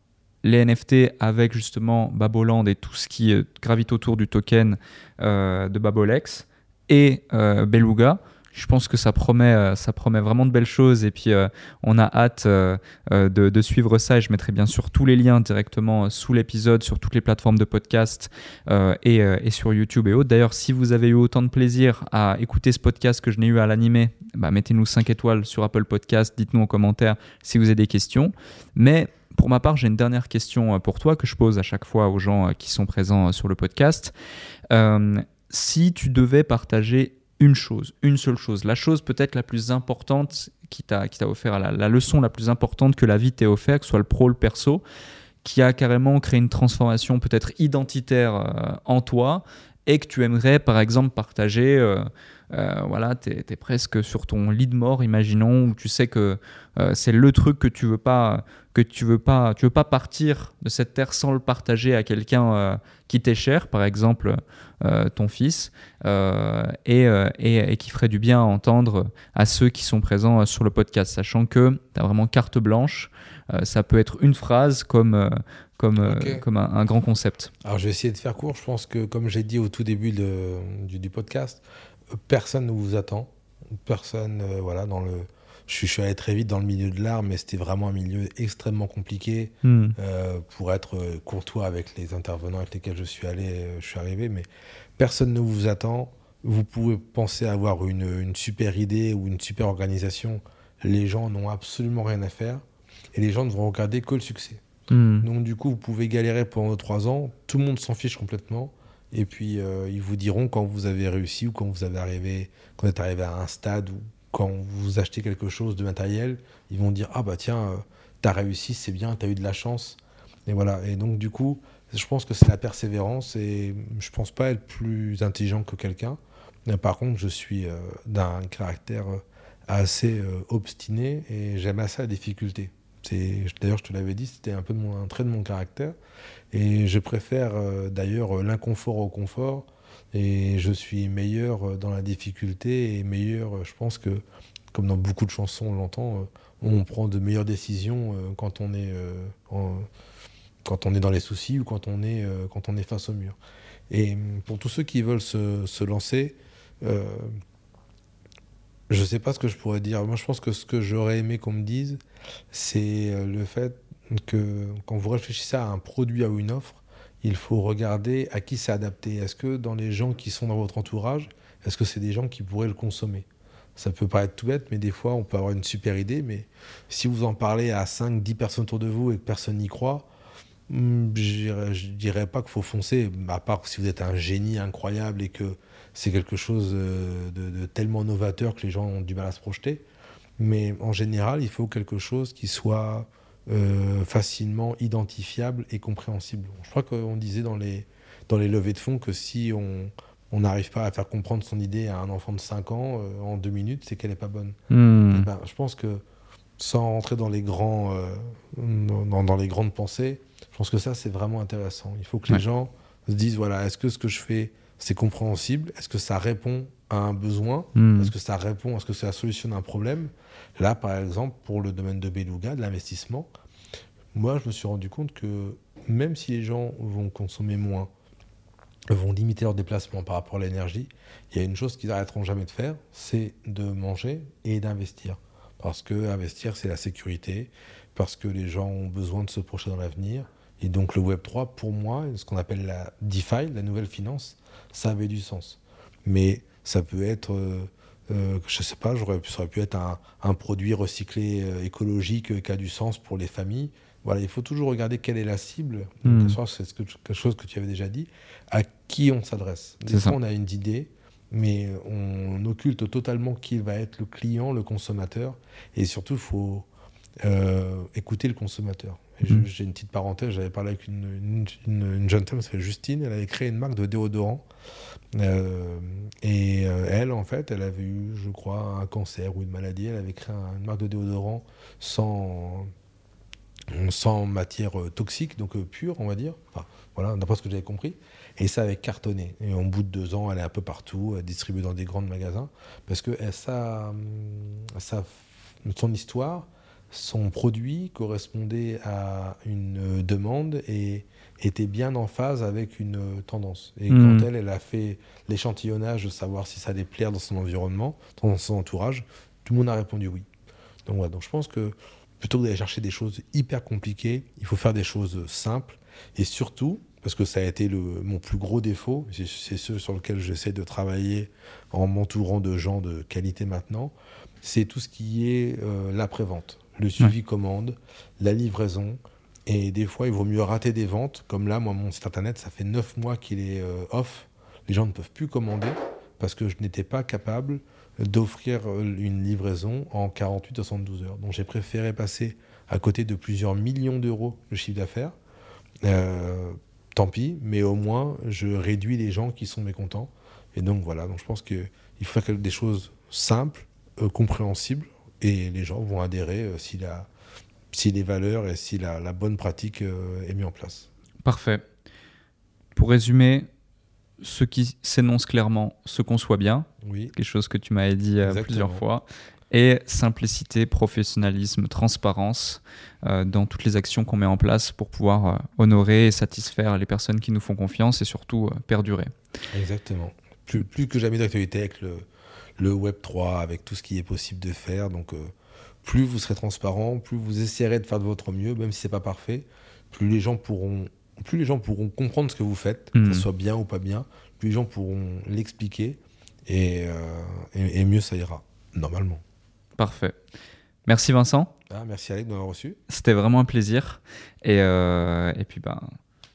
les NFT avec justement Baboland et tout ce qui gravite autour du token de Babolex et Beluga je pense que ça promet, euh, ça promet vraiment de belles choses. Et puis, euh, on a hâte euh, de, suivre ça. Et je mettrai bien sûr tous les liens directement sous l'épisode, sur toutes les plateformes de podcast et, sur YouTube et autres. D'ailleurs, si vous avez eu autant de plaisir à écouter ce podcast que je n'ai eu à l'animer, bah, mettez-nous 5 étoiles sur Apple Podcast. Dites-nous en commentaire si vous avez des questions. Mais pour ma part, j'ai une dernière question pour toi que je pose à chaque fois aux gens qui sont présents sur le podcast. si tu devais partager une chose, une seule chose, la chose peut-être la plus importante qui t'a offert, la, la, leçon la plus importante que la vie t'ait offert, que ce soit le pro, le perso, qui a carrément créé une transformation peut-être identitaire euh, en toi et que tu aimerais par exemple partager. Euh, euh, voilà, tu es, presque sur ton lit de mort, imaginons, où tu sais que c'est le truc que tu veux pas que tu veux pas tu veux pas partir de cette terre sans le partager à quelqu'un qui t'est cher, par exemple euh, ton fils, euh, euh, et, et, qui ferait du bien à entendre à ceux qui sont présents sur le podcast, sachant que tu as vraiment carte blanche. ça peut être une phrase comme, comme, comme un, grand concept. Alors je vais essayer de faire court. Je pense que, comme j'ai dit au tout début de, du, du, podcast, personne ne vous attend. Personne, voilà, dans le je, suis allé très vite dans le milieu de l'art, mais c'était vraiment un milieu extrêmement compliqué hmm. euh, pour être euh, courtois avec les intervenants avec lesquels je suis allé, euh, je suis arrivé. Mais personne ne vous attend. Vous pouvez penser avoir une, une super idée ou une super organisation. Les gens n'ont absolument rien à faire et les gens ne vont regarder que le succès. Hmm. Donc du coup, vous pouvez galérer pendant trois ans. Tout le monde s'en fiche complètement. Et puis, ils vous diront quand vous avez réussi ou quand vous avez arrivé, quand vous êtes arrivé à un stade où quand vous achetez quelque chose de matériel, ils vont dire Ah bah tiens, euh, t'as réussi, c'est bien, t'as eu de la chance. Et voilà. Et donc, du coup, je pense que c'est la persévérance et je pense pas être plus intelligent que quelqu'un. Par contre, je suis euh, d'un caractère euh, assez obstiné et j'aime assez la difficulté. D'ailleurs, je te l'avais dit, c'était un peu un trait de mon caractère. Et je préfère d'ailleurs l'inconfort au confort et je suis meilleur euh, dans la difficulté et meilleur, euh, je pense que, comme dans beaucoup de chansons, on l'entend, euh, on prend de meilleures décisions quand on est, quand on est dans les soucis ou quand on est, quand on est face au mur. Et pour tous ceux qui veulent se lancer, je ne sais pas ce que je pourrais dire. Moi, je pense que ce que j'aurais aimé qu'on me dise, c'est le fait que quand vous réfléchissez à un produit ou une offre, il faut regarder à qui c'est adapté. Est-ce que dans les gens qui sont dans votre entourage, est-ce que c'est des gens qui pourraient le consommer? Ça peut paraître tout bête, mais des fois, on peut avoir une super idée, mais si vous en parlez à 5, 10 personnes autour de vous et que personne n'y croit, hmm, je dirais pas qu'il faut foncer, à part si vous êtes un génie incroyable et que c'est quelque chose euh, de, tellement novateur que les gens ont du mal à se projeter. Mais en général, il faut quelque chose qui soit euh, facilement identifiable et compréhensible. Je crois qu'on disait dans les, dans les levées de fonds que si on on n'arrive pas à faire comprendre son idée à un enfant de 5 ans euh, en deux minutes, c'est qu'elle n'est pas bonne. Hmm. Eh ben, je pense que sans rentrer dans les, grands, euh, dans, dans, les grandes pensées, je pense que ça, c'est vraiment intéressant. Il faut que les gens se disent, voilà, est-ce que ce que je fais, c'est compréhensible Est-ce que ça répond à un besoin Hmm. Est-ce que ça répond, est-ce que ça solutionne un problème Là, par exemple, pour le domaine de Beluga, de l'investissement, moi, je me suis rendu compte que même si les gens vont consommer moins, vont limiter leur déplacement par rapport à l'énergie, il y a une chose qu'ils n'arrêteront jamais de faire, c'est de manger et d'investir. Parce que investir, c'est la sécurité, parce que les gens ont besoin de se projeter dans l'avenir. Et donc le Web3, pour moi, ce qu'on appelle la DeFi, la nouvelle finance, ça avait du sens. Mais ça peut être, euh, euh, je sais pas, j'aurais, ça aurait pu être un, un produit recyclé euh, écologique qui a du sens pour les familles. Voilà, il faut toujours regarder quelle est la cible. Mm. C'est que- quelque chose que tu avais déjà dit. À qui on s'adresse? Des fois, on a une idée, mais on occulte totalement qui va être le client, le consommateur. Et surtout, il faut écouter le consommateur. Mhm. J'ai une petite parenthèse, j'avais parlé avec une, une, une- une jeune femme qui s'appelle Justine, elle avait créé une marque de déodorant. Euh, et euh, elle, en fait, elle avait eu, je crois, un cancer ou une maladie. Elle avait créé un- une marque de déodorant sans, sans matière euh, toxique, donc pure, on va dire. Enfin, voilà, d'après ce que j'avais compris. Et ça avait cartonné. Et au bout de deux ans, elle est un peu partout, elle distribue dans des grands magasins. Parce que elle, ça, ça, son histoire, son produit correspondait à une demande et était bien en phase avec une tendance. Et Mhm. quand elle, elle a fait l'échantillonnage de savoir si ça allait plaire dans son environnement, dans son entourage, tout le monde a répondu oui. Donc voilà, donc je pense que plutôt que d'aller chercher des choses hyper compliquées, il faut faire des choses simples et surtout, parce que ça a été le, mon plus gros défaut, c'est c'est ce sur lequel j'essaie de travailler en m'entourant de gens de qualité maintenant, c'est tout ce qui est euh, l'après-vente, le suivi commande, la livraison. Et des fois, il vaut mieux rater des ventes. Comme là, moi, mon site internet, ça fait 9 mois qu'il est euh, off. Les gens ne peuvent plus commander parce que je n'étais pas capable d'offrir euh, une livraison en 48-72 heures. Donc j'ai préféré passer à côté de plusieurs millions d'euros de chiffre d'affaires. Euh, tant pis, mais au moins je réduis les gens qui sont mécontents. Et donc voilà, donc je pense qu'il faut faire des choses simples, euh, compréhensibles, et les gens vont adhérer euh, si, la, si les valeurs et si la, la bonne pratique euh, est mise en place. Parfait. Pour résumer, ce qui s'énonce clairement se conçoit bien, Oui, quelque chose que tu m'avais dit euh, Exactement. plusieurs fois, et simplicité, professionnalisme, transparence euh, dans toutes les actions qu'on met en place pour pouvoir euh, honorer et satisfaire les personnes qui nous font confiance et surtout euh, perdurer. exactement. Plus, plus que jamais d'actualité avec le, le Web 3, avec tout ce qui est possible de faire. Donc, euh, plus vous serez transparent, plus vous essayerez de faire de votre mieux, même si c'est pas parfait, plus les gens pourront, plus les gens pourront comprendre ce que vous faites, que ce soit bien ou pas bien, plus les gens pourront l'expliquer et, euh, et, et mieux ça ira, normalement. Parfait. Merci Vincent. Ah, merci Alec de m'avoir reçu. C'était vraiment un plaisir. Et, euh, et puis, ben,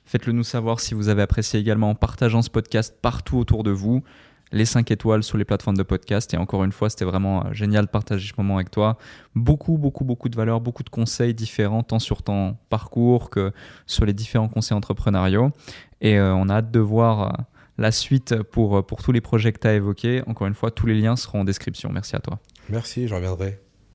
faites-le nous savoir si vous avez apprécié également en partageant ce podcast partout autour de vous. Les 5 étoiles sur les plateformes de podcast. Et encore une fois, c'était vraiment euh, génial de partager ce moment avec toi. Beaucoup, beaucoup, beaucoup de valeurs, beaucoup de conseils différents, tant sur ton parcours que sur les différents conseils entrepreneuriaux. Et euh, on a hâte de voir euh, la suite pour, pour tous les projets que tu as évoqués. Encore une fois, tous les liens seront en description. Merci à toi. Merci, je reviendrai.